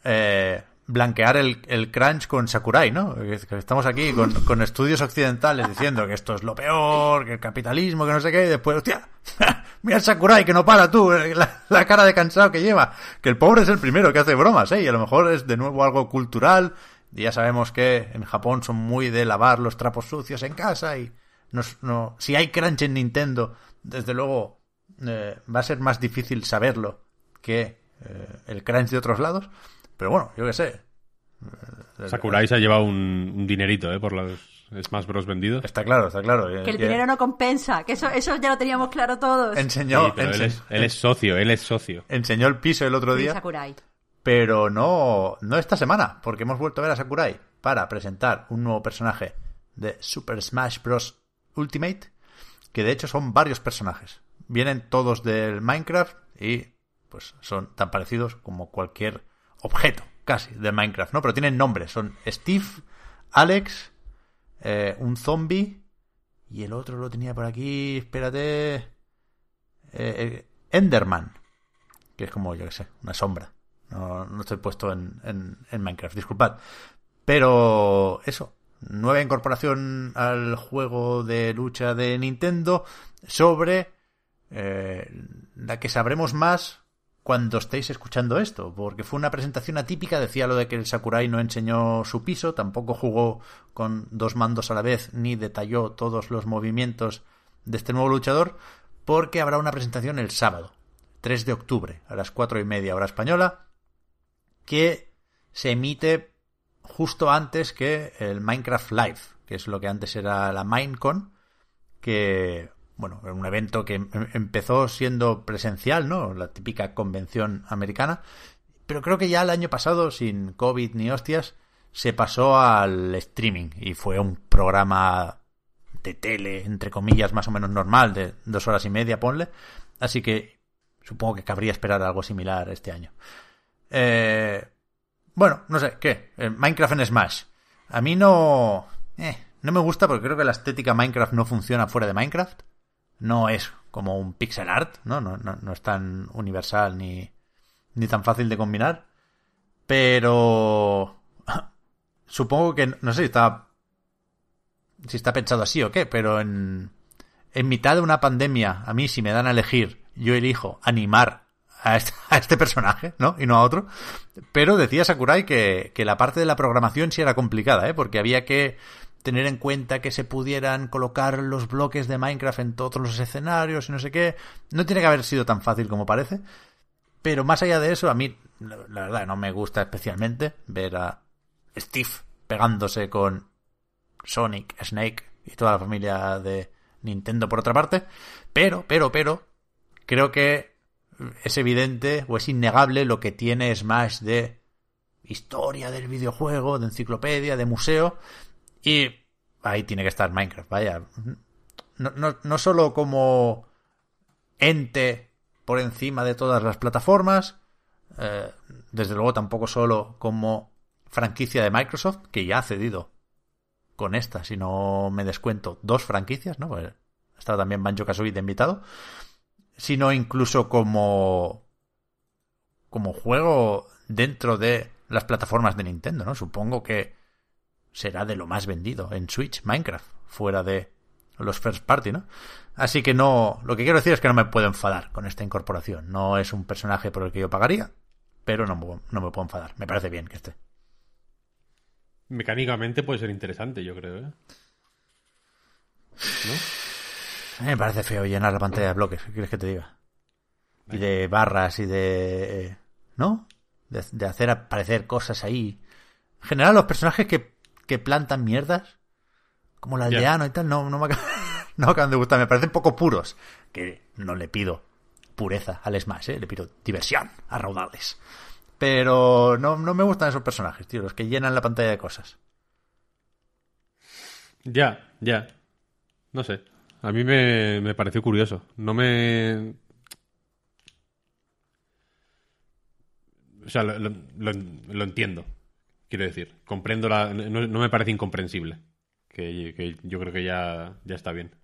eh, blanquear el, el crunch con Sakurai, ¿no? Estamos aquí con, con estudios occidentales diciendo que esto es lo peor, que el capitalismo, que no sé qué, y después, hostia, mira el Sakurai que no para tú, la, la cara de cansado que lleva, que el pobre es el primero que hace bromas, ¿eh? Y a lo mejor es de nuevo algo cultural, ya sabemos que en Japón son muy de lavar los trapos sucios en casa y nos- no, si hay crunch en Nintendo, desde luego eh, va a ser más difícil saberlo que eh, el crunch de otros lados. Pero bueno, yo qué sé. Sakurai se ha llevado un, un dinerito, ¿eh? Por los Smash Bros. vendido. Está claro, está claro. Que el dinero no compensa, que eso, eso ya lo teníamos claro todos. Enseñó, Sí, pero él, es, él es socio, él es socio. enseñó el piso el otro día, Sakurai. Pero no, no esta semana, porque hemos vuelto a ver a Sakurai para presentar un nuevo personaje de Super Smash Bros. Ultimate, que de hecho son varios personajes. Vienen todos del Minecraft y pues son tan parecidos como cualquier objeto, casi, de Minecraft, ¿no? Pero tienen nombres, son Steve, Alex, eh, un zombie y el otro lo tenía por aquí, espérate, eh, eh, Enderman, que es como, yo qué sé, una sombra. No, estoy puesto en, en, en Minecraft, disculpad. Pero eso, nueva incorporación al juego de lucha de Nintendo sobre eh, la que sabremos más cuando estéis escuchando esto, porque fue una presentación atípica, decía lo de que el Sakurai no enseñó su piso, tampoco jugó con dos mandos a la vez, ni detalló todos los movimientos de este nuevo luchador, porque habrá una presentación el sábado, 3 de octubre, a las cuatro y media hora española, que se emite justo antes que el Minecraft Live, que es lo que antes era la Minecon, que, bueno, era un evento que em- empezó siendo presencial, ¿no? La típica convención americana, pero creo que ya el año pasado, sin COVID ni hostias, se pasó al streaming y fue un programa de tele, entre comillas, más o menos normal, de dos horas y media, ponle. Así que supongo que cabría esperar algo similar este año. Eh, bueno, no sé, ¿qué? Eh, Minecraft en Smash. A mí no... eh, no me gusta porque creo que la estética Minecraft no funciona fuera de Minecraft. No es como un pixel art, ¿no? No, no, no es tan universal ni, ni tan fácil de combinar. Pero... Supongo que... No sé si está... Si está pensado así o qué, pero en... En mitad de una pandemia, a mí si me dan a elegir, yo elijo animar a este, a este personaje, ¿no? Y no a otro. Pero decía Sakurai que, que la parte de la programación sí era complicada, ¿eh? Porque había que tener en cuenta que se pudieran colocar los bloques de Minecraft en todos los escenarios y no sé qué. No tiene que haber sido tan fácil como parece. Pero más allá de eso, a mí, la la verdad, no me gusta especialmente ver a Steve pegándose con Sonic, Snake y toda la familia de Nintendo por otra parte. Pero, pero, pero, creo que es evidente o es innegable lo que tiene Smash de historia del videojuego, de enciclopedia, de museo. Y ahí tiene que estar Minecraft, vaya. No, no, no solo como ente por encima de todas las plataformas, eh, desde luego tampoco solo como franquicia de Microsoft, que ya ha cedido con esta, si no me descuento, dos franquicias, ¿no? Pues está también Banjo Kazooie de invitado, sino incluso como como juego dentro de las plataformas de Nintendo, ¿no? Supongo que será de lo más vendido en Switch, Minecraft, fuera de los first party, ¿no? Así que no, lo que quiero decir es que no me puedo enfadar con esta incorporación. No es un personaje por el que yo pagaría, pero no, no me puedo enfadar. Me parece bien que esté. Mecánicamente puede ser interesante, yo creo, ¿eh? ¿No? Me parece feo llenar la pantalla de bloques, ¿qué quieres que te diga? Y de barras y de... ¿No? De, de hacer aparecer cosas ahí. En general, los personajes que, que plantan mierdas, como el aldeano y tal, no, no, me acaban, no me acaban de gustar. Me parecen poco puros. Que no le pido pureza al Smash, ¿eh? Le pido diversión a raudales. Pero no, no me gustan esos personajes, tío, los que llenan la pantalla de cosas. Ya, ya. No sé. A mí me, me pareció curioso. No me... O sea, lo, lo- lo- lo entiendo. Quiero decir, comprendo la... No, no me parece incomprensible. Que, que yo creo que ya, ya está bien.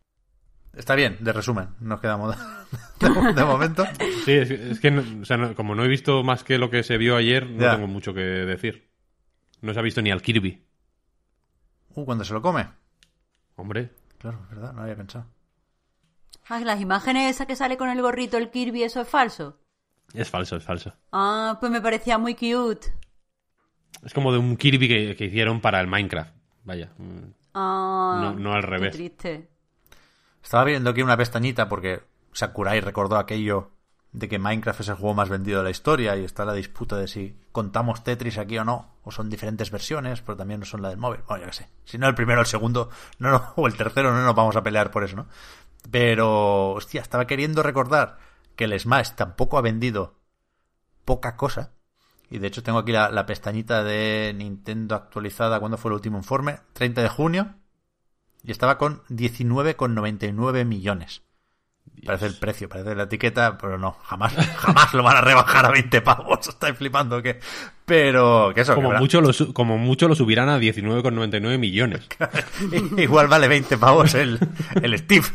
Está bien, de resumen, nos quedamos de, de momento. Sí, es, es que no- o sea, no- como no he visto más que lo que se vio ayer, no Ya. tengo mucho que decir. No se ha visto ni al Kirby. Uh, cuando se lo come. Hombre, Claro, es verdad, no había pensado. Ah, las imágenes esas que sale con el gorrito, el Kirby, ¿eso es falso? es falso, es falso. Ah, pues me parecía muy cute. Es como de un Kirby que, que hicieron para el Minecraft. Vaya. Ah, No- no al qué revés. triste. Estaba viendo aquí una pestañita porque Sakurai recordó aquello de que Minecraft es el juego más vendido de la historia y está la disputa de si contamos Tetris aquí o no, o son diferentes versiones, pero también no son la del móvil. Bueno, yo qué sé. Si no el primero o el segundo, no, o el tercero, no nos vamos a pelear por eso, ¿no? Pero, hostia, estaba queriendo recordar que el Smash tampoco ha vendido poca cosa. Y de hecho tengo aquí la, la pestañita de Nintendo actualizada. ¿Cuándo fue el último informe? 30 de junio. Y estaba con 19,99 millones. Parece el precio, parece la etiqueta, pero no, jamás, jamás lo van a rebajar a 20 pavos. Estáis flipando que. Pero, que eso, Como que mucho, lo, como mucho lo subirán a 19,99 millones. Igual vale 20 pavos el, el Steve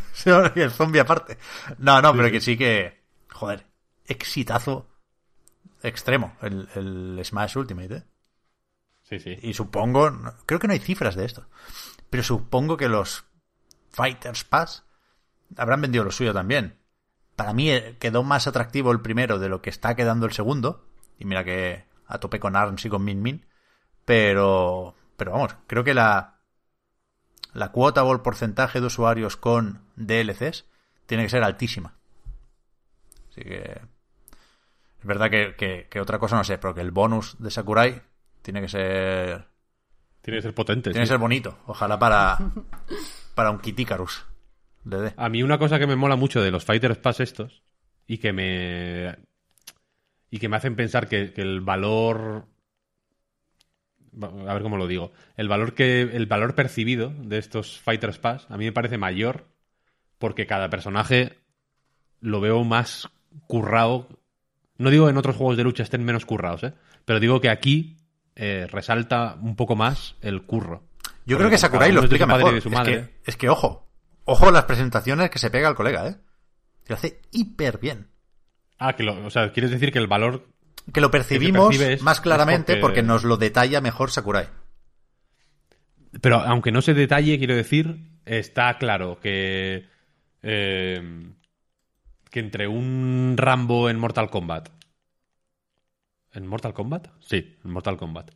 y el zombie aparte. No, no, pero que sí que. Joder, exitazo extremo el, el Smash Ultimate, ¿eh? Sí, sí. Y supongo, creo que no hay cifras de esto, pero supongo que los Fighters Pass habrán vendido lo suyo también. Para mí eh, quedó más atractivo el primero de lo que está quedando el segundo. Y mira que a tope con ARMS y con Min Min. Pero, pero vamos, creo que la, la cuota o el porcentaje de usuarios con DLCs tiene que ser altísima. Así que es verdad que, que- que otra cosa no sé, pero que el bonus de Sakurai tiene que ser Tiene que ser potente. tiene que ser bonito. Ojalá para para un Kit Icarus le dé. A mí una cosa que me mola mucho de los Fighters Pass estos y que me y que me hacen pensar que, que el valor a ver cómo lo digo el valor que el valor percibido de estos Fighters Pass a mí me parece mayor porque cada personaje lo veo más currado no digo que en otros juegos de lucha estén menos currados ¿eh? pero digo que aquí eh, resalta un poco más el curro Yo Porque creo que Sakurai lo explica mejor. de su Es que, es que, ojo, ojo las presentaciones que se pega al colega, ¿eh? Lo hace hiper bien. ah que lo, o sea quieres decir que el valor Que lo percibimos percibe es- más es claramente porque- porque... nos lo detalla mejor Sakurai. Pero aunque no se detalle, quiero decir, está claro que. eh, que entre un Rambo en Mortal Kombat. ¿En Mortal Kombat? Sí, en Mortal Kombat.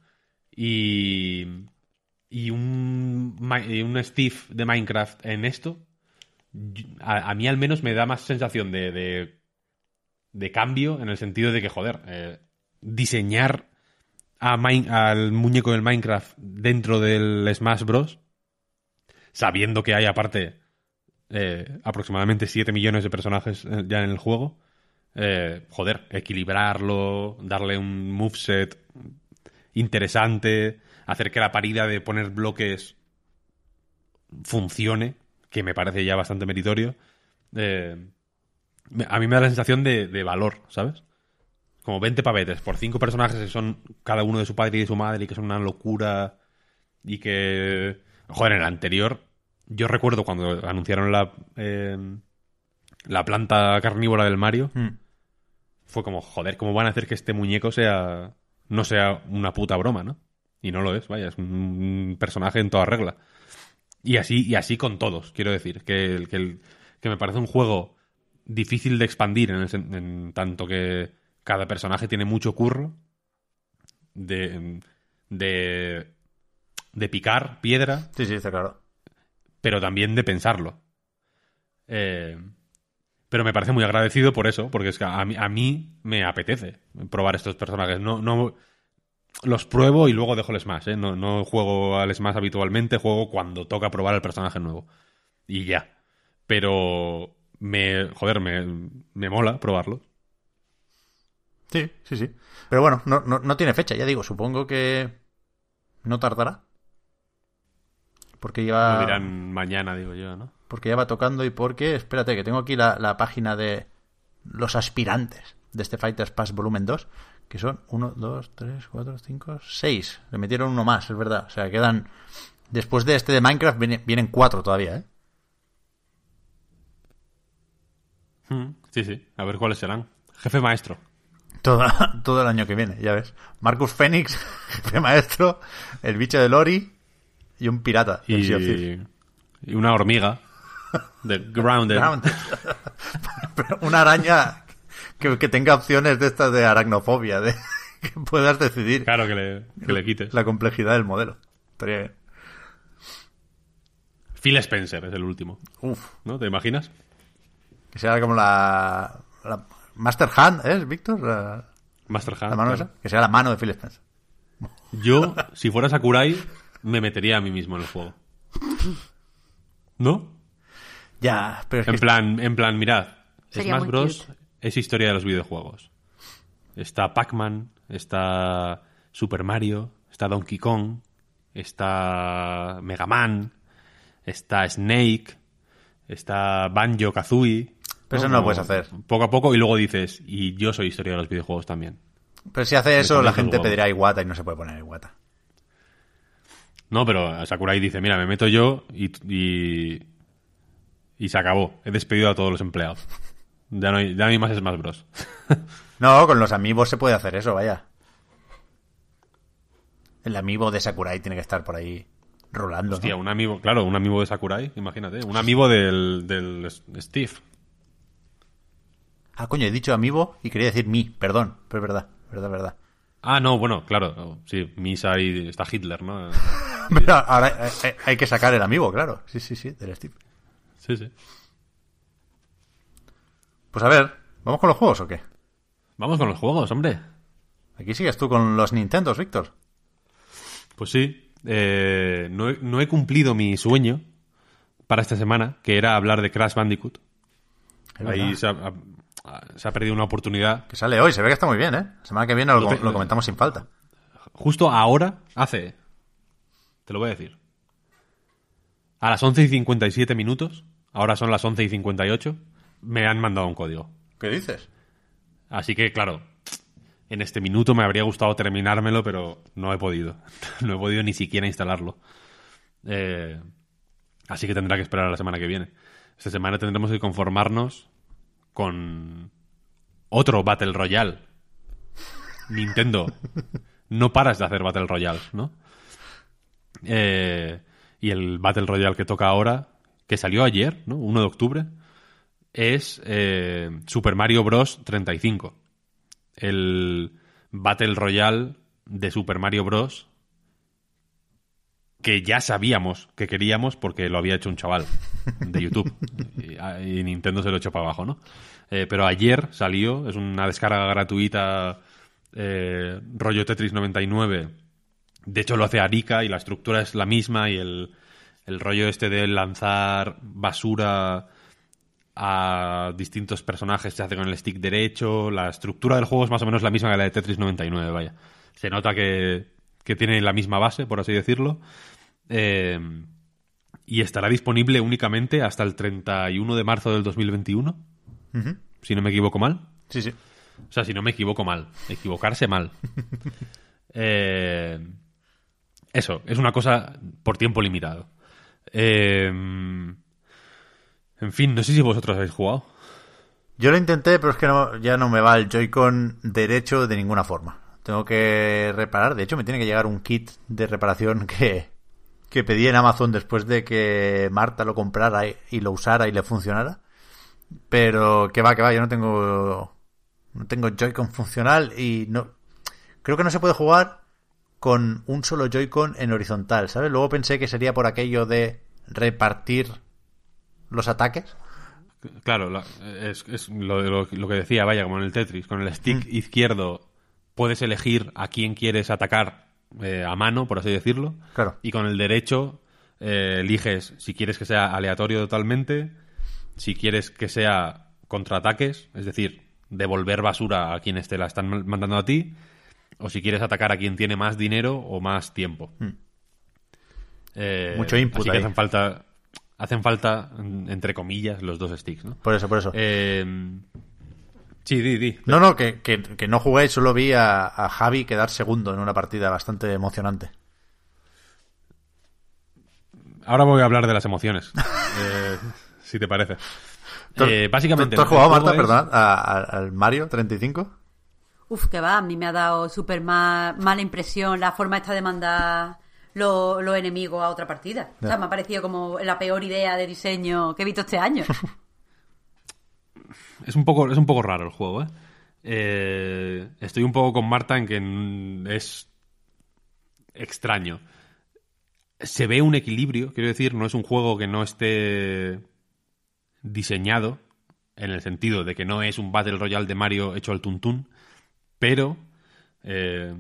Y. Y un, y un Steve de Minecraft en esto. A, mí al menos me da más sensación de, de, de cambio en el sentido de que, joder, eh, diseñar a Min- al muñeco del Minecraft dentro del Smash Bros. Sabiendo que hay aparte eh, aproximadamente 7 millones de personajes eh, ya en el juego. joder, equilibrarlo, darle un moveset interesante, hacer que la parida de poner bloques funcione, que me parece ya bastante meritorio. eh, a mí me da la sensación de, de valor, ¿sabes? como 20 pavetes por cinco personajes que son cada uno de su padre y de su madre y que son una locura y que joder en el anterior yo recuerdo cuando anunciaron la eh, la planta carnívora del Mario Mm. fue como joder cómo van a hacer que este muñeco sea no sea una puta broma no y no lo es vaya es un personaje en toda regla y así y así con todos quiero decir que el- que, el- que me parece un juego difícil de expandir en, el en tanto que cada personaje tiene mucho curro de, de, de picar piedra, Sí, sí, está claro. pero también de pensarlo. Eh, pero me parece muy agradecido por eso, porque es que a mí, a mí me apetece probar estos personajes. No, no los pruebo y luego dejo el Smash. ¿eh? No, no juego al Smash habitualmente, juego cuando toca probar el personaje nuevo. Y ya. Pero me, joder, me, me mola probarlo. Sí, sí, sí. Pero bueno, no, no, no tiene fecha, ya digo. Supongo que no tardará. Porque lleva, Lo dirán mañana, digo yo, ¿no? porque ya va tocando y porque, espérate, que tengo aquí la, la página de los aspirantes de este Fighters Pass Volumen 2, que son 1, 2, 3, 4, 5, 6. Le metieron uno más, es verdad. O sea, quedan... Después de este de Minecraft viene- vienen cuatro todavía, ¿eh? Mm, Sí, sí. A ver cuáles serán. Jefe maestro. Todo, todo el año que viene, ya ves. Marcus Phoenix, jefe maestro, el bicho de Lori y un pirata. Y, y una hormiga. De Grounded. Ground. Pero una araña que, que tenga opciones de estas de aracnofobia, de que puedas decidir Claro que le, que le quites. la complejidad del modelo. Estaría bien. Phil Spencer es el último. Uf, ¿No? ¿Te imaginas? que sea como la, la Master Hand, ¿es, Víctor? La, Master Hand. la mano claro. esa. Que sea la mano de Phil Spencer. Yo, si fuera Sakurai, me metería a mí mismo en el juego. ¿No? Ya, pero es que En plan, en plan, mirad, Sería Smash Bros. cute. Es historia de los videojuegos. Está Pac-Man, está Super Mario, está Donkey Kong, está Mega Man, está Snake, está Banjo Kazooie. Pero eso no lo puedes hacer. Poco a poco y luego dices, y yo soy historia de los videojuegos también. Pero si hace eso, la gente pedirá Iwata y no se puede poner Iwata. No, pero Sakurai dice, mira, me meto yo y, y, y se acabó. He despedido a todos los empleados. Ya no hay, ya no hay más Smash Bros. No, con los amigos se puede hacer eso, vaya. El amiibo de Sakurai tiene que estar por ahí rolando. ¿no? Hostia, un amigo, claro, un amigo de Sakurai, imagínate. Un amigo del, del Steve. Ah, coño, he dicho amiibo y quería decir mi, perdón. Pero es verdad, verdad, verdad. Ah, no, bueno, claro. Sí, Misa y está Hitler, ¿no? Pero ahora eh, eh, hay que sacar el amiibo, claro. Sí, sí, sí, del Steve. Sí, sí. Pues a ver, ¿vamos con los juegos o qué? Vamos con los juegos, hombre. Aquí sigues tú con los Nintendos, Víctor. Pues sí. eh, no, he, no he cumplido mi sueño para esta semana, que era hablar de Crash Bandicoot. Ahí se ha, ha- se ha perdido una oportunidad. Que sale hoy, se ve que está muy bien, ¿eh? Semana que viene lo, Lo te- lo comentamos sin falta. Justo ahora, hace. Te lo voy a decir. A las 11 y 57 minutos, ahora son las 11 y 58, me han mandado un código. ¿Qué dices? Así que, claro, en este minuto me habría gustado terminármelo, pero no he podido. No he podido ni siquiera instalarlo. Eh, así que tendrá que esperar a la semana que viene. Esta semana tendremos que conformarnos con otro Battle Royale. Nintendo, no paras de hacer Battle Royale, ¿no? Eh, y el Battle Royale que toca ahora, que salió ayer, ¿no? 1 de octubre, es eh, Super Mario Bros. 35. El Battle Royale de Super Mario Bros. que ya sabíamos que queríamos porque lo había hecho un chaval de YouTube. y, y Nintendo se lo echó para abajo, ¿no? Eh, pero ayer salió, es una descarga gratuita eh, rollo Tetris 99. De hecho lo hace Arika y la estructura es la misma y el, el rollo este de lanzar basura a distintos personajes se hace con el stick derecho. La estructura del juego es más o menos la misma que la de Tetris 99, vaya. Se nota que, que tiene la misma base, por así decirlo. Eh, y estará disponible únicamente hasta el 31 de marzo del 2021, Ujú. si no me equivoco mal. Sí, sí. O sea, si no me equivoco mal. Equivocarse mal. Eh, eso, es una cosa por tiempo limitado. Eh, en fin, no sé si vosotros habéis jugado. Yo lo intenté, pero es que no, ya no me va el Joy-Con derecho de ninguna forma. Tengo que reparar. De hecho, me tiene que llegar un kit de reparación que, que pedí en Amazon después de que Marta lo comprara y, y lo usara y le funcionara. Pero que va, que va, yo no tengo no tengo Joy-Con funcional y no creo que no se puede jugar con un solo Joy-Con en horizontal, ¿sabes? Luego pensé que sería por aquello de repartir los ataques. Claro, la- es, es lo, lo- lo que decía, vaya, como en el Tetris. Con el stick izquierdo puedes elegir a quién quieres atacar eh, a mano, por así decirlo. Claro. Y con el derecho eh, eliges si quieres que sea aleatorio totalmente, si quieres que sea contraataques, es decir, devolver basura a quienes te la están ma- mandando a ti, o si quieres atacar a quien tiene más dinero o más tiempo. Eh, Mucho input Así que hacen falta, hacen falta, en- entre comillas, los dos sticks, ¿no? Por eso, por eso. Eh, sí, di, di. No, no, que, que, que no jugué solo vi a, a Javi quedar segundo en una partida bastante emocionante. Ahora voy a hablar de las emociones, eh, si te parece. ¿Tú- Eh, básicamente. ¿Tú, tú has jugado, Marta, es- perdón, al Mario 35? Uf, que va, a mí me ha dado súper ma- mala impresión la forma esta de mandar lo- enemigos a otra partida. O sea, me ha parecido como la peor idea de diseño que he visto este año. Es un poco, es un poco raro el juego, ¿eh? Eh, Estoy un poco con Marta en que es extraño. Se ve un equilibrio, quiero decir, no es un juego que no esté diseñado en el sentido de que no es un Battle Royale de Mario hecho al tuntún, pero, eh,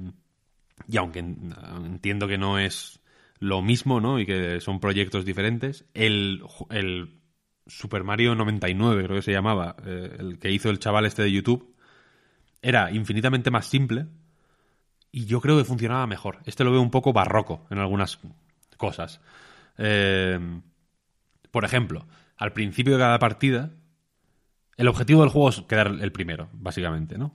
y aunque entiendo que no es lo mismo, ¿no? Y que son proyectos diferentes, el, el Super Mario 99, creo que se llamaba, eh, el que hizo el chaval este de YouTube, era infinitamente más simple y yo creo que funcionaba mejor. Este lo veo un poco barroco en algunas cosas. Eh, por ejemplo, al principio de cada partida, el objetivo del juego es quedar el primero, básicamente, ¿no?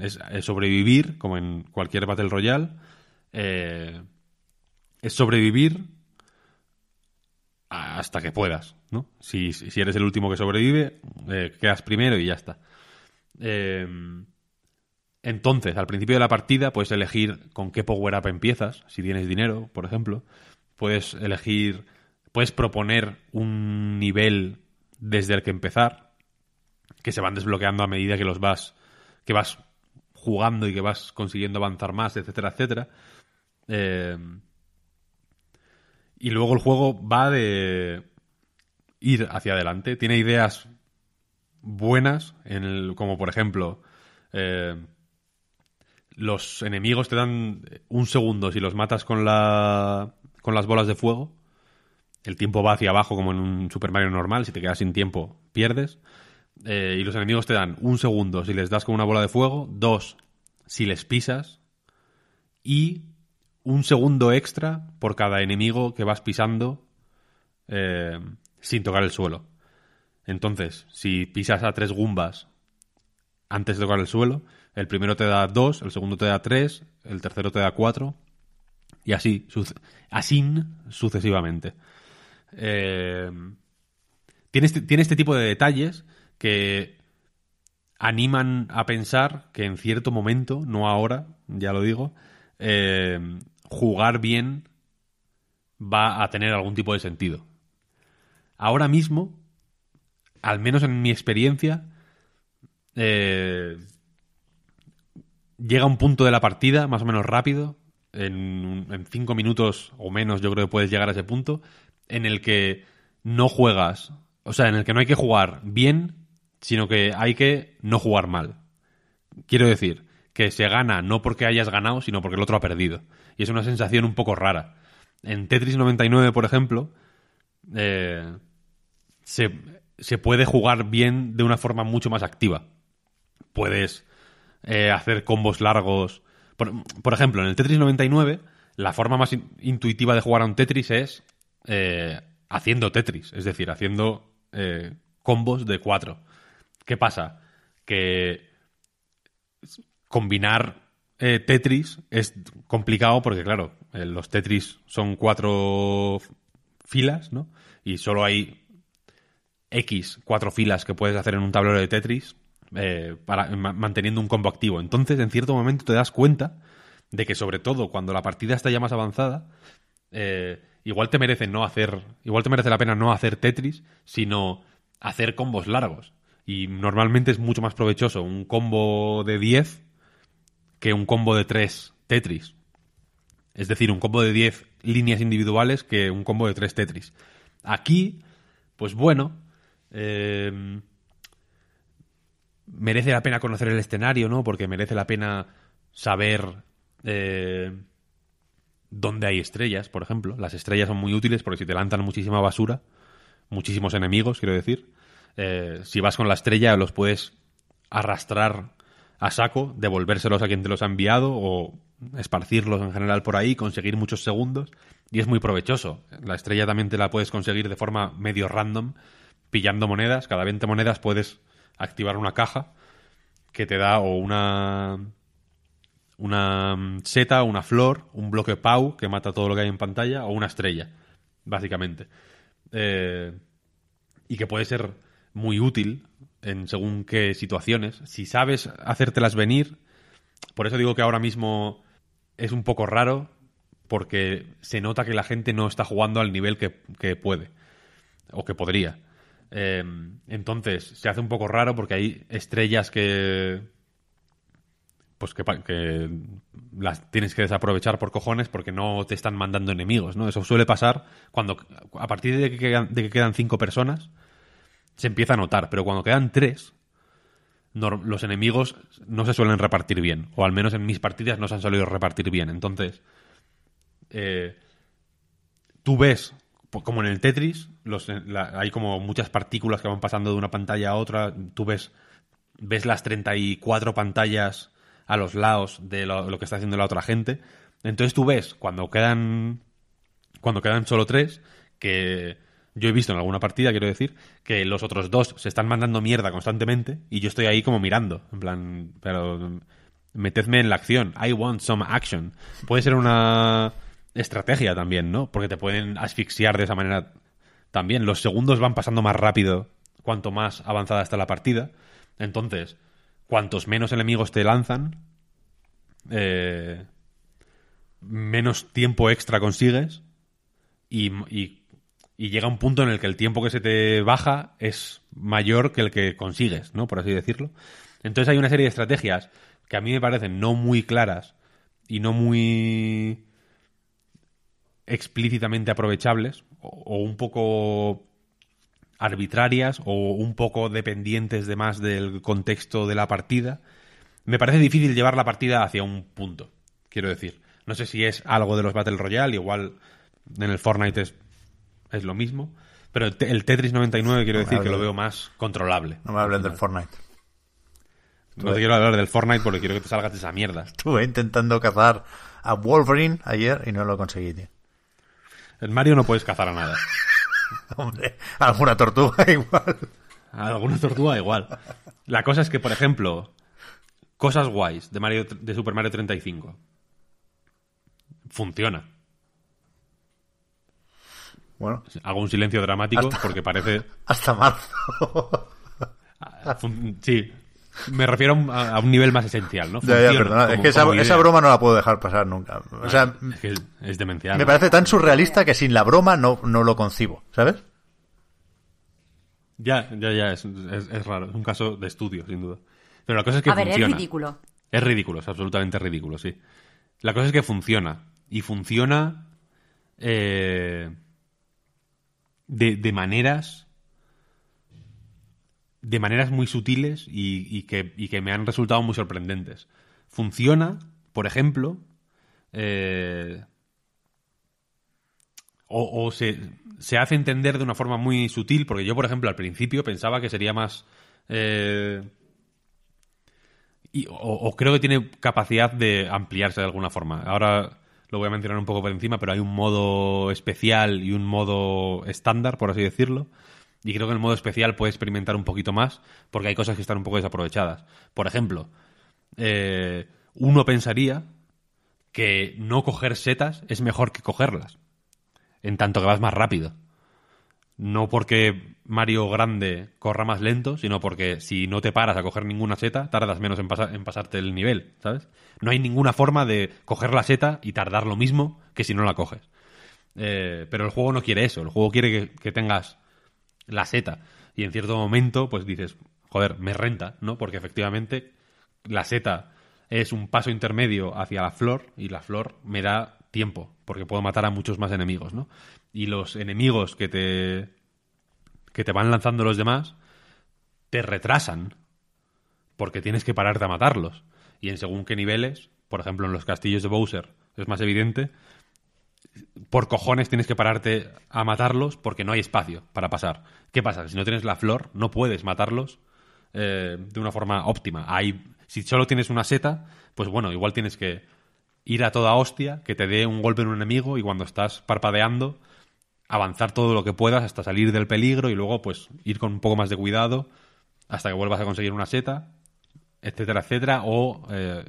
Es, sobrevivir, como en cualquier Battle Royale. Eh, es sobrevivir hasta que puedas, ¿no? Si, eres el último que sobrevive, eh, quedas primero y ya está. Em, entonces, al principio de la partida puedes elegir con qué power-up empiezas, si tienes dinero, por ejemplo. Puedes elegir, puedes proponer un nivel desde el que empezar, que se van desbloqueando a medida que los vas, que vas jugando y que vas consiguiendo avanzar más, etcétera, etcétera. Eh, y luego el juego va de ir hacia adelante. Tiene ideas buenas, en el, como por ejemplo, eh, los enemigos te dan un segundo si los matas con, la, con las bolas de fuego. El tiempo va hacia abajo como en un Super Mario normal. Si te quedas sin tiempo, pierdes. Eh, y los enemigos te dan un segundo si les das con una bola de fuego, dos si les pisas y un segundo extra por cada enemigo que vas pisando eh, sin tocar el suelo. Entonces, si pisas a tres gumbas antes de tocar el suelo, el primero te da dos, el segundo te da tres, el tercero te da cuatro, y así, así sucesivamente. Eh, tiene, este, tiene este tipo de detalles que animan a pensar que en cierto momento, no ahora, ya lo digo, eh, jugar bien va a tener algún tipo de sentido. Ahora mismo, al menos en mi experiencia, eh, llega un punto de la partida, más o menos rápido, en, en, cinco minutos o menos yo creo que puedes llegar a ese punto, en el que no juegas, o sea, en el que no hay que jugar bien, sino que hay que no jugar mal. Quiero decir, que se gana no porque hayas ganado, sino porque el otro ha perdido. Y es una sensación un poco rara. En Tetris 99, por ejemplo, eh, se, puede jugar bien de una forma mucho más activa. Puedes eh, hacer combos largos. Por, ejemplo, en el Tetris 99, la forma más intuitiva de jugar a un Tetris es eh, haciendo Tetris, es decir, haciendo combos de cuatro. ¿Qué pasa? Que combinar eh, Tetris es complicado porque, claro, eh, los Tetris son cuatro filas, ¿no? Y solo hay X cuatro filas que puedes hacer en un tablero de Tetris eh, para, manteniendo un combo activo. Entonces, en cierto momento te das cuenta de que, sobre todo cuando la partida está ya más avanzada, igual te merece no hacer, igual te merece la pena no hacer Tetris, sino hacer combos largos. Y normalmente es mucho más provechoso un combo de 10 que un combo de 3 Tetris. Es decir, un combo de 10 líneas individuales que un combo de 3 Tetris. Aquí, pues bueno, eh, merece la pena conocer el escenario, ¿no? Porque merece la pena saber eh, dónde hay estrellas, por ejemplo. Las estrellas son muy útiles porque si te lanzan muchísima basura, muchísimos enemigos, quiero decir, eh, si vas con la estrella los puedes arrastrar a saco, devolvérselos a quien te los ha enviado o esparcirlos en general por ahí, conseguir muchos segundos y es muy provechoso. La estrella también te la puedes conseguir de forma medio random, pillando monedas. Cada 20 monedas puedes activar una caja que te da o una una seta, una flor, un bloque Pau que mata todo lo que hay en pantalla o una estrella, básicamente. Eh, y que puede ser muy útil en según qué situaciones. Si sabes hacértelas venir, por eso digo que ahora mismo es un poco raro, porque se nota que la gente no está jugando al nivel que, puede o que podría. Eh, entonces, se hace un poco raro porque hay estrellas que. Pues que, que, las tienes que desaprovechar por cojones porque no te están mandando enemigos, ¿no? Eso suele pasar cuando, a partir que, de que quedan cinco personas, se empieza a notar. Pero cuando quedan tres, los enemigos no se suelen repartir bien. O al menos en mis partidas no se han solido repartir bien. Entonces, eh, tú ves, como en el Tetris, eh, hay como muchas partículas que van pasando de una pantalla a otra. Tú ves, ves las 34 pantallas a los lados de lo, lo que está haciendo la otra gente. Entonces tú ves, cuando quedan, cuando quedan solo tres, que yo he visto en alguna partida, quiero decir, que los otros dos se están mandando mierda constantemente y yo estoy ahí como mirando. En plan, pero metedme en la acción. I want some action. Puede ser una estrategia también, ¿no? Porque te pueden asfixiar de esa manera también. Los segundos van pasando más rápido cuanto más avanzada está la partida. Entonces, cuantos menos enemigos te lanzan, eh, menos tiempo extra consigues y, y- y llega un punto en el que el tiempo que se te baja es mayor que el que consigues, ¿no? Por así decirlo. Entonces hay una serie de estrategias que a mí me parecen no muy claras y no muy explícitamente aprovechables o, o un poco arbitrarias o un poco dependientes de más del contexto de la partida. Me parece difícil llevar la partida hacia un punto, quiero decir. No sé si es algo de los Battle Royale, igual en el Fortnite es, es lo mismo, pero el, el Tetris 99 quiero No decir que hables. lo veo más controlable. No me hablen del Fortnite. No te quiero hablar del Fortnite porque quiero que te salgas de esa mierda. Estuve intentando cazar a Wolverine ayer y no lo conseguí, tío. En Mario no puedes cazar a nada. Hombre, alguna tortuga igual. A alguna tortuga igual. La cosa es que, por ejemplo, cosas guays de Mario de Super Mario 35 funciona. Bueno, Hago un silencio dramático Hasta- porque parece hasta marzo. sí, me refiero a un, a un nivel más esencial, ¿no? ya, ya, Funciona perdona. Es que esa, broma no la puedo dejar pasar nunca. O sea, Es que es demencial. me ¿no? parece tan surrealista que sin la broma no, no lo concibo, ¿sabes? Ya, ya, ya, es, es- es raro. Es un caso de estudio, sin duda. Pero la cosa es que A ver, funciona. es ridículo. Es ridículo, es absolutamente ridículo, sí. La cosa es que funciona. Y funciona eh, de, de maneras. De maneras muy sutiles y, y que, y que me han resultado muy sorprendentes. Funciona, por ejemplo. eh, o, o se, se hace entender de una forma muy sutil, porque yo, por ejemplo, al principio pensaba que sería más. eh, y- o, o creo que tiene capacidad de ampliarse de alguna forma. Ahora lo voy a mencionar un poco por encima, pero hay un modo especial y un modo estándar, por así decirlo. Y creo que el modo especial puede experimentar un poquito más, porque hay cosas que están un poco desaprovechadas. Por ejemplo, eh, uno pensaría que no coger setas es mejor que cogerlas, en tanto que vas más rápido. No porque Mario grande corra más lento, sino porque si no te paras a coger ninguna seta, tardas menos en, en pasarte el nivel, ¿sabes? No hay ninguna forma de coger la seta y tardar lo mismo que si no la coges. Eh, pero el juego no quiere eso, el juego quiere que tengas la seta. Y en cierto momento, pues dices, joder, me renta, ¿no? Porque efectivamente la seta es un paso intermedio hacia la flor y la flor me da tiempo, porque puedo matar a muchos más enemigos, ¿no? Y los enemigos que te que te van lanzando los demás te retrasan porque tienes que pararte a matarlos. Y en según qué niveles, por ejemplo en los castillos de Bowser es más evidente, por cojones tienes que pararte a matarlos porque no hay espacio para pasar. ¿Qué pasa? Si no tienes la flor, no puedes matarlos eh, de una forma óptima. Hay, si solo tienes una seta, pues bueno, igual tienes que ir a toda hostia, que te dé un golpe en un enemigo y cuando estás parpadeando, avanzar todo lo que puedas hasta salir del peligro y luego pues ir con un poco más de cuidado hasta que vuelvas a conseguir una seta, etcétera, etcétera, o eh,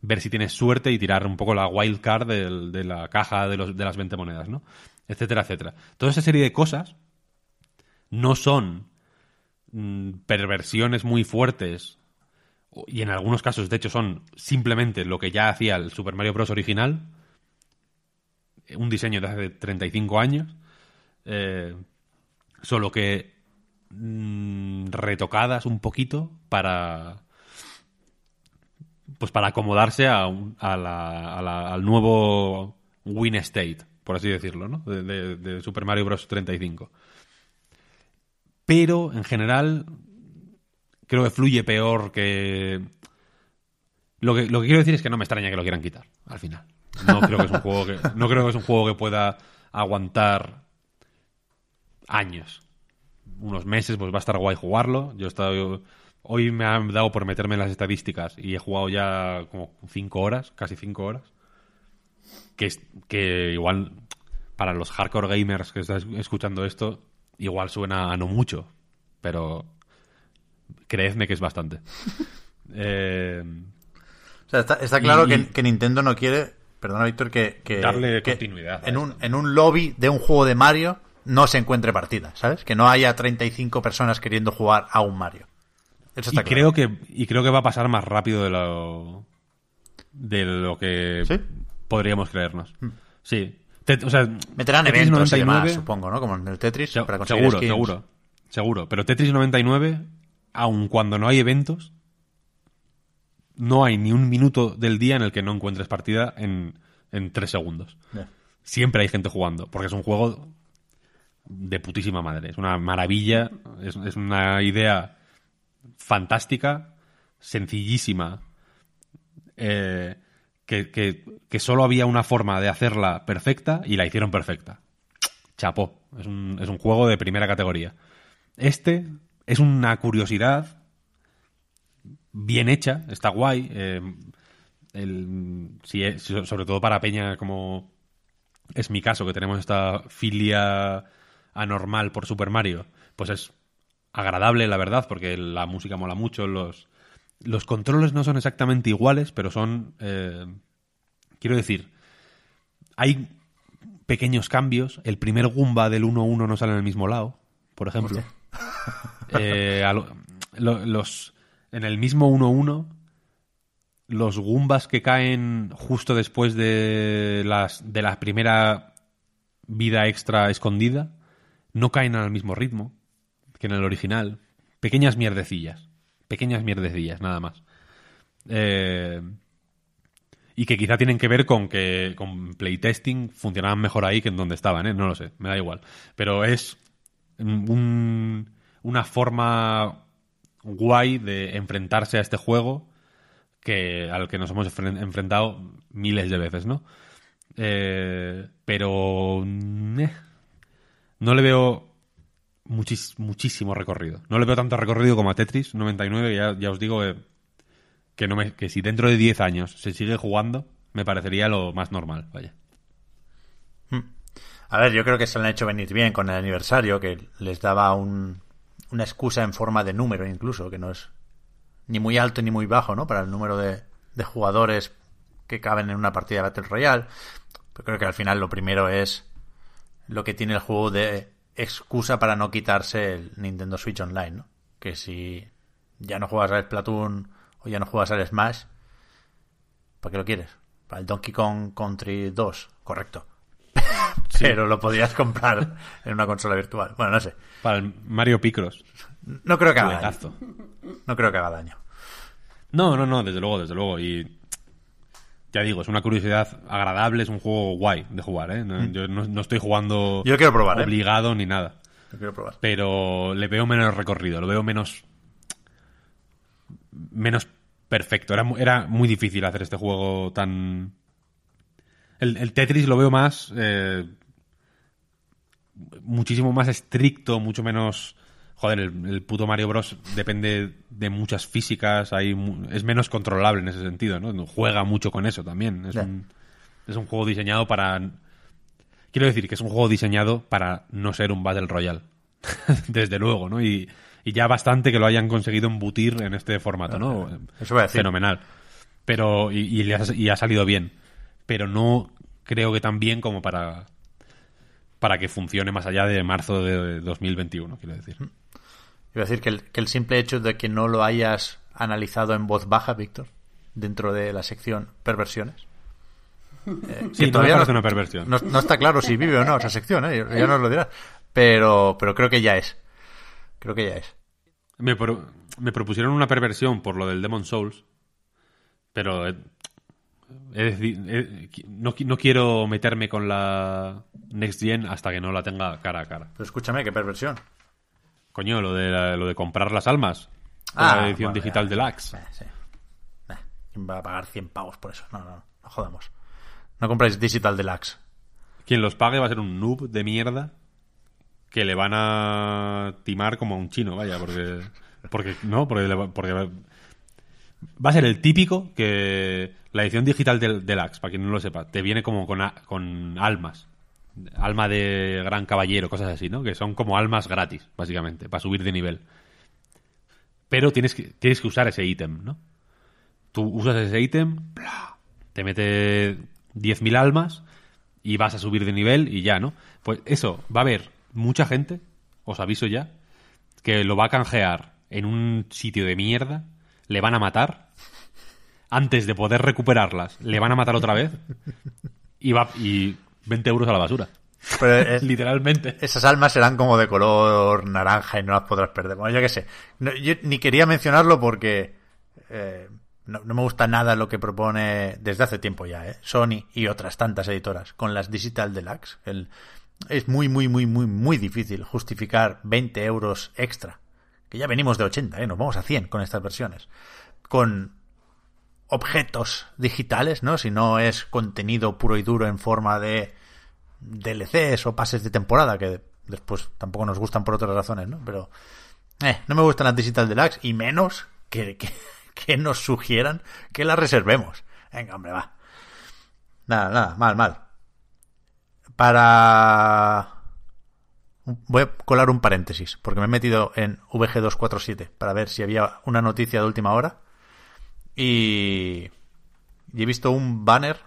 ver si tienes suerte y tirar un poco la wild card de la caja de, los, de las 20 monedas, ¿no? Etcétera, etcétera. Toda esa serie de cosas no son mm, perversiones muy fuertes y en algunos casos, de hecho, son simplemente lo que ya hacía el Super Mario Bros. original, un diseño de hace 35 años, eh, solo que mm, retocadas un poquito para pues para acomodarse a un- a la- al nuevo win state, por así decirlo, ¿no? De, Super Mario Bros. 35. pero en general creo que fluye peor que... Lo que, lo que quiero decir es que no me extraña que lo quieran quitar, al final. No creo que es un juego no creo que, es un juego que pueda aguantar años. Unos meses, pues va a estar guay jugarlo. Yo he estado... Hoy me han dado por meterme en las estadísticas y he jugado ya como cinco horas, casi cinco horas. Que, es- que igual para los hardcore gamers que están escuchando esto, igual suena a no mucho, pero creedme que es bastante. Eh, O sea, está, está claro Y- que, que Nintendo no quiere, perdona Víctor, que, que- Darle que continuidad en un, en un lobby de un juego de Mario no se encuentre partida, ¿sabes? Que no haya 35 personas queriendo jugar a un Mario. Eso y está claro. creo que y creo que va a pasar más rápido de lo de lo que ¿Sí? podríamos creernos. Sí. O sea, Meterán Tetris eventos y 99, demás, supongo, ¿no? Como en el Tetris, se- para conseguir seguro, skins. seguro, seguro. Pero Tetris 99, aun cuando no hay eventos, no hay ni un minuto del día en el que no encuentres partida en, en tres segundos. Siempre hay gente jugando, porque es un juego de putísima madre. Es una maravilla, es, es una idea fantástica, sencillísima, eh, que, que, solo había una forma de hacerla perfecta y la hicieron perfecta. Chapó. Es un, es un juego de primera categoría. Este es una curiosidad bien hecha, está guay. eh, el- sobre todo para Peña, como es mi caso, que tenemos esta filia anormal por Super Mario, pues es agradable, la verdad, porque la música mola mucho. Los, los controles no son exactamente iguales, pero son. eh, quiero decir, hay pequeños cambios. El primer Goomba del 1-1 no sale en el mismo lado, por ejemplo. Eh, a lo- lo- los, en el mismo 1-1, los Goombas que caen justo después de, las, de la primera vida extra escondida no caen al mismo ritmo que en el original. Pequeñas mierdecillas. Pequeñas mierdecillas, nada más. Eh, y que quizá tienen que ver con que con playtesting funcionaban mejor ahí que en donde estaban, ¿eh? No lo sé, me da igual. Pero es un- una forma guay de enfrentarse a este juego que al que nos hemos enfren- enfrentado miles de veces, ¿no? Eh, pero eh, no le veo muchis- muchísimo recorrido. No le veo tanto recorrido como a Tetris 99, ya, ya os digo que, que, no me- que si dentro de 10 años se sigue jugando, me parecería lo más normal, vaya. A ver, yo creo que se han hecho venir bien con el aniversario, que les daba un- una excusa en forma de número incluso, que no es ni muy alto ni muy bajo, ¿no? Para el número de, de jugadores que caben en una partida de Battle Royale. Pero creo que al final lo primero es lo que tiene el juego de excusa para no quitarse el Nintendo Switch Online, ¿no? Que si ya no juegas al Splatoon o ya no juegas al Smash, ¿para qué lo quieres? Para el Donkey Kong Country 2, correcto. Pero lo podrías comprar en una consola virtual. Bueno, no sé. Para el Mario Picross. No creo que haga daño. No creo que haga daño. No, no, no, desde luego, desde luego. Y ya digo, es una curiosidad agradable, es un juego guay de jugar, ¿eh? No, Yo no, no estoy jugando Mm. Yo lo quiero probar, ¿eh? obligado ni nada. Lo quiero probar. Pero le veo menos recorrido, lo veo menos. menos perfecto. Era, era muy difícil hacer este juego tan. El, el Tetris lo veo más. eh, muchísimo más estricto, mucho menos. Joder, el, el puto Mario Bros. depende de muchas físicas, hay, es menos controlable en ese sentido, ¿no? Juega mucho con eso también. Es, un, es un juego diseñado para. Quiero decir que es un juego diseñado para no ser un Battle Royale. Desde luego, ¿no? Y, y ya bastante que lo hayan conseguido embutir en este formato, ¿no? Eso voy a decir. Fenomenal. Pero, y, y le ha, y ha salido bien. Pero no creo que tan bien como para para que funcione más allá de marzo de 2021, quiero decir. Iba a decir que el, que el simple hecho de que no lo hayas analizado en voz baja, Víctor, dentro de la sección perversiones. eh, Sí, que no una perversión. No, no está claro si vive o no esa sección, ¿eh? ya nos lo dirás. Pero, pero creo que ya es. Creo que ya es. Me, pro- me propusieron una perversión por lo del Demon Souls, pero he- he he- qui- no, no quiero meterme con la Next Gen hasta que no la tenga cara a cara. Pero escúchame, qué perversión. Coño, lo de, la- lo de comprar las almas. Ah, la edición bueno, digital deluxe. Eh, sí. ¿Quién va a pagar 100 pavos por eso? No, no, no, jodamos. No compráis Digital Deluxe. Quien los pague va a ser un noob de mierda que le van a timar como a un chino, vaya, porque. Porque no, porque, le va- porque va va a ser el típico que la edición digital del Deluxe, para quien no lo sepa, te viene como con, a- con almas. Alma de gran caballero, cosas así, ¿no? Que son como almas gratis, básicamente, para subir de nivel. Pero tienes que, tienes que usar ese ítem, ¿no? Tú usas ese ítem, te mete 10.000 almas y vas a subir de nivel y ya, ¿no? Pues eso, va a haber mucha gente, os aviso ya, que lo va a canjear en un sitio de mierda, le van a matar, antes de poder recuperarlas, le van a matar otra vez y va 20 euros a la basura. Pero es- Literalmente. esas almas serán como de color naranja y no las podrás perder. Bueno, yo qué sé. No, yo ni quería mencionarlo porque eh, no, no me gusta nada lo que propone desde hace tiempo ya, ¿eh? Sony y otras tantas editoras con las Digital Deluxe. El, es muy, muy, muy, muy, muy difícil justificar 20 euros extra. Que ya venimos de 80, ¿eh? Nos vamos a 100 con estas versiones. Con objetos digitales, ¿no? Si no es contenido puro y duro en forma de DLCs o pases de temporada, que después tampoco nos gustan por otras razones, ¿no? Pero eh, no me gustan las Digital Deluxe y menos que, que, nos sugieran que las reservemos. Venga, hombre, va. Nada, nada, mal, mal. Para... Voy a colar un paréntesis, porque me he metido en VG247 para ver si había una noticia de última hora. Y, y he visto un banner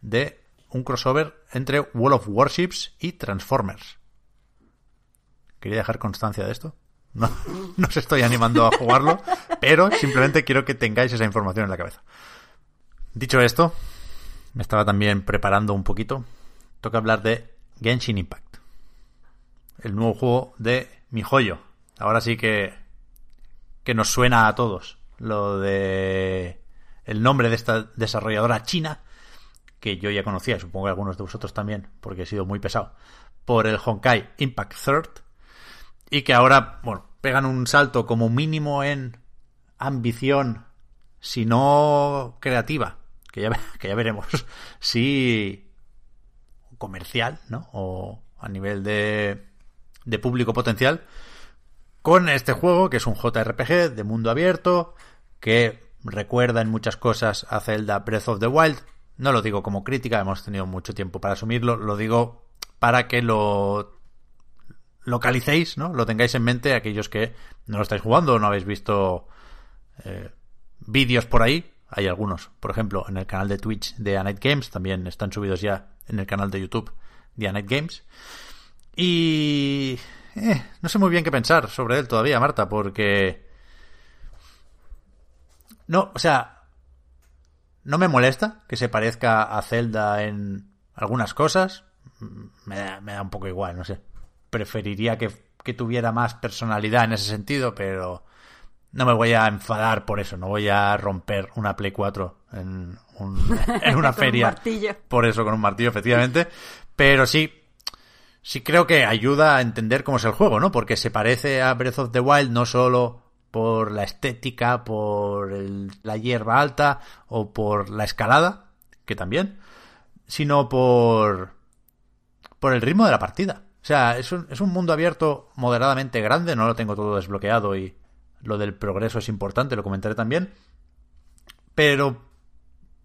de un crossover entre World of Warships y Transformers. Quería dejar constancia de esto. No, no os estoy animando a jugarlo, pero simplemente quiero que tengáis esa información en la cabeza. Dicho esto, me estaba también preparando un poquito. Toca hablar de Genshin Impact. El nuevo juego de mi joyo. Ahora sí que, que nos suena a todos lo de el nombre de esta desarrolladora china que yo ya conocía, supongo que algunos de vosotros también, porque he sido muy pesado, por el Honkai Impact Third, y que ahora, bueno, pegan un salto como mínimo en ambición, si no creativa, que ya, que ya veremos, si comercial, ¿no? O a nivel de, de público potencial, con este juego, que es un JRPG de mundo abierto, que recuerda en muchas cosas a Zelda Breath of the Wild, no lo digo como crítica, hemos tenido mucho tiempo para asumirlo, lo digo para que lo localicéis, ¿no? Lo tengáis en mente aquellos que no lo estáis jugando o no habéis visto eh, vídeos por ahí. Hay algunos, por ejemplo, en el canal de Twitch de Anet Games, también están subidos ya en el canal de YouTube de Anet Games. Y eh, no sé muy bien qué pensar sobre él todavía, Marta, porque no, o sea, no me molesta que se parezca a Zelda en algunas cosas. Me da, me da un poco igual, no sé. Preferiría que, que, tuviera más personalidad en ese sentido, pero no me voy a enfadar por eso. No voy a romper una Play 4 en, un, en una feria. Por eso, con un martillo, efectivamente. Pero sí, sí creo que ayuda a entender cómo es el juego, ¿no? Porque se parece a Breath of the Wild no solo por la estética, por la hierba alta o por la escalada, que también, sino por, por el ritmo de la partida. O sea, es un, es un mundo abierto moderadamente grande, no lo tengo todo desbloqueado y lo del progreso es importante, lo comentaré también. Pero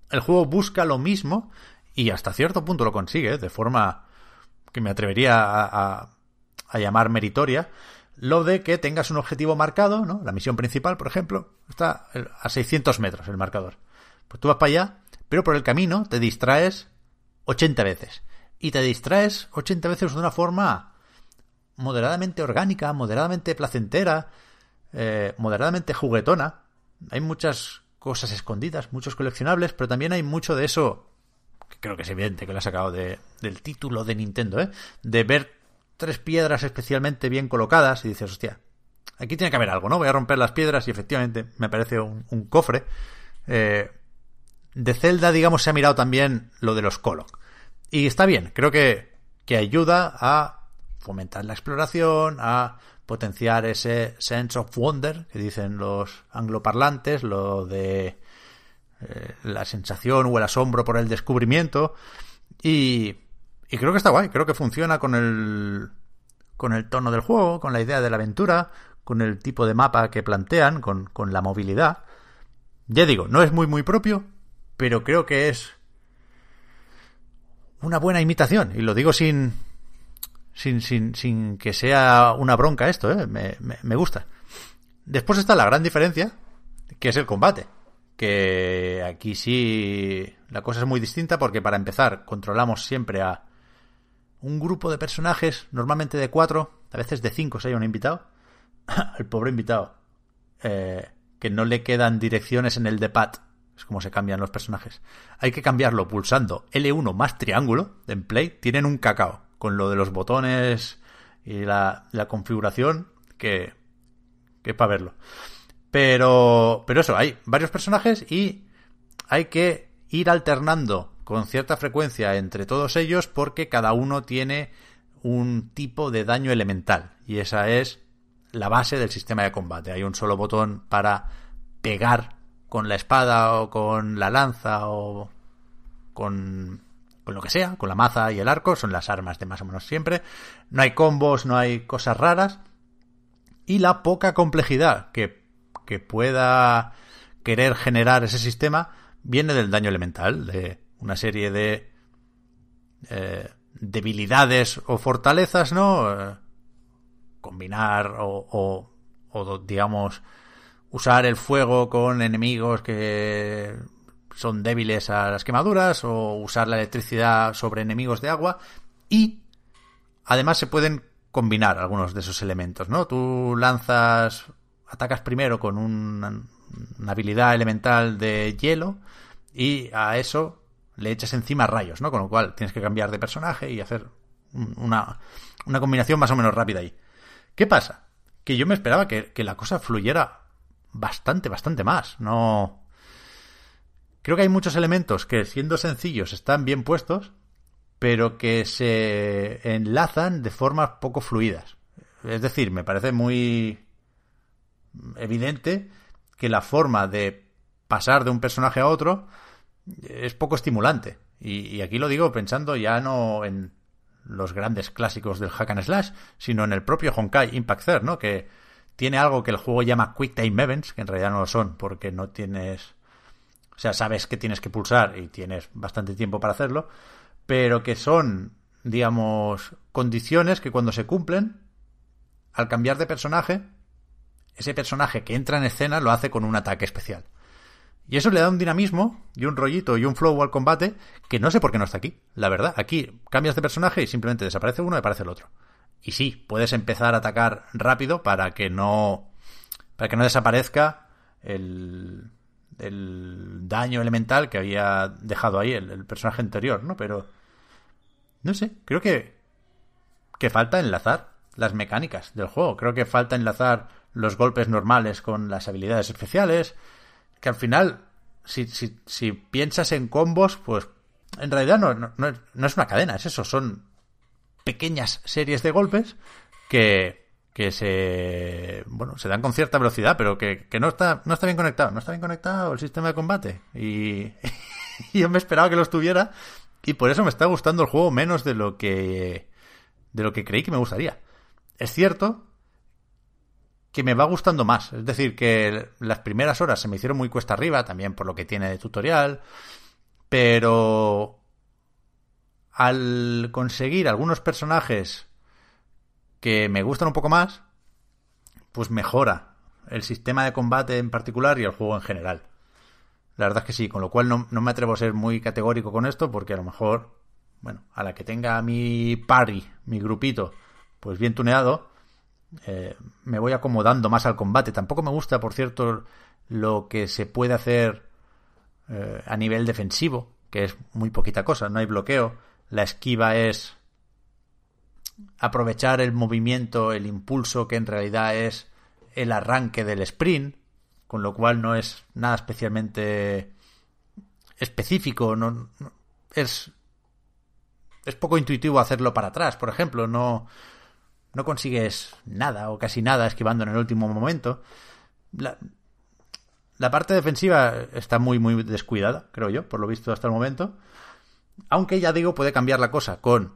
el juego busca lo mismo y hasta cierto punto lo consigue, de forma que me atrevería a, a, a llamar meritoria lo de que tengas un objetivo marcado, ¿no? La misión principal, por ejemplo, está a 600 metros el marcador. Pues tú vas para allá, pero por el camino te distraes 80 veces. Y te distraes 80 veces de una forma moderadamente orgánica, moderadamente placentera, eh, moderadamente juguetona. Hay muchas cosas escondidas, muchos coleccionables, pero también hay mucho de eso, que creo que es evidente que lo ha sacado de, del título de Nintendo, ¿eh? De ver tres piedras especialmente bien colocadas y dices, hostia, aquí tiene que haber algo, ¿no? Voy a romper las piedras y efectivamente me parece un, cofre. Eh, de Zelda, digamos, se ha mirado también lo de los Kolok. Y está bien, creo que, que ayuda a fomentar la exploración, a potenciar ese sense of wonder que dicen los angloparlantes, lo de eh, la sensación o el asombro por el descubrimiento. Y, y creo que está guay, creo que funciona con el, con el tono del juego, con la idea de la aventura, con el tipo de mapa que plantean, con, con la movilidad. Ya digo, no es muy muy propio, pero creo que es una buena imitación. Y lo digo sin, sin, sin, sin que sea una bronca esto, ¿eh? me, me, me gusta. Después está la gran diferencia, que es el combate. Que aquí sí la cosa es muy distinta porque para empezar controlamos siempre a un grupo de personajes, normalmente de cuatro, a veces de cinco si hay un invitado. Al pobre invitado, eh, que no le quedan direcciones en el de pad. Es como se cambian los personajes. Hay que cambiarlo pulsando L1 más triángulo en Play. Tienen un cacao con lo de los botones y la, la configuración que, que es para verlo. Pero, pero eso, hay varios personajes y hay que ir alternando con cierta frecuencia entre todos ellos porque cada uno tiene un tipo de daño elemental y esa es la base del sistema de combate. Hay un solo botón para pegar con la espada o con la lanza o con, con lo que sea, con la maza y el arco, son las armas de más o menos siempre. No hay combos, no hay cosas raras. Y la poca complejidad que, que pueda querer generar ese sistema viene del daño elemental, de una serie de eh, debilidades o fortalezas, ¿no? Eh, combinar o, o, digamos, usar el fuego con enemigos que son débiles a las quemaduras o usar la electricidad sobre enemigos de agua y además se pueden combinar algunos de esos elementos, ¿no? Tú lanzas, atacas primero con una habilidad elemental de hielo y a eso le echas encima rayos, ¿no? Con lo cual tienes que cambiar de personaje y hacer una, una combinación más o menos rápida ahí. ¿Qué pasa? Que yo me esperaba que, que, la cosa fluyera bastante, bastante más. No. Creo que hay muchos elementos que, siendo sencillos, están bien puestos, pero que se enlazan de formas poco fluidas. Es decir, me parece muy evidente que la forma de pasar de un personaje a otro es poco estimulante. Y, aquí lo digo pensando ya no en los grandes clásicos del hack and slash, sino en el propio Honkai Impact Third, ¿no? Que tiene algo que el juego llama Quick Time Events, que en realidad no lo son, porque no tienes... O sea, sabes que tienes que pulsar y tienes bastante tiempo para hacerlo, pero que son, digamos, condiciones que cuando se cumplen, al cambiar de personaje, ese personaje que entra en escena lo hace con un ataque especial. Y eso le da un dinamismo y un rollito y un flow al combate que no sé por qué no está aquí. La verdad, aquí cambias de personaje y simplemente desaparece uno y aparece el otro. Y sí, puedes empezar a atacar rápido para que no. para que no desaparezca el. el daño elemental que había dejado ahí el, el personaje anterior, ¿no? Pero. No sé, creo que. que falta enlazar las mecánicas del juego. Creo que falta enlazar los golpes normales con las habilidades especiales que al final, si, si, si piensas en combos, pues en realidad no, no, no, es una cadena, es eso, son pequeñas series de golpes que, que se bueno se dan con cierta velocidad, pero que, que no está no está bien conectado, no está bien conectado el sistema de combate y, y yo me esperaba que lo estuviera y por eso me está gustando el juego menos de lo que de lo que creí que me gustaría. Es cierto que me va gustando más. Es decir, que las primeras horas se me hicieron muy cuesta arriba, también por lo que tiene de tutorial, pero al conseguir algunos personajes que me gustan un poco más, pues mejora el sistema de combate en particular y el juego en general. La verdad es que sí, con lo cual no, no me atrevo a ser muy categórico con esto, porque a lo mejor, bueno, a la que tenga mi party, mi grupito, pues bien tuneado, eh, me voy acomodando más al combate. Tampoco me gusta, por cierto, lo que se puede hacer eh, a nivel defensivo, que es muy poquita cosa, no hay bloqueo. La esquiva es aprovechar el movimiento, el impulso que en realidad es el arranque del sprint, con lo cual no es nada especialmente específico, no, no es es poco intuitivo hacerlo para atrás, por ejemplo, no no consigues nada o casi nada esquivando en el último momento. La, la parte defensiva está muy, muy descuidada, creo yo, por lo visto hasta el momento. Aunque ya digo, puede cambiar la cosa con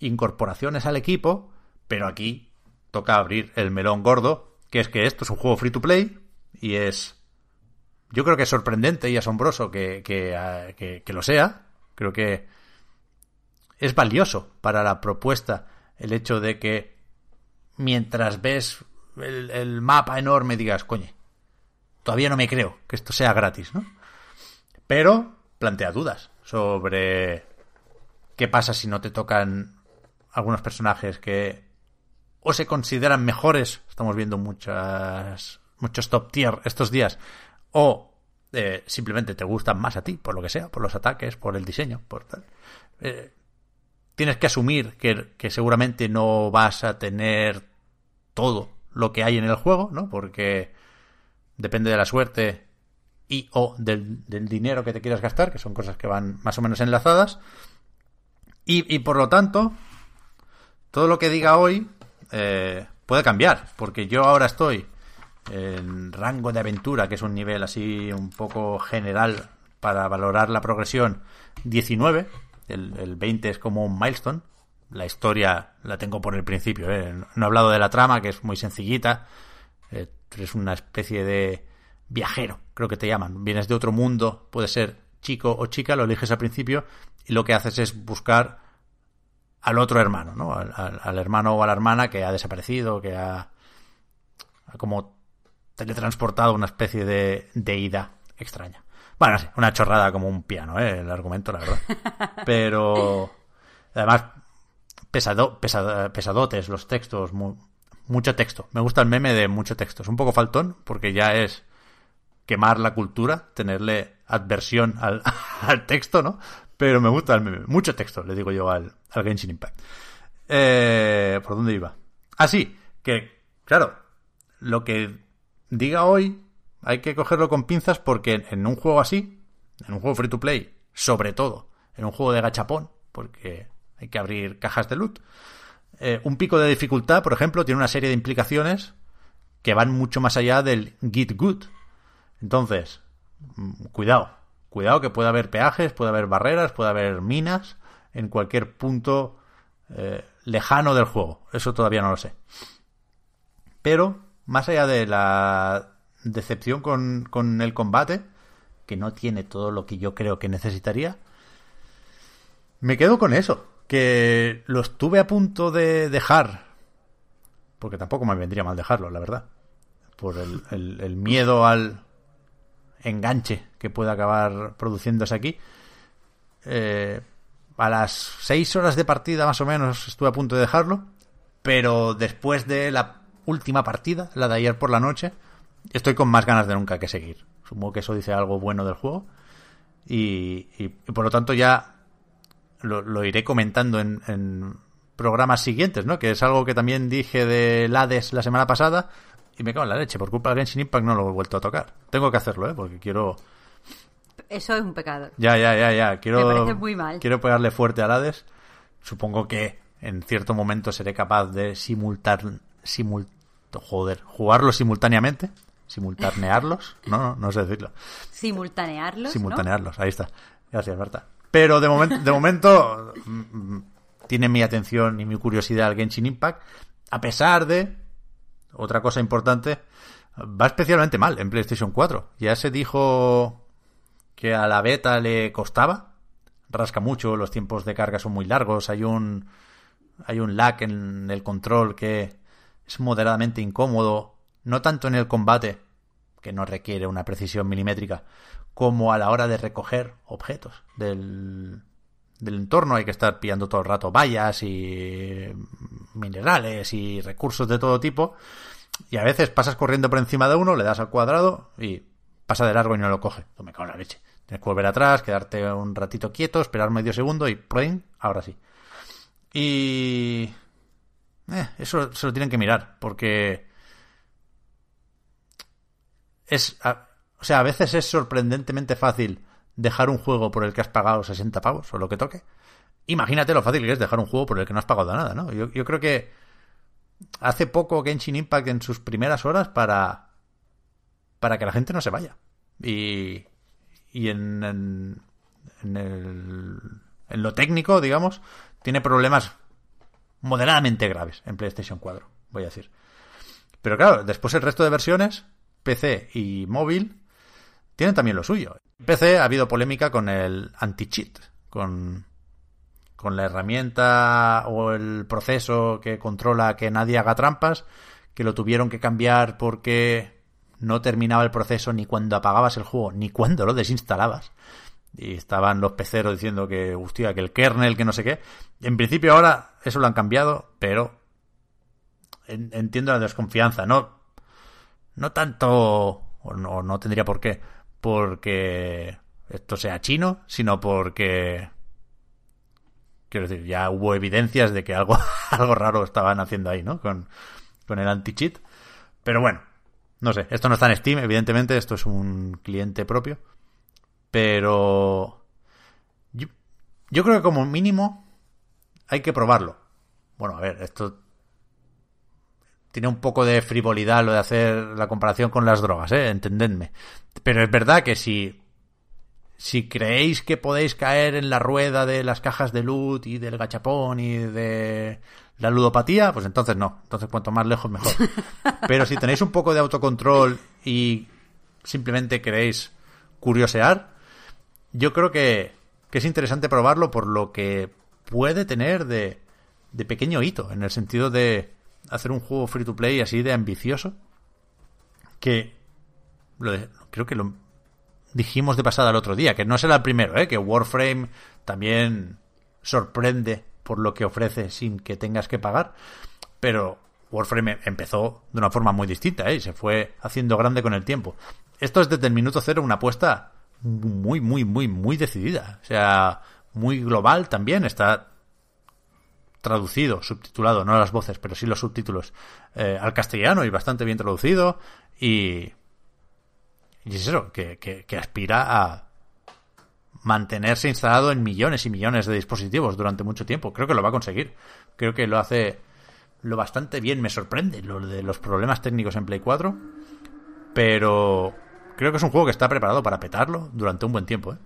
incorporaciones al equipo, pero aquí toca abrir el melón gordo, que es que esto es un juego free to play y es... Yo creo que es sorprendente y asombroso que, que, que lo sea. Creo que es valioso para la propuesta el hecho de que mientras ves el, mapa enorme digas, coño, todavía no me creo que esto sea gratis, ¿no? Pero plantea dudas sobre qué pasa si no te tocan algunos personajes que o se consideran mejores, estamos viendo muchas, muchos top tier estos días, o eh, simplemente te gustan más a ti, por lo que sea, por los ataques, por el diseño, por tal. Eh, tienes que asumir que, seguramente no vas a tener todo lo que hay en el juego, ¿no? Porque depende de la suerte y o del, dinero que te quieras gastar, que son cosas que van más o menos enlazadas. Y, por lo tanto, todo lo que diga hoy eh, puede cambiar, porque yo ahora estoy en rango de aventura, que es un nivel así un poco general para valorar la progresión 19 el, 20 es como un milestone. La historia la tengo por el principio. ¿eh? No he hablado de la trama, que es muy sencillita. Eh, eres una especie de viajero, creo que te llaman. Vienes de otro mundo, puede ser chico o chica, lo eliges al principio y lo que haces es buscar al otro hermano, ¿no? Al, hermano o a la hermana que ha desaparecido, que ha, ha como teletransportado una especie de deidad extraña. Bueno, una chorrada como un piano, ¿eh? el argumento, la verdad. Pero además, pesado, pesadotes los textos, mucho texto. Me gusta el meme de mucho texto. Es un poco faltón porque ya es quemar la cultura, tenerle adversión al, texto, ¿no? Pero me gusta el meme. Mucho texto, le digo yo al, al Genshin Impact. Eh, ¿Por dónde iba? Ah, sí, que, claro, lo que diga hoy hay que cogerlo con pinzas porque en un juego así, en un juego free to play, sobre todo, en un juego de gachapón, porque hay que abrir cajas de loot, eh, un pico de dificultad, por ejemplo, tiene una serie de implicaciones que van mucho más allá del get good. Entonces, mm, cuidado, cuidado que puede haber peajes, puede haber barreras, puede haber minas en cualquier punto eh, lejano del juego. Eso todavía no lo sé. Pero, más allá de la decepción con, con el combate, que no tiene todo lo que yo creo que necesitaría. Me quedo con eso, que lo estuve a punto de dejar, porque tampoco me vendría mal dejarlo, la verdad, por el, el, miedo al enganche que puede acabar produciéndose aquí. Eh, a las seis horas de partida más o menos estuve a punto de dejarlo, pero después de la última partida, la de ayer por la noche, estoy con más ganas de nunca que seguir. Supongo que eso dice algo bueno del juego. Y, y, por lo tanto ya lo, iré comentando en, programas siguientes, ¿no? Que es algo que también dije de Hades la semana pasada y me cago en la leche. Por culpa del Genshin Impact no lo he vuelto a tocar. Tengo que hacerlo, ¿eh? Porque quiero... Eso es un pecado. Ya, ya, ya, ya. Quiero, me parece muy mal. Quiero pegarle fuerte al Hades. Supongo que en cierto momento seré capaz de simultar... Simul, joder, jugarlo simultáneamente simultanearlos, no, no, no sé decirlo. Simultanearlos. Simultanearlos, ahí está. Gracias, Marta. Pero de momento, de momento mm, tiene mi atención y mi curiosidad el Genshin Impact, a pesar de otra cosa importante, va especialmente mal en PlayStation 4. Ya se dijo que a la beta le costaba, rasca mucho, los tiempos de carga son muy largos, hay un hay un lag en el control que es moderadamente incómodo no tanto en el combate, que no requiere una precisión milimétrica, como a la hora de recoger objetos del, del entorno. Hay que estar pillando todo el rato vallas y minerales y recursos de todo tipo. Y a veces pasas corriendo por encima de uno, le das al cuadrado y pasa de largo y no lo coge. Me cago en la leche. Tienes que volver atrás, quedarte un ratito quieto, esperar medio segundo y. Ahora sí. Y... Eh, eso se lo tienen que mirar, porque es, o sea, a veces es sorprendentemente fácil dejar un juego por el que has pagado 60 pavos o lo que toque. Imagínate lo fácil que es dejar un juego por el que no has pagado nada, ¿no? Yo, creo que hace poco Genshin Impact en sus primeras horas para, para que la gente no se vaya. Y, y en, en, en, el, en lo técnico, digamos, tiene problemas moderadamente graves en PlayStation 4, voy a decir. Pero claro, después el resto de versiones, PC y móvil, tienen también lo suyo. En PC ha habido polémica con el anti-cheat, con, con la herramienta o el proceso que controla que nadie haga trampas, que lo tuvieron que cambiar porque no terminaba el proceso ni cuando apagabas el juego, ni cuando lo desinstalabas. Y estaban los peceros diciendo que, hostia, que el kernel, que no sé qué. En principio ahora eso lo han cambiado, pero entiendo la desconfianza. No, no tanto, o no, no tendría por qué, porque esto sea chino, sino porque quiero decir, ya hubo evidencias de que algo, algo raro estaban haciendo ahí, ¿no? Con, con el anti-cheat. Pero bueno, no sé, esto no está en Steam, evidentemente, esto es un cliente propio. Pero yo, yo creo que como mínimo hay que probarlo. Bueno, a ver, esto tiene un poco de frivolidad lo de hacer la comparación con las drogas, ¿eh? Entendedme. Pero es verdad que si, si creéis que podéis caer en la rueda de las cajas de loot y del gachapón y de la ludopatía, pues entonces no. Entonces cuanto más lejos mejor. Pero si tenéis un poco de autocontrol y simplemente queréis curiosear, yo creo que, que es interesante probarlo por lo que puede tener de, de pequeño hito, en el sentido de hacer un juego free to play así de ambicioso, que creo que lo dijimos de pasada el otro día, que no será el primero, ¿eh? que Warframe también sorprende por lo que ofrece sin que tengas que pagar, pero Warframe empezó de una forma muy distinta ¿eh? y se fue haciendo grande con el tiempo. Esto es desde el minuto cero una apuesta muy, muy, muy, muy decidida. O sea, muy global también. Está traducido, subtitulado, no las voces, pero sí los subtítulos eh, al castellano y bastante bien traducido. Y, y es eso, que, que, que aspira a mantenerse instalado en millones y millones de dispositivos durante mucho tiempo. Creo que lo va a conseguir. Creo que lo hace lo bastante bien. Me sorprende lo de los problemas técnicos en Play 4. Pero creo que es un juego que está preparado para petarlo durante un buen tiempo. ¿eh?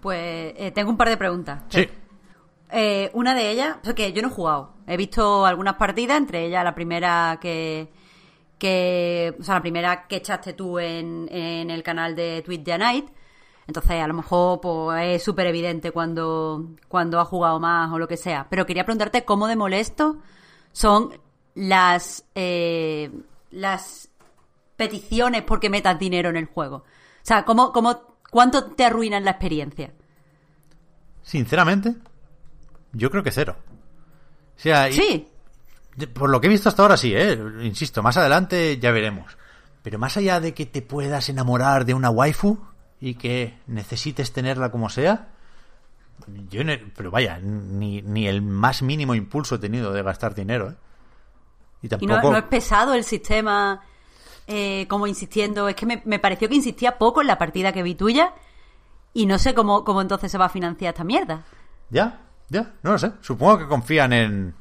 Pues eh, tengo un par de preguntas. Sí. Eh, una de ellas, que yo no he jugado. He visto algunas partidas, entre ellas la primera que, que o sea, la primera que echaste tú en, en el canal de Twitch the Night. Entonces, a lo mejor pues, es súper evidente cuando, cuando ha jugado más o lo que sea. Pero quería preguntarte cómo de molesto son las, eh, las peticiones porque metas dinero en el juego. O sea, ¿cómo, cómo, ¿cuánto te arruinan la experiencia? Sinceramente, yo creo que cero. O sea, y- Sí. por lo que he visto hasta ahora sí, ¿eh? Insisto, más adelante ya veremos. Pero más allá de que te puedas enamorar de una waifu y que necesites tenerla como sea, yo, pero vaya, ni, ni el más mínimo impulso he tenido de gastar dinero, ¿eh? Y Y tampoco... no, no es pesado el sistema, eh, como insistiendo. Es que me, me pareció que insistía poco en la partida que vi tuya. Y no sé cómo, cómo entonces se va a financiar esta mierda. Ya, ya, no lo sé. Supongo que confían en,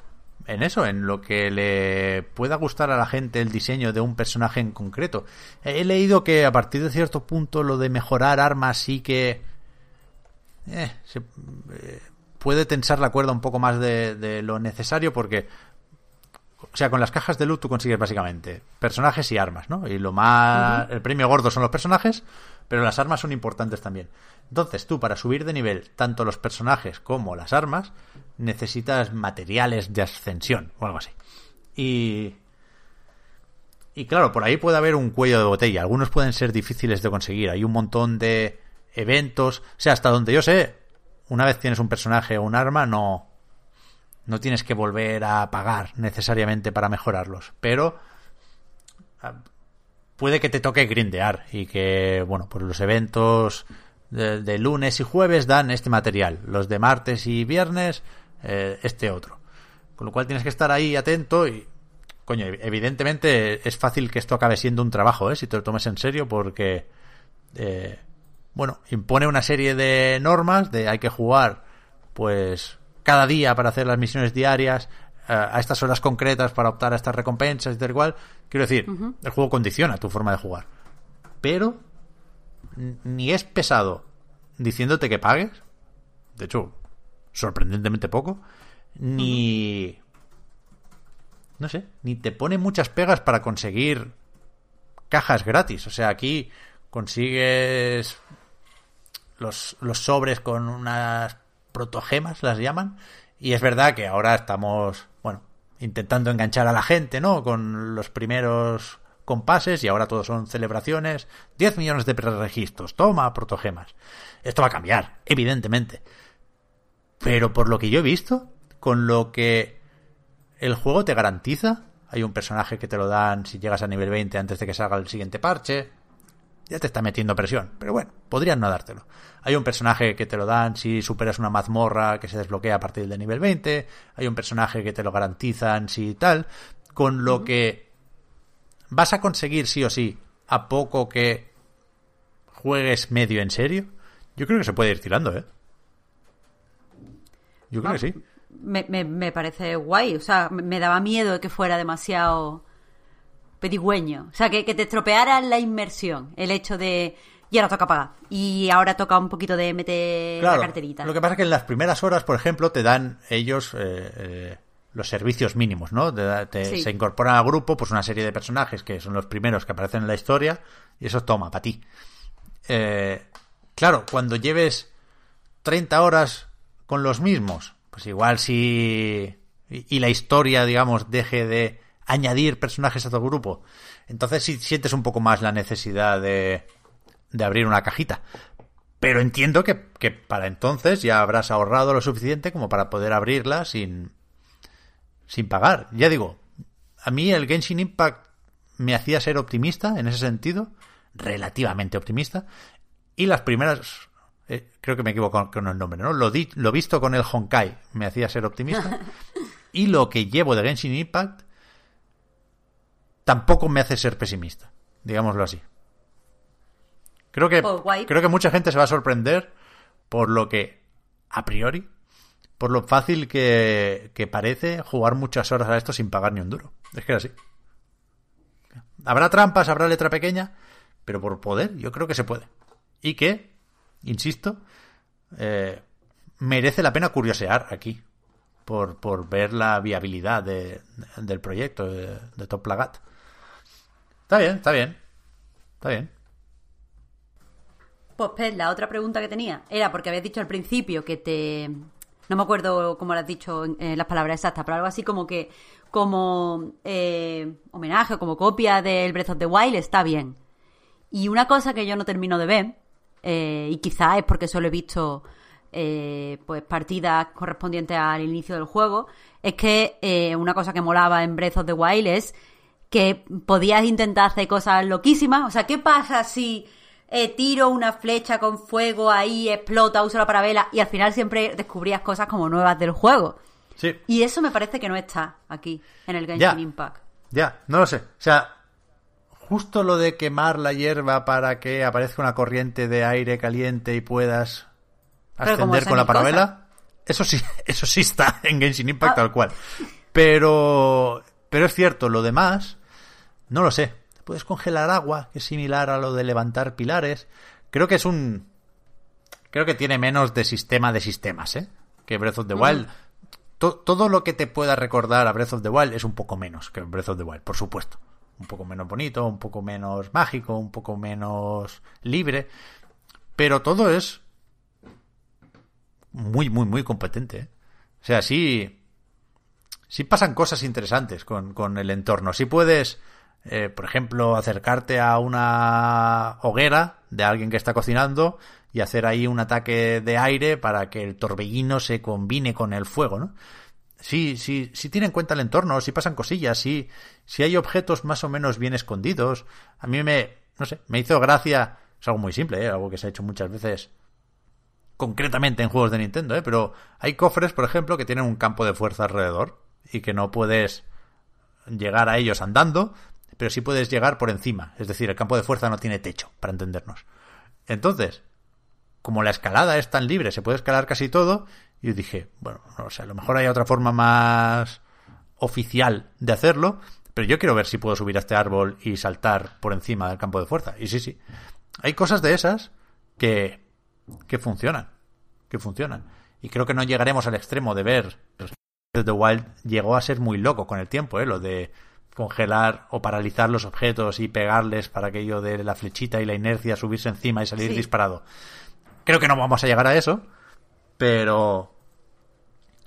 en eso, en lo que le pueda gustar a la gente el diseño de un personaje en concreto. He leído que a partir de cierto punto lo de mejorar armas sí que eh, se, eh, puede tensar la cuerda un poco más de lo necesario porque o sea, con las cajas de loot tú consigues básicamente personajes y armas, ¿no? Y lo más... El premio gordo son los personajes, pero las armas son importantes también. Entonces tú, para subir de nivel tanto los personajes como las armas, necesitas materiales de ascensión o algo así. Y... Y claro, por ahí puede haber un cuello de botella. Algunos pueden ser difíciles de conseguir. Hay un montón de eventos. O sea, hasta donde yo sé, una vez tienes un personaje o un arma, no, no tienes que volver a pagar necesariamente para mejorarlos. Pero ah, puede que te toque grindear y que, bueno, pues los eventos de, lunes y jueves dan este material. Los de martes y viernes, eh, este otro. Con lo cual tienes que estar ahí atento y, coño, evidentemente es fácil que esto acabe siendo un trabajo, ¿eh? Si te lo tomes en serio porque, eh, bueno, impone una serie de normas de hay que jugar, pues, cada día para hacer las misiones diarias, a estas horas concretas para optar a estas recompensas y tal igual. Quiero decir, el juego condiciona tu forma de jugar. Pero ni es pesado diciéndote que pagues. De hecho, sorprendentemente poco. Ni... No sé, ni te pone muchas pegas para conseguir cajas gratis. O sea, aquí consigues los, los sobres con unas protogemas, las llaman. Y es verdad que ahora estamos, bueno, intentando enganchar a la gente, ¿no? Con los primeros compases y ahora todos son celebraciones. 10 millones de preregistros. Toma, protogemas. Esto va a cambiar, evidentemente. Pero por lo que yo he visto, con lo que el juego te garantiza, hay un personaje que te lo dan si llegas a nivel 20 antes de que salga el siguiente parche. Ya te está metiendo presión, pero bueno, podrían no dártelo. Hay un personaje que te lo dan si superas una mazmorra que se desbloquea a partir del nivel 20. Hay un personaje que te lo garantizan si tal. Con lo que vas a conseguir sí o sí, a poco que juegues medio en serio. Yo creo que se puede ir tirando, ¿eh? Yo creo que sí. Me, me, me parece guay. O sea, me daba miedo de que fuera demasiado pedigüeño. O sea, que, que te estropeara la inmersión. El hecho de. Y ahora toca pagar. Y ahora toca un poquito de meter la carterita. Lo que pasa es que en las primeras horas, por ejemplo, te dan ellos eh, eh, los servicios mínimos, ¿no? Te, Se incorporan al grupo pues una serie de personajes que son los primeros que aparecen en la historia y eso toma para ti. Eh, claro, cuando lleves 30 horas con los mismos, pues igual si... Y, la historia, digamos, deje de añadir personajes a tu grupo, entonces sí sientes un poco más la necesidad de, de abrir una cajita. Pero entiendo que, que, para entonces ya habrás ahorrado lo suficiente como para poder abrirla sin, sin pagar. Ya digo, a mí el Genshin Impact me hacía ser optimista en ese sentido, relativamente optimista, y las primeras eh, creo que me equivoco con el nombre, ¿no? Lo, lo visto con el Honkai me hacía ser optimista. y lo que llevo de Genshin Impact tampoco me hace ser pesimista, digámoslo así. Creo que, oh, creo que mucha gente se va a sorprender por lo que, a priori, por lo fácil que, que parece jugar muchas horas a esto sin pagar ni un duro. Es que es así. Habrá trampas, habrá letra pequeña, pero por poder yo creo que se puede. Y que insisto, eh, merece la pena curiosear aquí por, por ver la viabilidad de, del proyecto de, Top Plagat. Está bien, está bien. Está bien. Pues la otra pregunta que tenía era porque habías dicho al principio que te... No me acuerdo cómo lo has dicho en las palabras exactas, pero algo así como que como eh, homenaje o como copia del Breath of the Wild está bien. Y una cosa que yo no termino de ver eh, y quizás es porque solo he visto eh, pues partidas correspondientes al inicio del juego, es que eh, una cosa que molaba en Breath of the Wild es que podías intentar hacer cosas loquísimas. O sea, ¿qué pasa si tiro una flecha con fuego ahí, explota, uso la parabela y al final siempre descubrías cosas como nuevas del juego? Sí. Y eso me parece que no está aquí, en el Genshin Impact. Ya, no lo sé. O sea, justo lo de quemar la hierba para que aparezca una corriente de aire caliente y puedas ascender con la parabela, eso sí, eso sí está en Genshin Impact ah. tal cual. Pero, pero es cierto, lo demás, no lo sé. Puedes congelar agua, que es similar a lo de levantar pilares. Creo que es un, creo que tiene menos de sistema de sistemas, ¿eh? Que Breath of the Wild. todo lo que te pueda recordar a Breath of the Wild es un poco menos que Breath of the Wild, por supuesto un poco menos bonito, un poco menos mágico, un poco menos libre, pero todo es muy, muy, muy competente. ¿eh? O sea, sí, sí pasan cosas interesantes con, con el entorno. Si puedes, eh, por ejemplo, acercarte a una hoguera de alguien que está cocinando y hacer ahí un ataque de aire para que el torbellino se combine con el fuego, ¿no? Sí, sí, sí tiene en cuenta el entorno, si pasan cosillas, si hay objetos más o menos bien escondidos. A mí me, no sé, me hizo gracia, es algo muy simple, ¿eh? algo que se ha hecho muchas veces concretamente en juegos de Nintendo, ¿eh? pero hay cofres, por ejemplo, que tienen un campo de fuerza alrededor y que no puedes llegar a ellos andando, pero sí puedes llegar por encima. Es decir, el campo de fuerza no tiene techo, para entendernos. Entonces, como la escalada es tan libre, se puede escalar casi todo, y dije, bueno, no sé, a lo mejor hay otra forma más oficial de hacerlo, pero yo quiero ver si puedo subir a este árbol y saltar por encima del campo de fuerza. Y sí, sí. Hay cosas de esas que, que funcionan. Que funcionan. Y creo que no llegaremos al extremo de ver. The Wild llegó a ser muy loco con el tiempo, ¿eh? Lo de congelar o paralizar los objetos y pegarles para aquello de la flechita y la inercia, subirse encima y salir Sí. disparado. Creo que no vamos a llegar a eso, pero.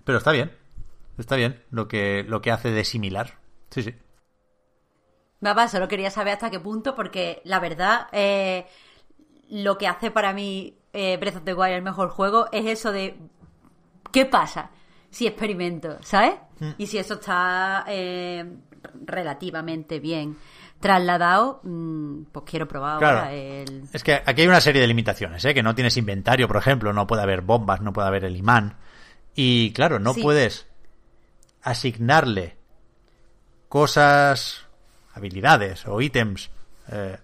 Pero está bien. Está bien lo que, lo que hace de similar. Sí, sí. Papá, solo quería saber hasta qué punto, porque la verdad, eh, lo que hace para mí eh, Breath of the Wild el mejor juego es eso de ¿qué pasa si experimento? ¿Sabes? Mm. Y si eso está eh, relativamente bien trasladado, mm, pues quiero probar Claro. ahora el... Es que aquí hay una serie de limitaciones, ¿eh? Que no tienes inventario, por ejemplo, no puede haber bombas, no puede haber el imán. Y claro, no Sí. puedes asignarle cosas, habilidades o ítems eh,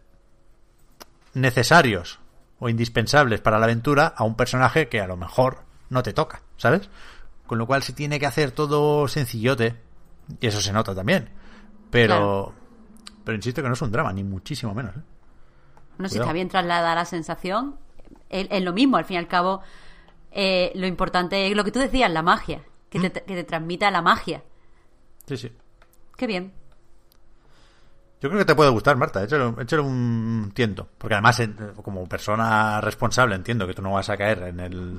necesarios o indispensables para la aventura a un personaje que a lo mejor no te toca, ¿sabes? Con lo cual se tiene que hacer todo sencillote y eso se nota también. Pero, Claro. pero insisto que no es un drama, ni muchísimo menos. ¿eh? No sé si está bien trasladada la sensación. Es, lo mismo, al fin y al cabo, eh, lo importante es lo que tú decías, la magia. Que, Mm. te, que te transmita la magia. Sí, sí. Qué bien. Yo creo que te puede gustar, Marta. Échale, échale un tiento. Porque además, como persona responsable, entiendo que tú no vas a caer en el.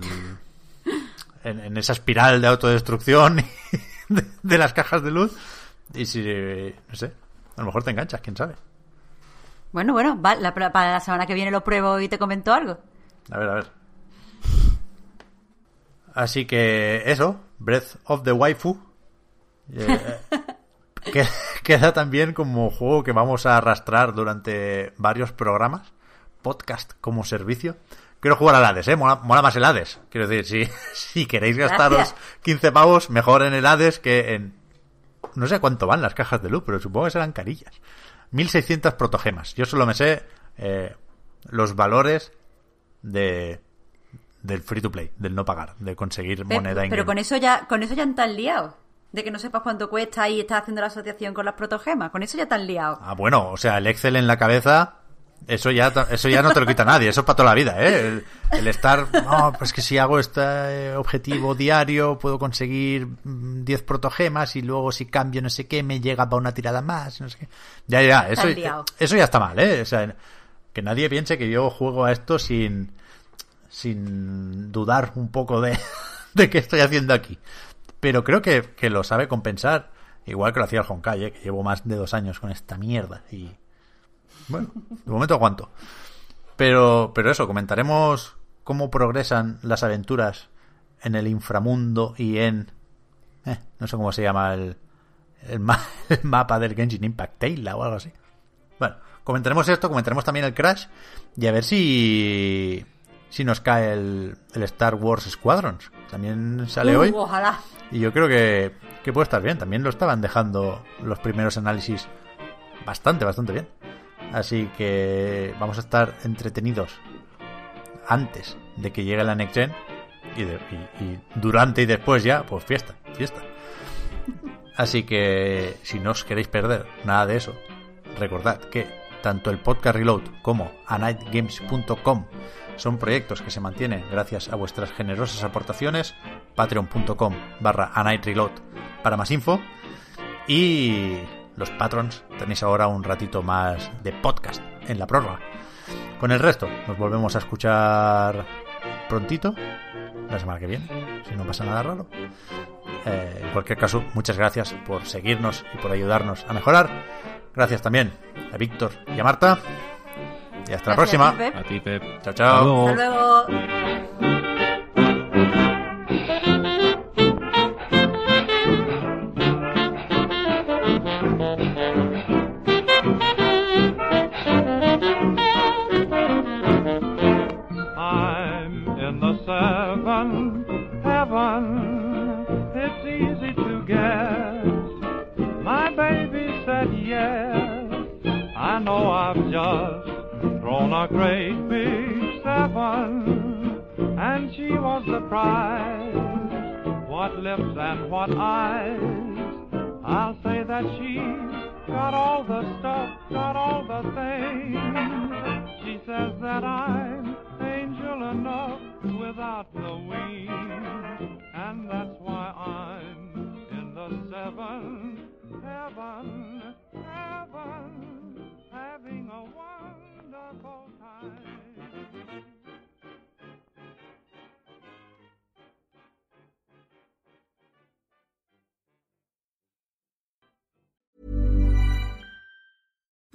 en, en esa espiral de autodestrucción de, de las cajas de luz. Y si. No sé. A lo mejor te enganchas, quién sabe. Bueno, bueno, va, la- para la semana que viene lo pruebo y te comento algo. A ver, a ver. Así que eso, Breath of the Waifu. eh, que- queda también como juego que vamos a arrastrar durante varios programas. Podcast como servicio. Quiero jugar al Hades, ¿eh? Mola, mola más el Hades. Quiero decir, si, si queréis gastaros Gracias. 15 pavos, mejor en el Hades que en... No sé cuánto van las cajas de luz, pero supongo que serán carillas. 1600 protogemas. Yo solo me sé eh, los valores de del free to play, del no pagar, de conseguir Pe- moneda pero con eso ya con eso ya están liados. De que no sepas cuánto cuesta y estás haciendo la asociación con las protogemas. Con eso ya están liados. Ah, bueno, o sea, el Excel en la cabeza, eso ya, eso ya no te lo quita nadie, eso es para toda la vida, ¿eh? El, el estar, no, pues que si hago este eh, objetivo diario puedo conseguir mm, 10 protogemas y luego si cambio no sé qué me llega para una tirada más, no sé qué. Ya, ya, eso, eso ya está mal, ¿eh? O sea, que nadie piense que yo juego a esto sin, sin dudar un poco de, de qué estoy haciendo aquí. Pero creo que, que lo sabe compensar, igual que lo hacía el Honkai, ¿eh? que llevo más de dos años con esta mierda. Y bueno, de momento aguanto. Pero, pero eso, comentaremos cómo progresan las aventuras en el inframundo y en... eh, no sé cómo se llama el, el, ma- el mapa del Genshin Impact Tale o algo así. Bueno, comentaremos esto, comentaremos también el Crash y a ver si si nos cae el, el Star Wars Squadrons. También sale Uh, hoy. Ojalá. Y yo creo que, que puede estar bien. También lo estaban dejando los primeros análisis bastante, bastante bien. Así que vamos a estar entretenidos antes de que llegue la Next Gen. Y, de- y- durante y después ya, pues fiesta, fiesta. Así que si no os queréis perder nada de eso, recordad que tanto el podcast Reload como anightgames.com son proyectos que se mantienen gracias a vuestras generosas aportaciones. Patreon.com barra anightreload para más info. Y los patrons tenéis ahora un ratito más de podcast en la prórroga. Con el resto, nos volvemos a escuchar prontito, la semana que viene, si no pasa nada raro. Eh, en cualquier caso, muchas gracias por seguirnos y por ayudarnos a mejorar. Gracias también a Víctor y a Marta. Y hasta la próxima. a ti, Pep. A ti, Pep. Chao, chao. Hasta luego. Hasta luego. Know I've just thrown a great big seven. And she was the prize. What lips and what eyes. I'll say that she's got all the stuff, got all the things. She says that I'm angel enough without the wings. And that's why I'm in the seventh heaven, heaven, having a wonderful time.